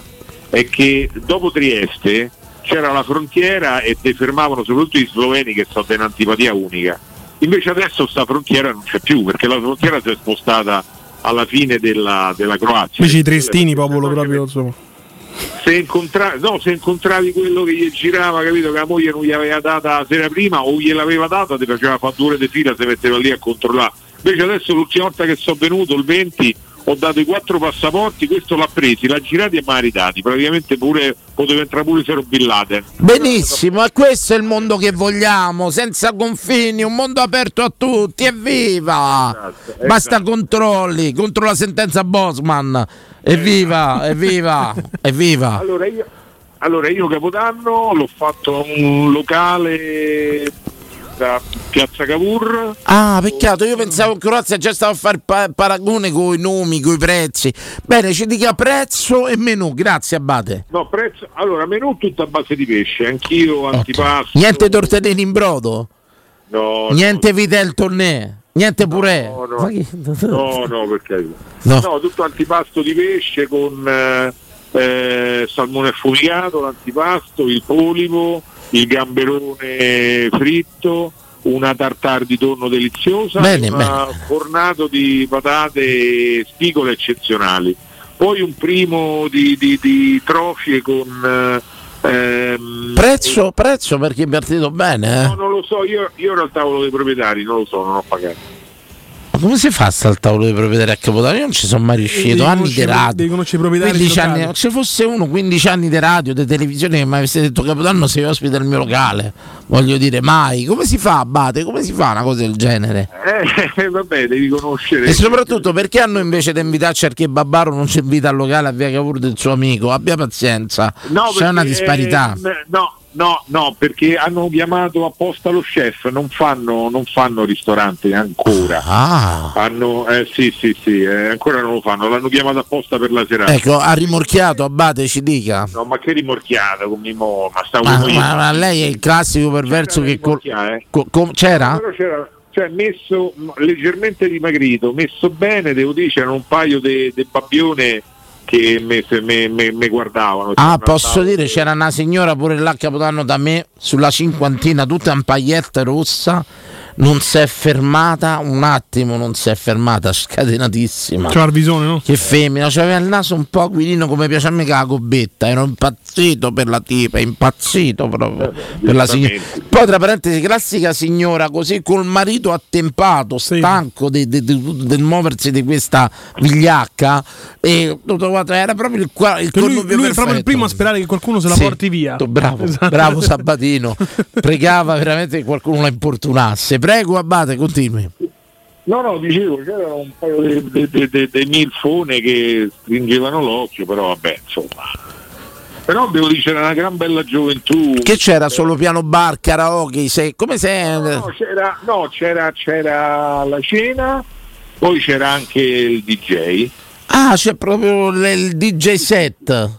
Speaker 26: è che dopo Trieste c'era la frontiera e ti fermavano soprattutto gli sloveni che sono di un'antipatia unica. Invece adesso sta frontiera non c'è più perché la frontiera si è spostata alla fine della, della Croazia.
Speaker 3: Invece i triestini, popolo proprio, insomma.
Speaker 26: Se, incontra- no, se incontravi quello che gli girava, capito, che la moglie non gli aveva data la sera prima o gliel'aveva data, ti faceva fare due ore di fila, si metteva lì a controllare. Invece adesso l'ultima volta che sono venuto, il 20, ho dato i quattro passaporti, questo l'ha presi, l'ha girati e mi ha ridati. Praticamente pure poteva entrare pure se ero Bin.
Speaker 2: Benissimo, e questo è il mondo che vogliamo, senza confini, un mondo aperto a tutti, evviva! Basta controlli, contro la sentenza Bosman, evviva, evviva, evviva!
Speaker 26: Allora io, allora io Capodanno l'ho fatto a un locale da Piazza Cavour.
Speaker 2: Ah, peccato, io pensavo che Croazia già stava a fare pa- paragone con i nomi, con i prezzi. Bene, ci dica prezzo e menù, grazie Abate.
Speaker 26: No, prezzo. Allora, menù tutto a base di pesce, anch'io antipasto.
Speaker 2: Niente tortellini in brodo?
Speaker 26: No,
Speaker 2: Niente vitel tonné? Niente purè?
Speaker 26: no,
Speaker 2: Ma che-
Speaker 26: no, no, perché
Speaker 2: No.
Speaker 26: no. tutto antipasto di pesce con eh, eh, salmone affumicato, l'antipasto, il polipo, il gamberone fritto, una tartare di tonno deliziosa,
Speaker 2: Bene,
Speaker 26: e un fornato di patate e spigole eccezionali. Poi un primo di, di, di trofie con eh, ehm,
Speaker 2: Prezzo, prezzo perché è partito bene, eh?
Speaker 26: No, non lo so, io, io ero al tavolo dei proprietari, non lo so, non ho pagato.
Speaker 2: Ma come si fa a stare al tavolo dei proprietari a Capodanno? Io non ci sono mai riuscito,
Speaker 3: Devi
Speaker 2: anni di radio.
Speaker 3: devi conoscere i proprietari
Speaker 2: 15
Speaker 3: locali.
Speaker 2: anni, se fosse uno 15 anni di radio, di televisione che mi avesse detto Capodanno sei ospite del mio locale, voglio dire mai. Come si fa Abate? Come si fa una cosa del genere?
Speaker 26: Eh, vabbè, devi conoscere.
Speaker 2: E soprattutto perché a noi invece di invitarci al Kebabaro non ci invita al locale a Via Cavour del suo amico? Abbia pazienza,
Speaker 26: No,
Speaker 2: c'è una
Speaker 26: perché,
Speaker 2: disparità.
Speaker 26: eh, no, no, no, perché hanno chiamato apposta lo chef, non fanno, non fanno ristorante ancora.
Speaker 2: Ah.
Speaker 26: Hanno, eh, sì, sì, sì, eh, ancora non lo fanno, l'hanno chiamato apposta per la serata.
Speaker 2: Ecco, ha rimorchiato, Abate, ci dica.
Speaker 26: No, ma che rimorchiata come mo, ma stavo
Speaker 2: Ma, ma- ma lei è il classico perverso che col-
Speaker 26: eh.
Speaker 2: co- com- c'era?
Speaker 26: Però c'era cioè, messo leggermente dimagrito, messo bene, devo dire, c'erano un paio di babbione che mi guardavano.
Speaker 2: Ah, posso dire, c'era una signora pure là a Capodanno da me, sulla cinquantina, tutta in paglietta rossa, non si è fermata un attimo, non si è fermata, scatenatissima.
Speaker 3: C'era il visone, no?
Speaker 2: Che femmina, c'aveva il naso un po' guidino come piace a me che la cobetta, ero impazzito per la tipa, impazzito proprio per la signora. Poi tra parentesi, classica signora così col marito attempato, stanco de- de- de- del muoversi di questa vigliacca e tutto quanto, era proprio il, qua- il
Speaker 3: lui, lui è proprio il primo a sperare che qualcuno se la
Speaker 2: Sì,
Speaker 3: porti via.
Speaker 2: Bravo,
Speaker 3: Esatto.
Speaker 2: bravo Sabatino. Pregava veramente che qualcuno la importunasse. Prego, Abate, continui.
Speaker 26: No, no, dicevo, c'erano un paio di milfone che stringevano l'occhio, però vabbè, insomma. Però devo dire, c'era una gran bella gioventù.
Speaker 2: Che c'era solo piano bar, karaoke, sei, come sei?
Speaker 26: No, c'era, no, c'era, c'era la cena, poi c'era anche il DJ.
Speaker 2: Ah, c'è proprio il DJ set.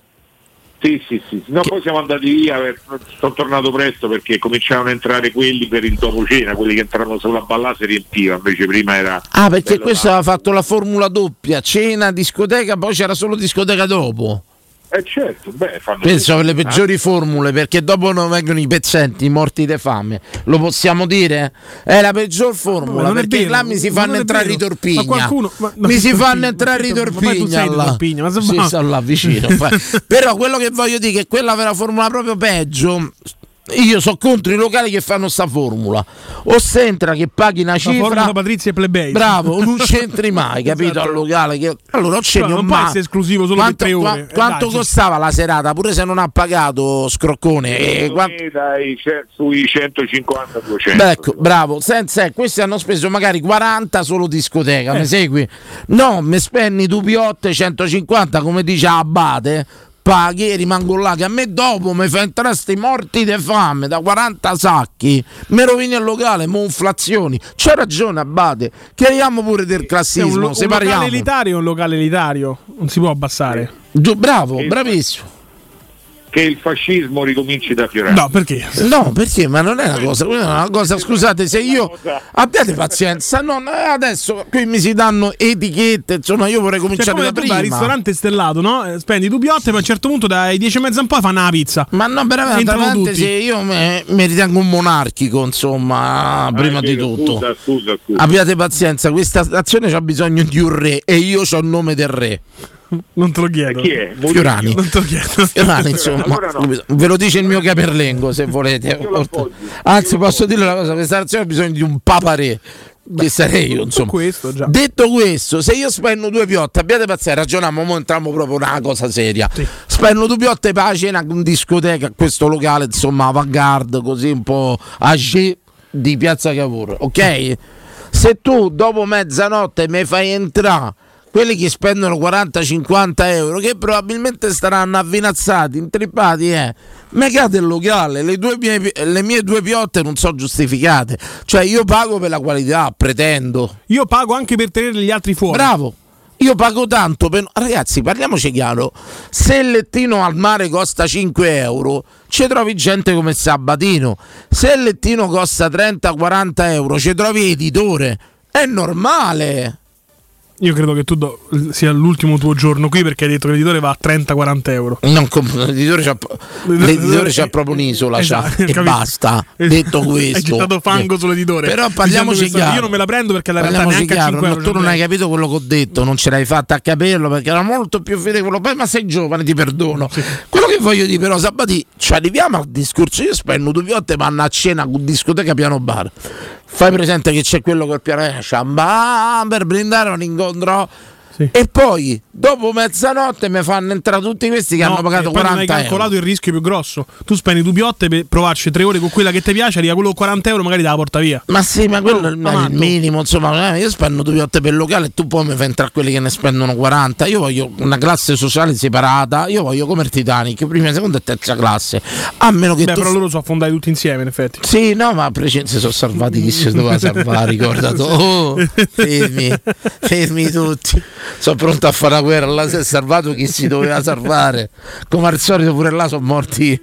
Speaker 26: Sì, sì, sì. No, poi siamo andati via, per- sono tornato presto perché cominciavano a entrare quelli per il dopo cena, quelli che entravano solo a ballare si riempiva, invece prima era...
Speaker 2: Ah, perché questo aveva fatto la formula doppia, cena, discoteca, poi c'era solo discoteca dopo.
Speaker 26: Eh certo, beh, fanno
Speaker 2: Penso per le peggiori formule, perché dopo non vengono i pezzenti, i morti di fame. Lo possiamo dire? È la peggior formula,
Speaker 3: non è
Speaker 2: perché
Speaker 3: vero,
Speaker 2: là mi si fanno
Speaker 3: è
Speaker 2: entrare i torpigna.
Speaker 3: Ma qualcuno- ma- no,
Speaker 2: mi si
Speaker 3: Torpigna,
Speaker 2: fanno entrare i
Speaker 3: ma poi tu
Speaker 2: torpigna.
Speaker 3: Torpigna, ma se
Speaker 2: Sì,
Speaker 3: va-
Speaker 2: sto là vicino. Però quello che voglio dire è che quella vera formula proprio peggio. Io sono contro i locali che fanno sta formula. O se entra che paghi una
Speaker 3: La
Speaker 2: cifra.
Speaker 3: formula Patrizia e plebei.
Speaker 2: Bravo, non c'entri mai, capito?
Speaker 3: Esatto.
Speaker 2: Al locale. Che... Allora, ho
Speaker 3: non può
Speaker 2: mai.
Speaker 3: essere esclusivo solo
Speaker 2: quanto,
Speaker 3: per tre
Speaker 2: qua-
Speaker 3: ore. Eh,
Speaker 2: quanto
Speaker 3: ci-
Speaker 2: costava la serata? Pure se non ha pagato scroccone. E
Speaker 26: Secondo
Speaker 2: qua-
Speaker 26: me dai, sui 150-200.
Speaker 2: Beh, ecco, bravo. Senza, eh, questi hanno speso magari 40 solo discoteca,
Speaker 3: Eh.
Speaker 2: mi segui? No, mi spenni tu piotte 150, come dice Abate. Paghi e rimango là che a me dopo mi fa entrare sti morti di fame da 40 sacchi, mi rovini il locale, mo inflazioni. C'ha ragione Abate, chiariamo pure del
Speaker 3: È
Speaker 2: classismo,
Speaker 3: un, lo- un
Speaker 2: separiamo.
Speaker 3: locale elitario è un locale elitario, non si può abbassare.
Speaker 2: Giù, bravo, bravissimo.
Speaker 26: Che il fascismo ricominci da Fiorano.
Speaker 3: No, perché?
Speaker 2: No, perché? Ma non è una cosa, è una cosa, scusate, se io abbiate pazienza, no, no, adesso qui mi si danno etichette, insomma, io vorrei
Speaker 3: Cioè,
Speaker 2: cominciare
Speaker 3: come
Speaker 2: da
Speaker 3: tu
Speaker 2: prima.
Speaker 3: vai al ristorante stellato, no? Eh, Spendi due piotte, ma a un certo punto dai 10 e mezza in poi fanno la pizza.
Speaker 2: Ma no, veramente,
Speaker 3: Entrano
Speaker 2: veramente,
Speaker 3: tutti.
Speaker 2: sì, io me- mi ritengo un monarchico, insomma, prima
Speaker 26: Ah, è
Speaker 2: di tutto.
Speaker 26: Scusa, scusa, scusa.
Speaker 2: Abbiate pazienza, questa stazione ha bisogno di un re e io ho il nome del re.
Speaker 3: Non te lo chiedo.
Speaker 26: Chi è?
Speaker 2: Fiorani.
Speaker 3: Non te lo chiedo.
Speaker 2: Fiorani, insomma,
Speaker 26: Allora no.
Speaker 2: ve lo dice il mio caperlengo se volete. Anzi, posso dire una cosa: questa nazione ha bisogno di un papare. Che sarei io, insomma.
Speaker 3: questo già.
Speaker 2: Detto questo, se io spendo due piotte, abbiate pazienza, ragioniamo, mo entriamo proprio una cosa seria. Spendo due piotte per la cena in discoteca, questo locale, insomma, avant-garde, così un po' agi di Piazza Cavour, ok? Se tu dopo mezzanotte mi fai entrare quelli che spendono 40-50 euro, che probabilmente staranno avvinazzati, intrippati, eh. Me cade il locale, le, mie, le mie due piotte non sono giustificate. Cioè, io pago per la qualità, pretendo.
Speaker 3: Io pago anche per tenere gli altri fuori.
Speaker 2: Bravo. Io pago tanto per... Ragazzi, parliamoci chiaro. Se il lettino al mare costa 5 euro, ci trovi gente come Sabatino. Se il lettino costa 30-40 euro, ci trovi editore. È normale.
Speaker 3: Io credo che tu do- sia l'ultimo tuo giorno qui perché hai detto che l'editore va a 30-40 euro.
Speaker 2: Non comp- l'editore c'ha, l'editore c'ha proprio un'isola
Speaker 3: Esatto,
Speaker 2: e basta. Detto questo,
Speaker 3: Hai gettato fango sull'editore.
Speaker 2: Però parliamoci
Speaker 3: Dicendo
Speaker 2: chiaro.
Speaker 3: Io non me la prendo perché la realtà
Speaker 2: Parliamoci
Speaker 3: neanche
Speaker 2: chiaro,
Speaker 3: 5
Speaker 2: no, tu non hai capito quello che ho detto, non ce l'hai fatta a capirlo perché era molto più fedele quello. Poi, ma sei giovane, ti perdono. Quello che voglio dire, però, Sabati, ci arriviamo al discorso. Io spendo due piotte, vanno a cena con discoteca piano bar. Fai presente che c'è quello col piano eh, per brindare un incontro. Sondra E poi dopo mezzanotte mi fanno entrare tutti questi che
Speaker 3: No,
Speaker 2: hanno pagato
Speaker 3: e poi non
Speaker 2: 40
Speaker 3: hai
Speaker 2: euro.
Speaker 3: calcolato il rischio più grosso. Tu spendi due piotte per provarci tre ore con quella che ti piace, arriva quello con 40 euro, magari te la porta via.
Speaker 2: Ma sì, ma quello è il-
Speaker 3: ma
Speaker 2: il minimo, insomma, eh, io spendo due piotte per il locale e tu poi mi fai entrare quelli che ne spendono 40. Io voglio una classe sociale separata, io voglio come il Titanic, prima, seconda e terza classe. A meno che
Speaker 3: Beh,
Speaker 2: tu
Speaker 3: però loro sono affondati tutti insieme, in effetti.
Speaker 2: Sì, no, ma a prescindere sono salvati chi si doveva salvare, ricordato. Oh, fermi, fermi tutti. Sono pronto a fare la guerra, là si è salvato chi si doveva salvare. Come al solito pure là sono morti,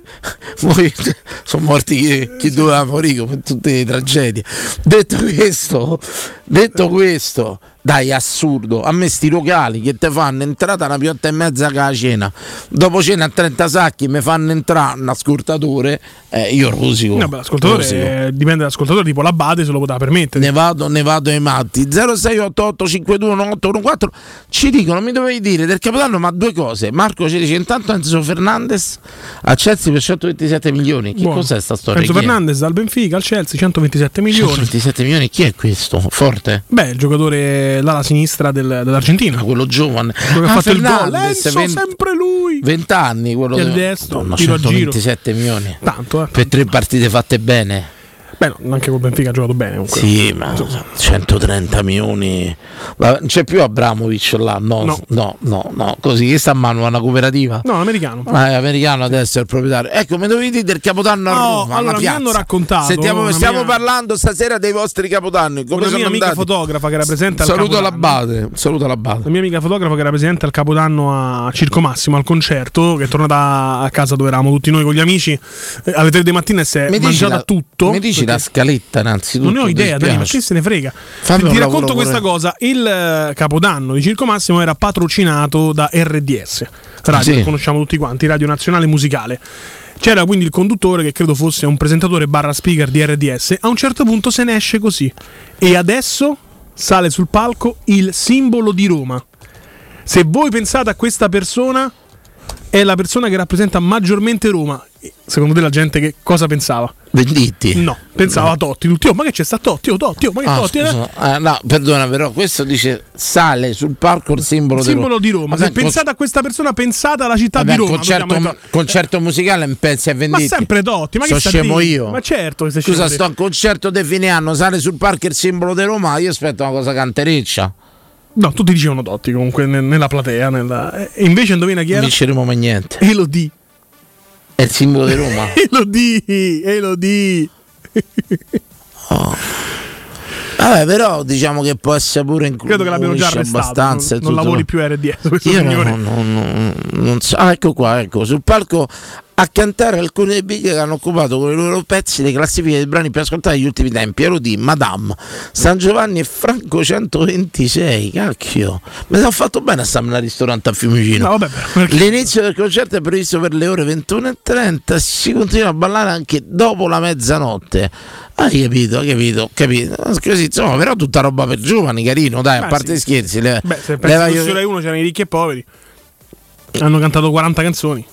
Speaker 2: sono morti chi, chi doveva morire, tutte le tragedie. Detto questo, detto questo, dai, assurdo. A me sti locali che ti fanno entrata una piotta e mezza che la cena, dopo cena a 30 sacchi mi fanno entrare un ascoltatore, eh, io rosico.
Speaker 3: Vabbè, l'ascoltatore
Speaker 2: rosico.
Speaker 3: eh, dipende dall'ascoltatore, tipo l'Abate se lo poteva permettere.
Speaker 2: Ne vado, ne vado ai matti 0688 521814 ci dicono mi dovevi dire del Capodanno ma due cose Marco ci dice intanto Enzo Fernandez a Chelsea per 127 milioni che
Speaker 3: Buono.
Speaker 2: cos'è sta storia?
Speaker 3: Enzo? Fernandez dal Benfica al Chelsea 127 milioni.
Speaker 2: 127 milioni chi è questo? Forte?
Speaker 3: Beh, il giocatore l'ala sinistra del- dell'Argentina.
Speaker 2: quello giovane
Speaker 3: Quello che ha
Speaker 2: Ah,
Speaker 3: fatto il gol.
Speaker 2: Fernandez,
Speaker 3: Enzo,
Speaker 2: ven-
Speaker 3: sempre lui.
Speaker 2: 20 anni quello
Speaker 3: Piede
Speaker 2: che-
Speaker 3: destro,
Speaker 2: Madonna,
Speaker 3: tiro a giro.
Speaker 2: 127 milioni
Speaker 3: Tanto, eh.
Speaker 2: per tre partite fatte bene
Speaker 3: Beh, no, anche col Benfica ha giocato bene. Comunque.
Speaker 2: Sì, ma 130 milioni. Ma c'è più Abramovic là? No,
Speaker 3: No.
Speaker 2: no, no, no. Così che sta a mano una cooperativa?
Speaker 3: No, americano.
Speaker 2: Ma è americano adesso è il proprietario. Ecco, mi dovevi dire del Capodanno a
Speaker 3: No,
Speaker 2: Roma.
Speaker 3: allora, mi hanno raccontato
Speaker 2: Sentiamo, stiamo
Speaker 3: mia-
Speaker 2: parlando stasera dei vostri Capodanni. Come
Speaker 3: Una mia amica
Speaker 2: andati?
Speaker 3: fotografa che rappresenta il
Speaker 2: Saluto
Speaker 3: Capodanno.
Speaker 2: l'Abate. Saluto l'Abate.
Speaker 3: La mia amica fotografa che rappresenta il Capodanno a Circo Massimo al concerto, che è tornata a casa dove eravamo tutti noi con gli amici eh, alle 3 di mattina e si è
Speaker 2: Mi
Speaker 3: mangiata
Speaker 2: la,
Speaker 3: tutto.
Speaker 2: mi dici
Speaker 3: perché-
Speaker 2: la scaletta innanzitutto?
Speaker 3: Non ne ho idea, Dani, ma che se ne frega.
Speaker 2: Fammi
Speaker 3: Ti racconto questa
Speaker 2: pure.
Speaker 3: cosa: il eh, capodanno di Circo Massimo era patrocinato da RDS, radio
Speaker 2: Sì.
Speaker 3: che conosciamo tutti quanti, Radio Nazionale Musicale. C'era quindi il conduttore che credo fosse un presentatore barra speaker di RDS. A un certo punto se ne esce così. E adesso sale sul palco il simbolo di Roma. Se voi pensate a questa persona, è la persona che rappresenta maggiormente Roma. Secondo te la gente che cosa pensava?
Speaker 2: Venditti?
Speaker 3: No, pensava a Totti. Tutti, oh, ma che c'è sta Totti? Oh, Totti, oh, ma che
Speaker 2: Ah,
Speaker 3: Totti? eh?"
Speaker 2: Eh, no, perdona, però questo dice sale sul palco il simbolo,
Speaker 3: Il simbolo di Roma. Se
Speaker 2: Vabbè,
Speaker 3: pensate a questa persona, pensate alla città
Speaker 2: Vabbè,
Speaker 3: di Roma.
Speaker 2: concerto,
Speaker 3: mettiamo le-
Speaker 2: concerto musicale in pensi a
Speaker 3: Ma
Speaker 2: venditi.
Speaker 3: sempre Totti, ma che
Speaker 2: Sono
Speaker 3: sta
Speaker 2: scemo
Speaker 3: di-
Speaker 2: io.
Speaker 3: Ma certo che sei
Speaker 2: Scusa, sto a concerto di fine anno, sale sul palco il simbolo di Roma, io aspetto una cosa cantereccia.
Speaker 3: No, tutti dicevano Totti comunque ne- nella platea. nella- E invece indovina chi
Speaker 2: Non
Speaker 3: era?
Speaker 2: vinceremo mai niente.
Speaker 3: Elodie.
Speaker 2: È il simbolo di Roma.
Speaker 3: Elodie, Elodie.
Speaker 2: Vabbè, però diciamo che può essere pure in
Speaker 3: Credo che l'abbiano già arrestato.
Speaker 2: abbastanza.
Speaker 3: non,
Speaker 2: e
Speaker 3: non lavori più RDS.
Speaker 2: Io non- non- non so. Ah, ecco qua, ecco, sul palco a cantare alcuni dei big che hanno occupato con i loro pezzi le classifiche dei brani più ascoltati negli ultimi tempi. Ero di Madame, San Giovanni e Franco 126. Cacchio, mi sono fatto bene a stare al ristorante a Fiumicino.
Speaker 3: No, vabbè, perché-
Speaker 2: L'inizio del concerto è previsto per le ore 21.30 si continua a ballare anche dopo la mezzanotte. Hai capito, hai capito, ho capito. Così, insomma, però tutta roba per giovani, carino, dai, a
Speaker 3: Beh,
Speaker 2: parte
Speaker 3: sì.
Speaker 2: scherzi. Le,
Speaker 3: Beh, se pensi che Rai 1 c'erano i ricchi e poveri. Hanno cantato 40 canzoni.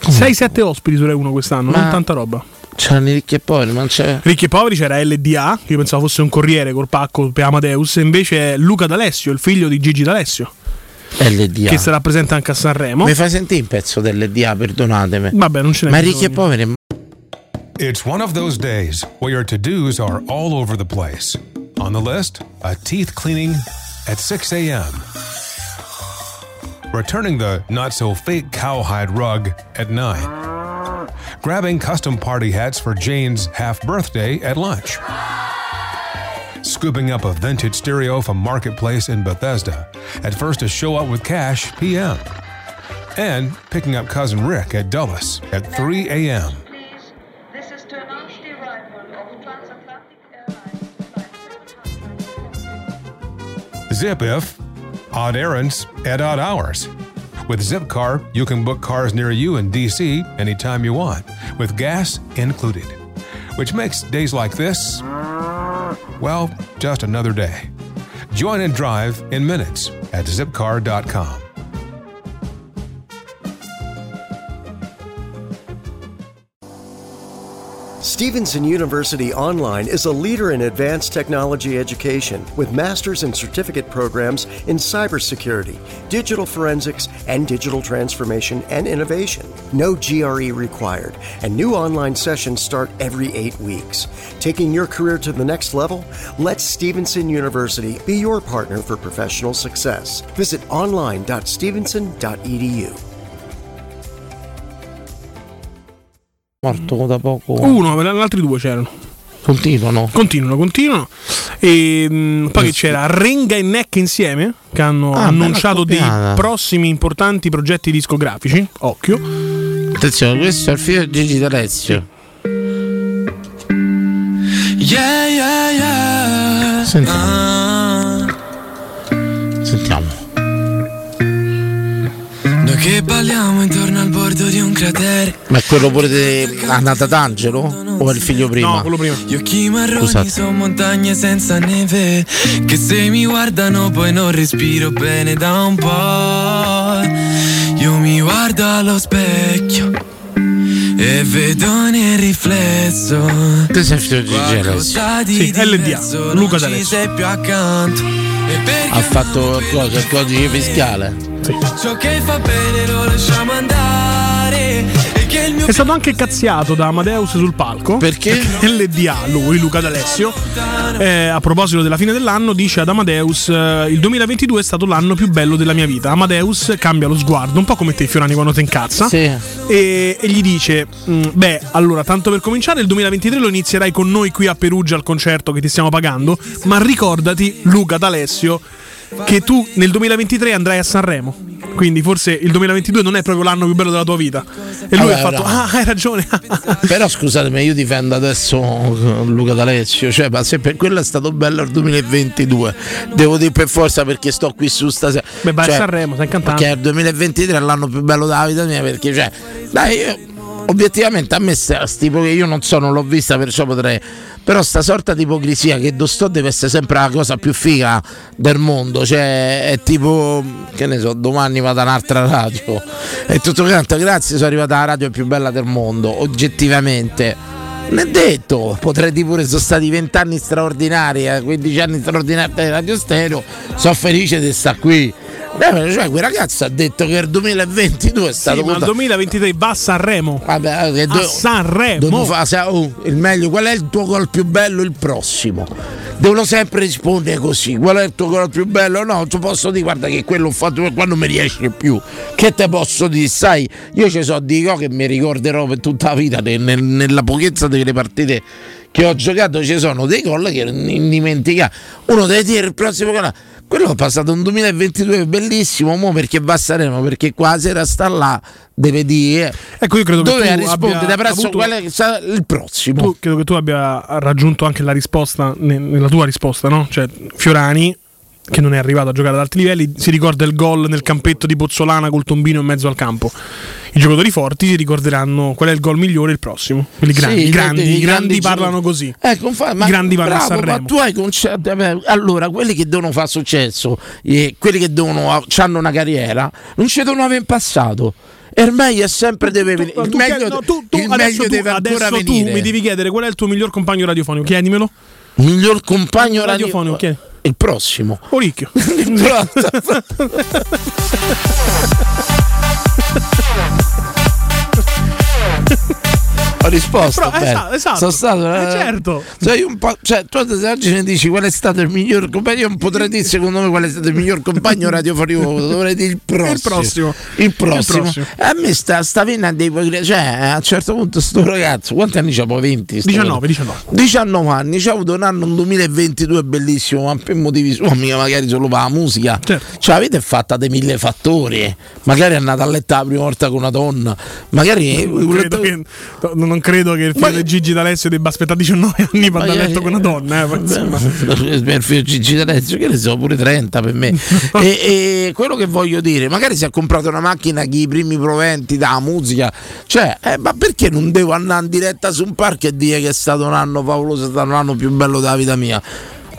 Speaker 3: 6-7 ospiti su Rai 1 quest'anno,
Speaker 2: Ma-
Speaker 3: non tanta roba.
Speaker 2: C'erano i ricchi e poveri, ma non c'è.
Speaker 3: Ricchi e poveri c'era LDA, che io pensavo fosse un corriere col pacco per Amadeus, e invece è Luca D'Alessio, il figlio di Gigi D'Alessio,
Speaker 2: LDA.
Speaker 3: che si rappresenta anche a Sanremo.
Speaker 2: Mi fai sentire un pezzo dell'LDA, perdonatemi.
Speaker 3: Vabbè, non ce n'è
Speaker 2: Ma ricchi e poveri.
Speaker 13: It's one of those days where your to dos are all over the place. On the list, a teeth cleaning at 6 a.m., returning the not so fake cowhide rug at 9, grabbing custom party hats for Jane's half birthday at lunch, scooping up a vintage stereo from Marketplace in Bethesda, at first to show up with cash p.m., and picking up cousin Rick at Dulles at 3 a.m. Zip if odd errands at odd hours. With Zipcar, you can book cars near you in DC anytime you want, with gas included. Which makes days like this, well, just another day. Join and drive in minutes at zipcar.com.
Speaker 27: Stevenson University Online is a leader in advanced technology education with master's and certificate programs in cybersecurity, digital forensics, and digital transformation and innovation. No GRE required, and new online sessions start every eight weeks. Taking your career to the next level? Let Stevenson University be your partner for professional success. Visit online.stevenson.edu.
Speaker 2: Morto da poco.
Speaker 3: Uno, gli altri due c'erano.
Speaker 2: Continuano.
Speaker 3: Continuano, continuano. E mh, poi che c'era Renga e Neck insieme, che hanno
Speaker 2: Ah,
Speaker 3: annunciato dei prossimi importanti progetti discografici. Occhio.
Speaker 2: Attenzione, questo è il figlio di Gigi D'Alessio.
Speaker 28: Yeah, yeah, yeah.
Speaker 2: Sentiamo. Sentiamo.
Speaker 28: Che balliamo intorno al bordo di un cratere.
Speaker 2: Ma è quello pure di Annata D'Angelo? O è il figlio prima?
Speaker 3: No, quello prima.
Speaker 28: Gli occhi marroni
Speaker 2: Scusate.
Speaker 28: sono montagne senza neve. Che se mi guardano poi non respiro bene da un po'. Io mi guardo allo specchio. E vedo nel riflesso
Speaker 2: è il figlio di
Speaker 28: di
Speaker 3: Sì, LDA, Luca D'Alessio.
Speaker 28: sei più accanto perché
Speaker 2: Ha fatto il codice fiscale.
Speaker 28: Ciò che fa bene lo lasciamo andare
Speaker 3: È stato anche cazziato da Amadeus sul palco.
Speaker 2: Perché?
Speaker 3: LDA, lui, Luca D'Alessio. eh, a proposito della fine dell'anno, dice ad Amadeus: eh, Il 2022 è stato l'anno più bello della mia vita. Amadeus cambia lo sguardo, un po' come te, Fiorani, quando ti incazza.
Speaker 2: Sì.
Speaker 3: E, e gli dice: "Mm, Beh, allora, tanto per cominciare, il 2023 lo inizierai con noi qui a Perugia al concerto che ti stiamo pagando. Ma ricordati, Luca D'Alessio, che tu nel 2023 andrai a Sanremo. Quindi forse il 2022 non è proprio l'anno più bello della tua vita. E lui
Speaker 2: Vabbè,
Speaker 3: ha fatto:
Speaker 2: bravo.
Speaker 3: Ah, hai ragione.
Speaker 2: Però scusatemi, io difendo adesso eh, Luca D'Alessio, cioè, ma se per quello è stato bello il 2022, devo dire per forza perché sto qui su stasera.
Speaker 3: Beh, vai a
Speaker 2: Cioè,
Speaker 3: Sanremo, stai cantando.
Speaker 2: Perché il 2023 è l'anno più bello della vita mia, perché cioè, dai, io- obiettivamente a me sta tipo che io non so, non l'ho vista, perciò potrei. Però sta sorta di ipocrisia che Dostò deve essere sempre la cosa più figa del mondo, cioè è tipo, che ne so, domani vado a un'altra radio. E tutto quanto, grazie, sono arrivata alla radio più bella del mondo, oggettivamente. Non è detto, potrei dire pure sono stati 20 anni straordinari, eh, 15 anni straordinari di Radio Stereo, sono felice di stare qui. Eh, cioè, quel ragazzo ha detto che il 2022 è stato
Speaker 3: Sì, ma il 2023 va a Sanremo.
Speaker 2: Vabbè, che
Speaker 3: a Sanremo.
Speaker 2: Devono fa- sa- oh, il meglio, qual è il tuo gol più bello? Il prossimo. Devono sempre rispondere così. Qual è il tuo gol più bello? No, ti posso dire, guarda che quello ho fatto per quando mi riesce più. Che te posso dire? Sai, io ci so di cose che mi ricorderò per tutta la vita, ne- nel- nella pochezza delle partite che ho giocato ci sono dei gol che non indimenticare. Uno deve dire il prossimo canale. Quello è passato un 2022 bellissimo, mo perché va a Sanremo, perché qua sera sta là, deve dire.
Speaker 3: Ecco, io credo che
Speaker 2: Doveva
Speaker 3: tu
Speaker 2: rispondere presso
Speaker 3: avuto-
Speaker 2: qual è che sarà il prossimo.
Speaker 3: Tu, credo che tu abbia raggiunto anche la risposta ne- nella tua risposta, no? Cioè, Fiorani, che non è arrivato a giocare ad alti livelli, si ricorda il gol nel campetto di Pozzolana col tombino in mezzo al campo. I giocatori forti si ricorderanno qual è il gol migliore il prossimo. Quelli grandi,
Speaker 2: Sì,
Speaker 3: i grandi, grandi
Speaker 2: grandi
Speaker 3: parlano così.
Speaker 2: Ecco, infatti, ma
Speaker 3: I grandi a
Speaker 2: bravo, ma
Speaker 3: Sanremo.
Speaker 2: tu hai concetti. vabbè, Allora, quelli che devono fare successo, eh, quelli che devono hanno una carriera, non ci devono avere in passato. Meglio è sempre deve venire. Il
Speaker 3: Tu
Speaker 2: meglio,
Speaker 3: no, tu- tu
Speaker 2: il
Speaker 3: adesso
Speaker 2: meglio
Speaker 3: tu-
Speaker 2: deve ancora
Speaker 3: adesso
Speaker 2: venire.
Speaker 3: tu mi devi chiedere qual è il tuo miglior compagno radiofonico. Chiedimelo.
Speaker 2: Miglior compagno
Speaker 3: radiofonico. Chiedi.
Speaker 2: Il prossimo.
Speaker 3: Oricchio.
Speaker 2: Ho risposto.
Speaker 3: Però, esatto, esatto.
Speaker 2: Sono stato.
Speaker 3: Eh, certo.
Speaker 2: Sei un po', cioè, tu ad oggi mi dici qual è stato il miglior compagno. Io non potrei dire secondo me qual è stato il miglior compagno radiofonico. Dovrei dire il prossimo.
Speaker 3: Il prossimo.
Speaker 2: Il prossimo.
Speaker 3: Il prossimo.
Speaker 2: A me sta, sta venendo ipocrisia. Cioè, a un certo punto, sto ragazzo, quanti anni c'ha? Poi 20? sto
Speaker 3: 19,
Speaker 2: ragazzo?
Speaker 3: 19.
Speaker 2: 19 anni, c'ha avuto un anno un 2022 bellissimo, ma per motivi suoi, mica magari solo per la musica.
Speaker 3: Certo.
Speaker 2: Cioè, avete fatta dei mille fattori. Magari è andata a letto la prima volta con una donna. Magari
Speaker 3: Non credo che, no, non credo che il figlio di Gigi D'Alessio debba aspettare 19 anni per andare a letto con una donna. eh,
Speaker 2: per il figlio Gigi D'Alessio, che ne so, pure 30 per me. e, e quello che voglio dire, magari si è comprato una macchina che i primi proventi da musica, cioè, eh, ma perché non devo andare in diretta su un parco e dire che è stato un anno favoloso, è stato un anno più bello della vita mia?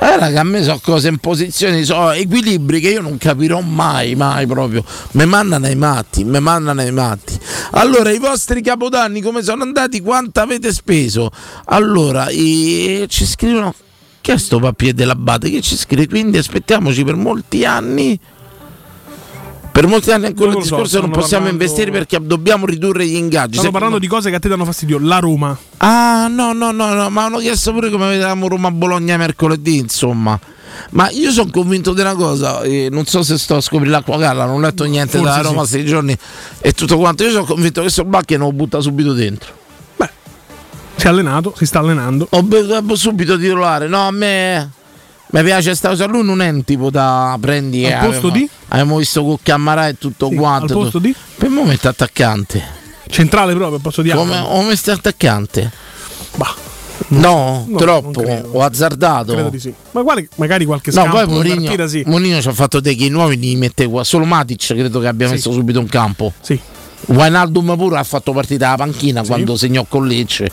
Speaker 2: Eh, raga, a me sono cose in posizioni, so equilibri che io non capirò mai, mai proprio. Me mandano ai matti, me mandano ai matti. Allora, i vostri capodanni come sono andati? Quanto avete speso? Allora, i- ci scrivono. Che è sto papier dell'abate? Che ci scrive? Quindi aspettiamoci per molti anni. Per molti anni ancora
Speaker 3: Non
Speaker 2: il
Speaker 3: lo so,
Speaker 2: discorso non
Speaker 3: stanno
Speaker 2: possiamo
Speaker 3: parlando-
Speaker 2: investire perché dobbiamo ridurre gli ingaggi. Se-
Speaker 3: parlando di cose che a te danno fastidio. La Roma.
Speaker 2: Ah, no, no, no, no, ma hanno chiesto pure come vedevamo Roma-Bologna mercoledì, insomma. Ma io sono convinto di una cosa, non so se sto a scoprire l'acqua calda, non ho letto niente
Speaker 3: Forse
Speaker 2: da Roma
Speaker 3: sì.
Speaker 2: questi giorni e tutto quanto. Io sono convinto che Solbacchi non lo butta subito dentro.
Speaker 3: Si è allenato, si sta allenando.
Speaker 2: Ho bevuto subito titolare. No, a me mi piace sta cosa. Lui non è un tipo da prendi.
Speaker 3: Al
Speaker 2: eh,
Speaker 3: posto
Speaker 2: avevamo-
Speaker 3: di?
Speaker 2: Abbiamo visto con Cammarà e tutto quanto.
Speaker 3: al posto di?
Speaker 2: Per il momento attaccante.
Speaker 3: Centrale proprio, posso dire.
Speaker 2: Come ho messo attaccante?
Speaker 3: Bah.
Speaker 2: No,
Speaker 3: No,
Speaker 2: troppo.
Speaker 3: credo.
Speaker 2: Ho azzardato.
Speaker 3: Credo di sì. Ma guarda, magari qualche
Speaker 2: No,
Speaker 3: scampo
Speaker 2: poi
Speaker 3: una
Speaker 2: Mourinho,
Speaker 3: partita sì.
Speaker 2: Mourinho ci ha fatto dei chi nuovi, li mette qua. Solo Matic credo che abbia
Speaker 3: Sì.
Speaker 2: messo subito in campo.
Speaker 3: Sì.
Speaker 2: Wijnaldum pure ha fatto partita alla panchina quando segnò con Lecce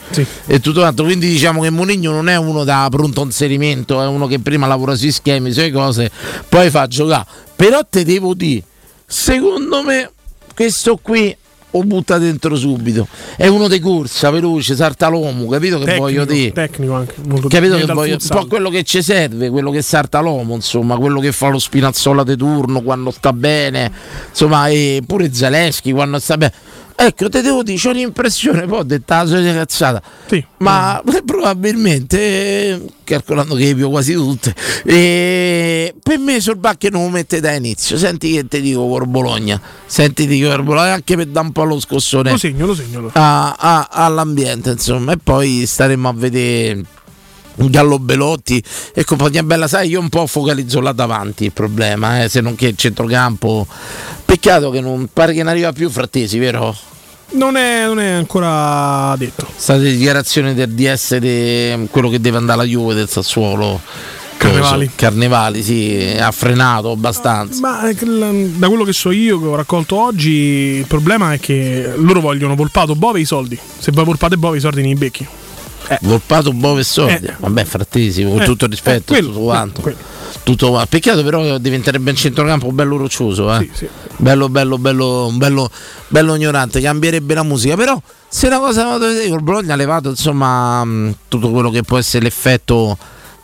Speaker 2: e tutto quanto. Quindi diciamo che Mourinho non è uno da pronto inserimento, è uno che prima lavora sui schemi, sulle cose, poi fa giocare. Però te devo dire, secondo me questo qui o butta dentro subito. È uno di corsa, veloce, salta l'uomo, capito che
Speaker 3: Tecnico,
Speaker 2: voglio dire?
Speaker 3: Tecnico anche. Molto
Speaker 2: Capito che voglio un po' quello che ci serve, quello che salta l'uomo, insomma, quello che fa lo spinazzola di turno quando sta bene, insomma, e pure Zaleschi quando sta bene. Ecco, te devo dire, ho l'impressione, poi ho detto la solita cazzata, ma probabilmente, eh, calcolando che pio quasi tutte, eh, per me sul bacche non lo mette da inizio. Senti che ti dico per Bologna, senti che per Bologna, anche per dare un po' lo scossone
Speaker 3: Lo segno, lo segno.
Speaker 2: all'ambiente, insomma, e poi staremo a vedere. Gallo Belotti e compagnia bella, sai, io un po' focalizzo là davanti il problema, eh, se non che il centrocampo. Peccato che non pare che non arriva più Frattesi, vero?
Speaker 3: Non è, non è ancora detto.
Speaker 2: State dichiarazioni del DS di quello che deve andare alla Juve del Sassuolo.
Speaker 3: Carnevali.
Speaker 2: Carnevali, sì, ha frenato abbastanza.
Speaker 3: Ma eh, da quello che so io, che ho raccolto oggi, il problema è che loro vogliono Volpato, Bove i soldi. Se vuoi Volpato e Bove i soldi nei becchi.
Speaker 2: Volpato Bove e Sordi. Vabbè, Frattesi, con
Speaker 3: Eh,
Speaker 2: tutto il rispetto,
Speaker 3: eh, quello,
Speaker 2: tutto quanto.
Speaker 3: quello,
Speaker 2: Tutto qua. Peccato però diventerebbe un centrocampo bello roccioso, eh. Bello, bello, bello, bello, bello ignorante, cambierebbe la musica. Però se una cosa vado a vedere col Bologna ha levato insomma mh, tutto quello che può essere l'effetto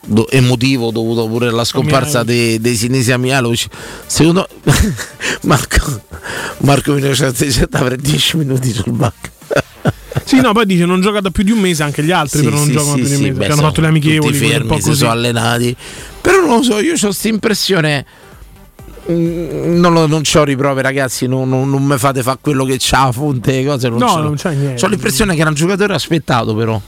Speaker 2: do- emotivo dovuto pure alla scomparsa dei, dei Sinesi Mialovic. Secondo Marco Marco Minocenti c'è per 10 minuti sul banco.
Speaker 3: Sì, no, poi dice non gioca da più di un mese, anche gli altri
Speaker 2: Sì,
Speaker 3: però non
Speaker 2: sì,
Speaker 3: giocano
Speaker 2: sì,
Speaker 3: più di un mese.
Speaker 2: beh,
Speaker 3: hanno fatto le amichevoli, quelle un
Speaker 2: fermi,
Speaker 3: po'
Speaker 2: si
Speaker 3: così.
Speaker 2: sono allenati. Però non lo so, io ho questa impressione. mm, Non, lo- non c'ho riprove, ragazzi. Non, non, non mi fate fare quello che c'ha a fonte cose. Non
Speaker 3: No,
Speaker 2: ce l'ho.
Speaker 3: non c'è niente.
Speaker 2: Ho l'impressione che era un giocatore aspettato, però.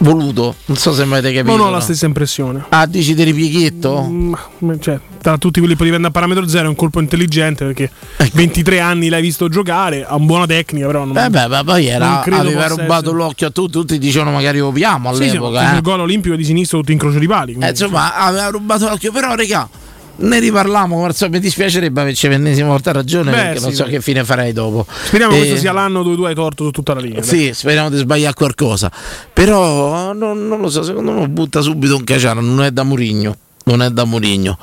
Speaker 2: Voluto. Non so se mi avete capito.
Speaker 3: Non ho la stessa impressione.
Speaker 2: Ah, dici di ripieghetto?
Speaker 3: Mm, cioè, tra tutti quelli che andare a parametro zero è un colpo intelligente perché
Speaker 2: Ecco.
Speaker 3: 23 anni l'hai visto giocare, ha una buona tecnica, però non,
Speaker 2: Eh beh, ma poi era, aveva rubato
Speaker 3: essere-
Speaker 2: l'occhio a tutti. Tutti dicevano magari lo piamo
Speaker 3: Sì, sì,
Speaker 2: all'epoca. eh.
Speaker 3: il gol olimpico di sinistra tutto incrocio di pali.
Speaker 2: Eh, insomma, aveva rubato l'occhio, però, regà, ne riparliamo. Perciò mi dispiacerebbe averci l'ennesima volta ragione
Speaker 3: Beh,
Speaker 2: perché non
Speaker 3: sì,
Speaker 2: so
Speaker 3: beh.
Speaker 2: che fine farei dopo.
Speaker 3: Speriamo che
Speaker 2: Eh,
Speaker 3: questo sia l'anno dove tu hai torto su tutta la linea. dai.
Speaker 2: Sì, speriamo di sbagliare qualcosa. Però non, non lo so, secondo me butta subito un Caciano, non è da Murigno. Non è da Murigno.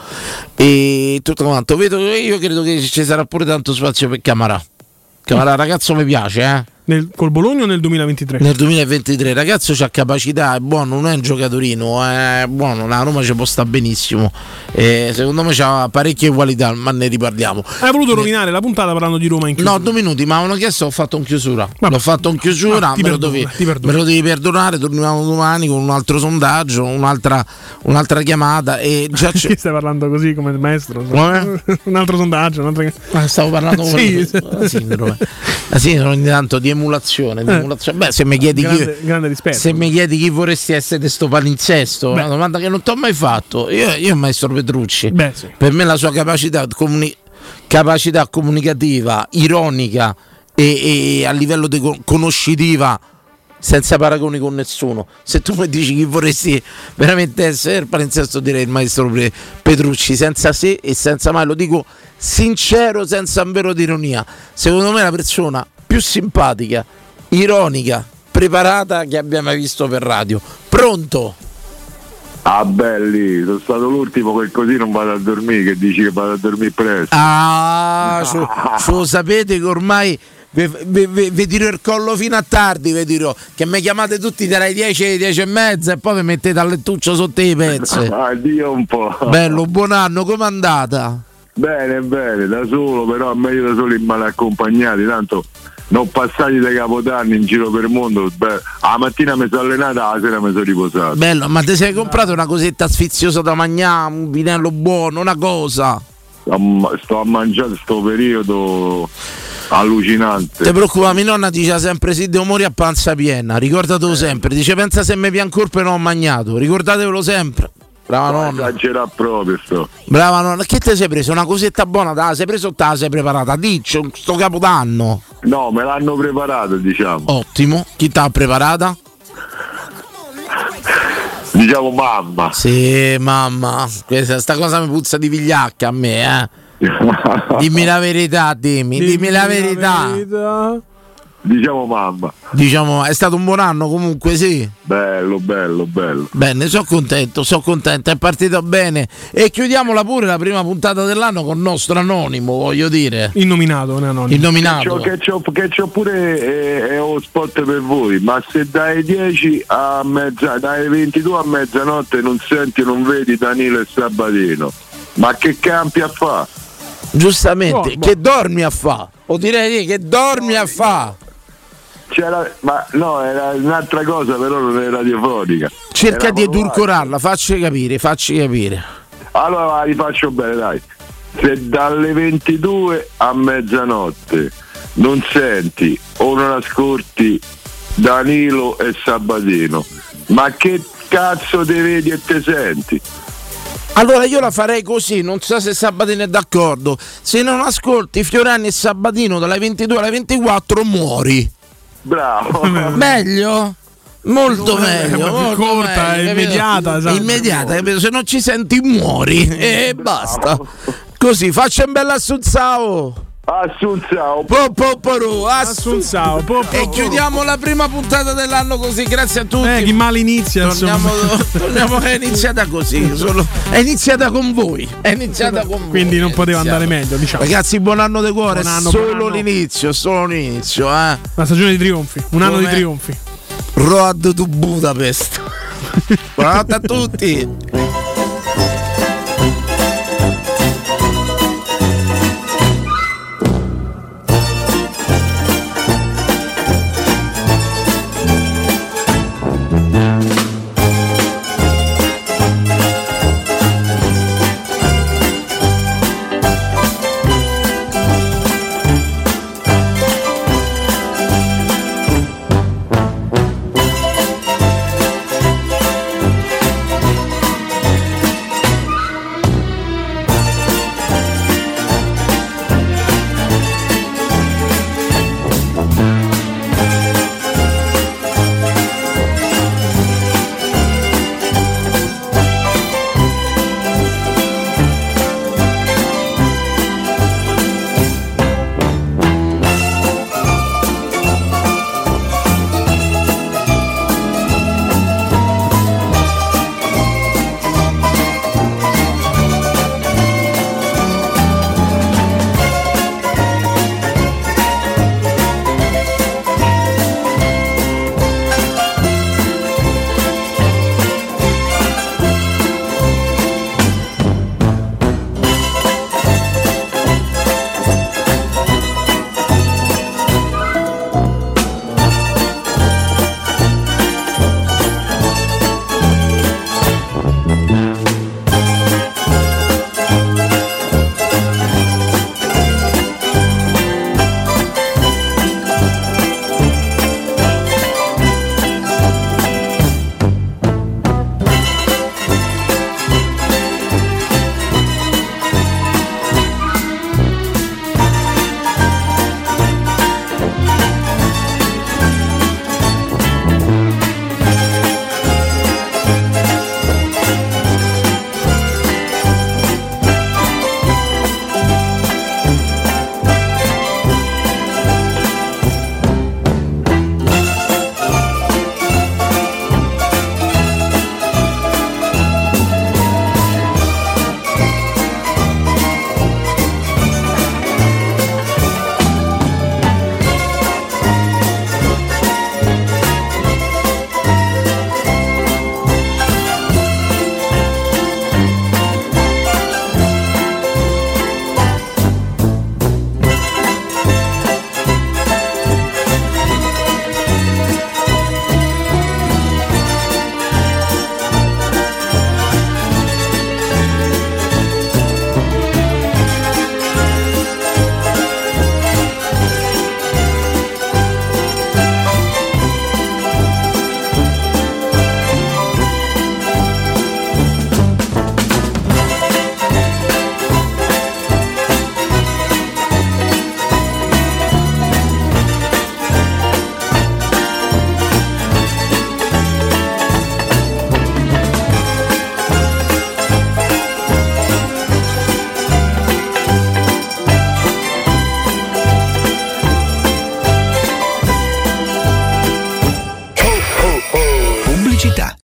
Speaker 2: E tutto quanto. Vedo, io credo che ci sarà pure tanto spazio per Camarà. Camarà, ragazzo, mi piace, eh.
Speaker 3: Nel- col Bologna o nel 2023?
Speaker 2: Nel 2023, ragazzo c'ha capacità, è buono, non è un giocatorino, è buono, la Roma ci può sta benissimo. E secondo me c'ha parecchie qualità, ma ne riparliamo.
Speaker 3: Hai voluto rovinare la puntata parlando di Roma in chiusura.
Speaker 2: No, due minuti, ma avevano chiesto, ho fatto in chiusura. L'ho fatto in chiusura,
Speaker 3: Ah, ti
Speaker 2: me, lo
Speaker 3: perdono,
Speaker 2: dovevi, me lo devi perdonare, torniamo domani con un altro sondaggio, un'altra, un'altra chiamata e già c'è...
Speaker 3: Stai parlando così come il maestro?
Speaker 2: Come?
Speaker 3: un altro sondaggio, un'altra...
Speaker 2: Ma stavo parlando con
Speaker 3: Sì.
Speaker 2: la sindrome. La sindrome ogni tanto di emulazione.
Speaker 3: Eh.
Speaker 2: emulazione. Beh, se mi chiedi
Speaker 3: Grande-
Speaker 2: chi,
Speaker 3: grande rispetto.
Speaker 2: se mi chiedi chi vorresti essere di sto palinsesto,
Speaker 3: Beh.
Speaker 2: una domanda che non ti ho mai fatto. Io, io maestro Petrucci.
Speaker 3: Beh, sì.
Speaker 2: Per me la sua capacità, comuni- capacità comunicativa, ironica e, e a livello con- conoscitiva senza paragoni con nessuno. Se tu mi dici chi vorresti veramente essere il palinsesto, direi il maestro Pe- Petrucci, senza se e senza mai, lo dico sincero, senza un vero di ironia. Secondo me è la persona più simpatica, ironica, preparata che abbia mai visto per radio. Pronto?
Speaker 29: Ah belli, sono stato l'ultimo che così non vado a dormire, che dici che vado a dormire presto.
Speaker 2: Ah, su, su, sapete che ormai vi, tiro il collo fino a tardi, vi dirò che mi chiamate tutti tra i 10 e i 10 e mezza e poi vi mettete al lettuccio sotto i pezzi.
Speaker 29: Ah, Dio un po'.
Speaker 2: Bello, buon anno, com'è andata?
Speaker 29: Bene, bene, da solo, però meglio da solo in male accompagnati, tanto non passati dai capodanni in giro per il mondo. Beh, la mattina mi sono allenata, la sera mi sono riposato.
Speaker 2: Bello, ma ti sei comprato una cosetta sfiziosa da mangiare, un vinello buono, una cosa?
Speaker 29: Sto- a mangiare sto periodo allucinante.
Speaker 2: Ti preoccupa, mia nonna dice sempre sì, devo morire a panza piena, ricordatelo sempre, dice pensa se mi pian colpo e non ho mangiato, ricordatevelo sempre. Brava nonna.
Speaker 29: Esagera proprio sto.
Speaker 2: Brava nonna, che ti sei preso? Una cosetta buona, te la sei preso o te la sei preparata? Dici, sto capodanno.
Speaker 29: No, me l'hanno preparato, diciamo.
Speaker 2: Ottimo, chi te l'ha preparata?
Speaker 29: Diciamo mamma.
Speaker 2: Sì, mamma, questa sta cosa mi puzza di vigliacca a me, eh. Dimmi la verità, dimmi, dimmi, la verità.
Speaker 29: Diciamo mamma.
Speaker 2: Diciamo, è stato un buon anno comunque, sì.
Speaker 29: Bello, bello, bello.
Speaker 2: Bene, sono contento, sono contento, è partito bene. E chiudiamola pure la prima puntata dell'anno con il nostro anonimo, voglio dire.
Speaker 3: Innominato, non è anonimo.
Speaker 29: Che
Speaker 2: Innominato.
Speaker 29: c'ho, che c'ho- che c'ho pure eh, è uno spot per voi, ma se dai 10 a mezza, dai 22 a mezzanotte non senti, non vedi Danilo e Sabatino, ma che campi a fa?
Speaker 2: Giustamente,
Speaker 29: boh.
Speaker 2: che dormi a fa? O direi che dormi a fa?
Speaker 29: C'era, ma no, era un'altra cosa, però non è radiofonica.
Speaker 2: Cerca
Speaker 29: Era
Speaker 2: di edulcorarla, facci capire, facci capire.
Speaker 29: Allora rifaccio bene, dai. Se dalle 22 a mezzanotte non senti o non ascolti Danilo e Sabatino, ma che cazzo te vedi e te senti?
Speaker 2: Allora io la farei così, non so se Sabatino è d'accordo. Se non ascolti Fiorani e Sabatino dalle 22 alle 24 muori.
Speaker 29: Bravo.
Speaker 2: Meglio? Molto meglio, molto
Speaker 3: corta,
Speaker 2: meglio,
Speaker 3: immediata, esatto.
Speaker 2: Immediata, capito? Se non ci senti muori e basta. Così, faccia un bel assunzao.
Speaker 29: Assunzao.
Speaker 2: E chiudiamo la prima puntata dell'anno così, grazie a tutti.
Speaker 3: Eh, chi male inizia,
Speaker 2: Torniamo, torniamo- è iniziata così, solo- è iniziata con voi, è iniziata con voi.
Speaker 3: Quindi non poteva andare meglio, diciamo.
Speaker 2: Ragazzi, buon anno di cuore,
Speaker 3: Buon anno,
Speaker 2: solo
Speaker 3: buon anno.
Speaker 2: l'inizio, solo l'inizio, eh.
Speaker 3: Una stagione di trionfi, un anno di
Speaker 2: Come-
Speaker 3: trionfi.
Speaker 2: Road to Budapest. Buonanotte a tutti.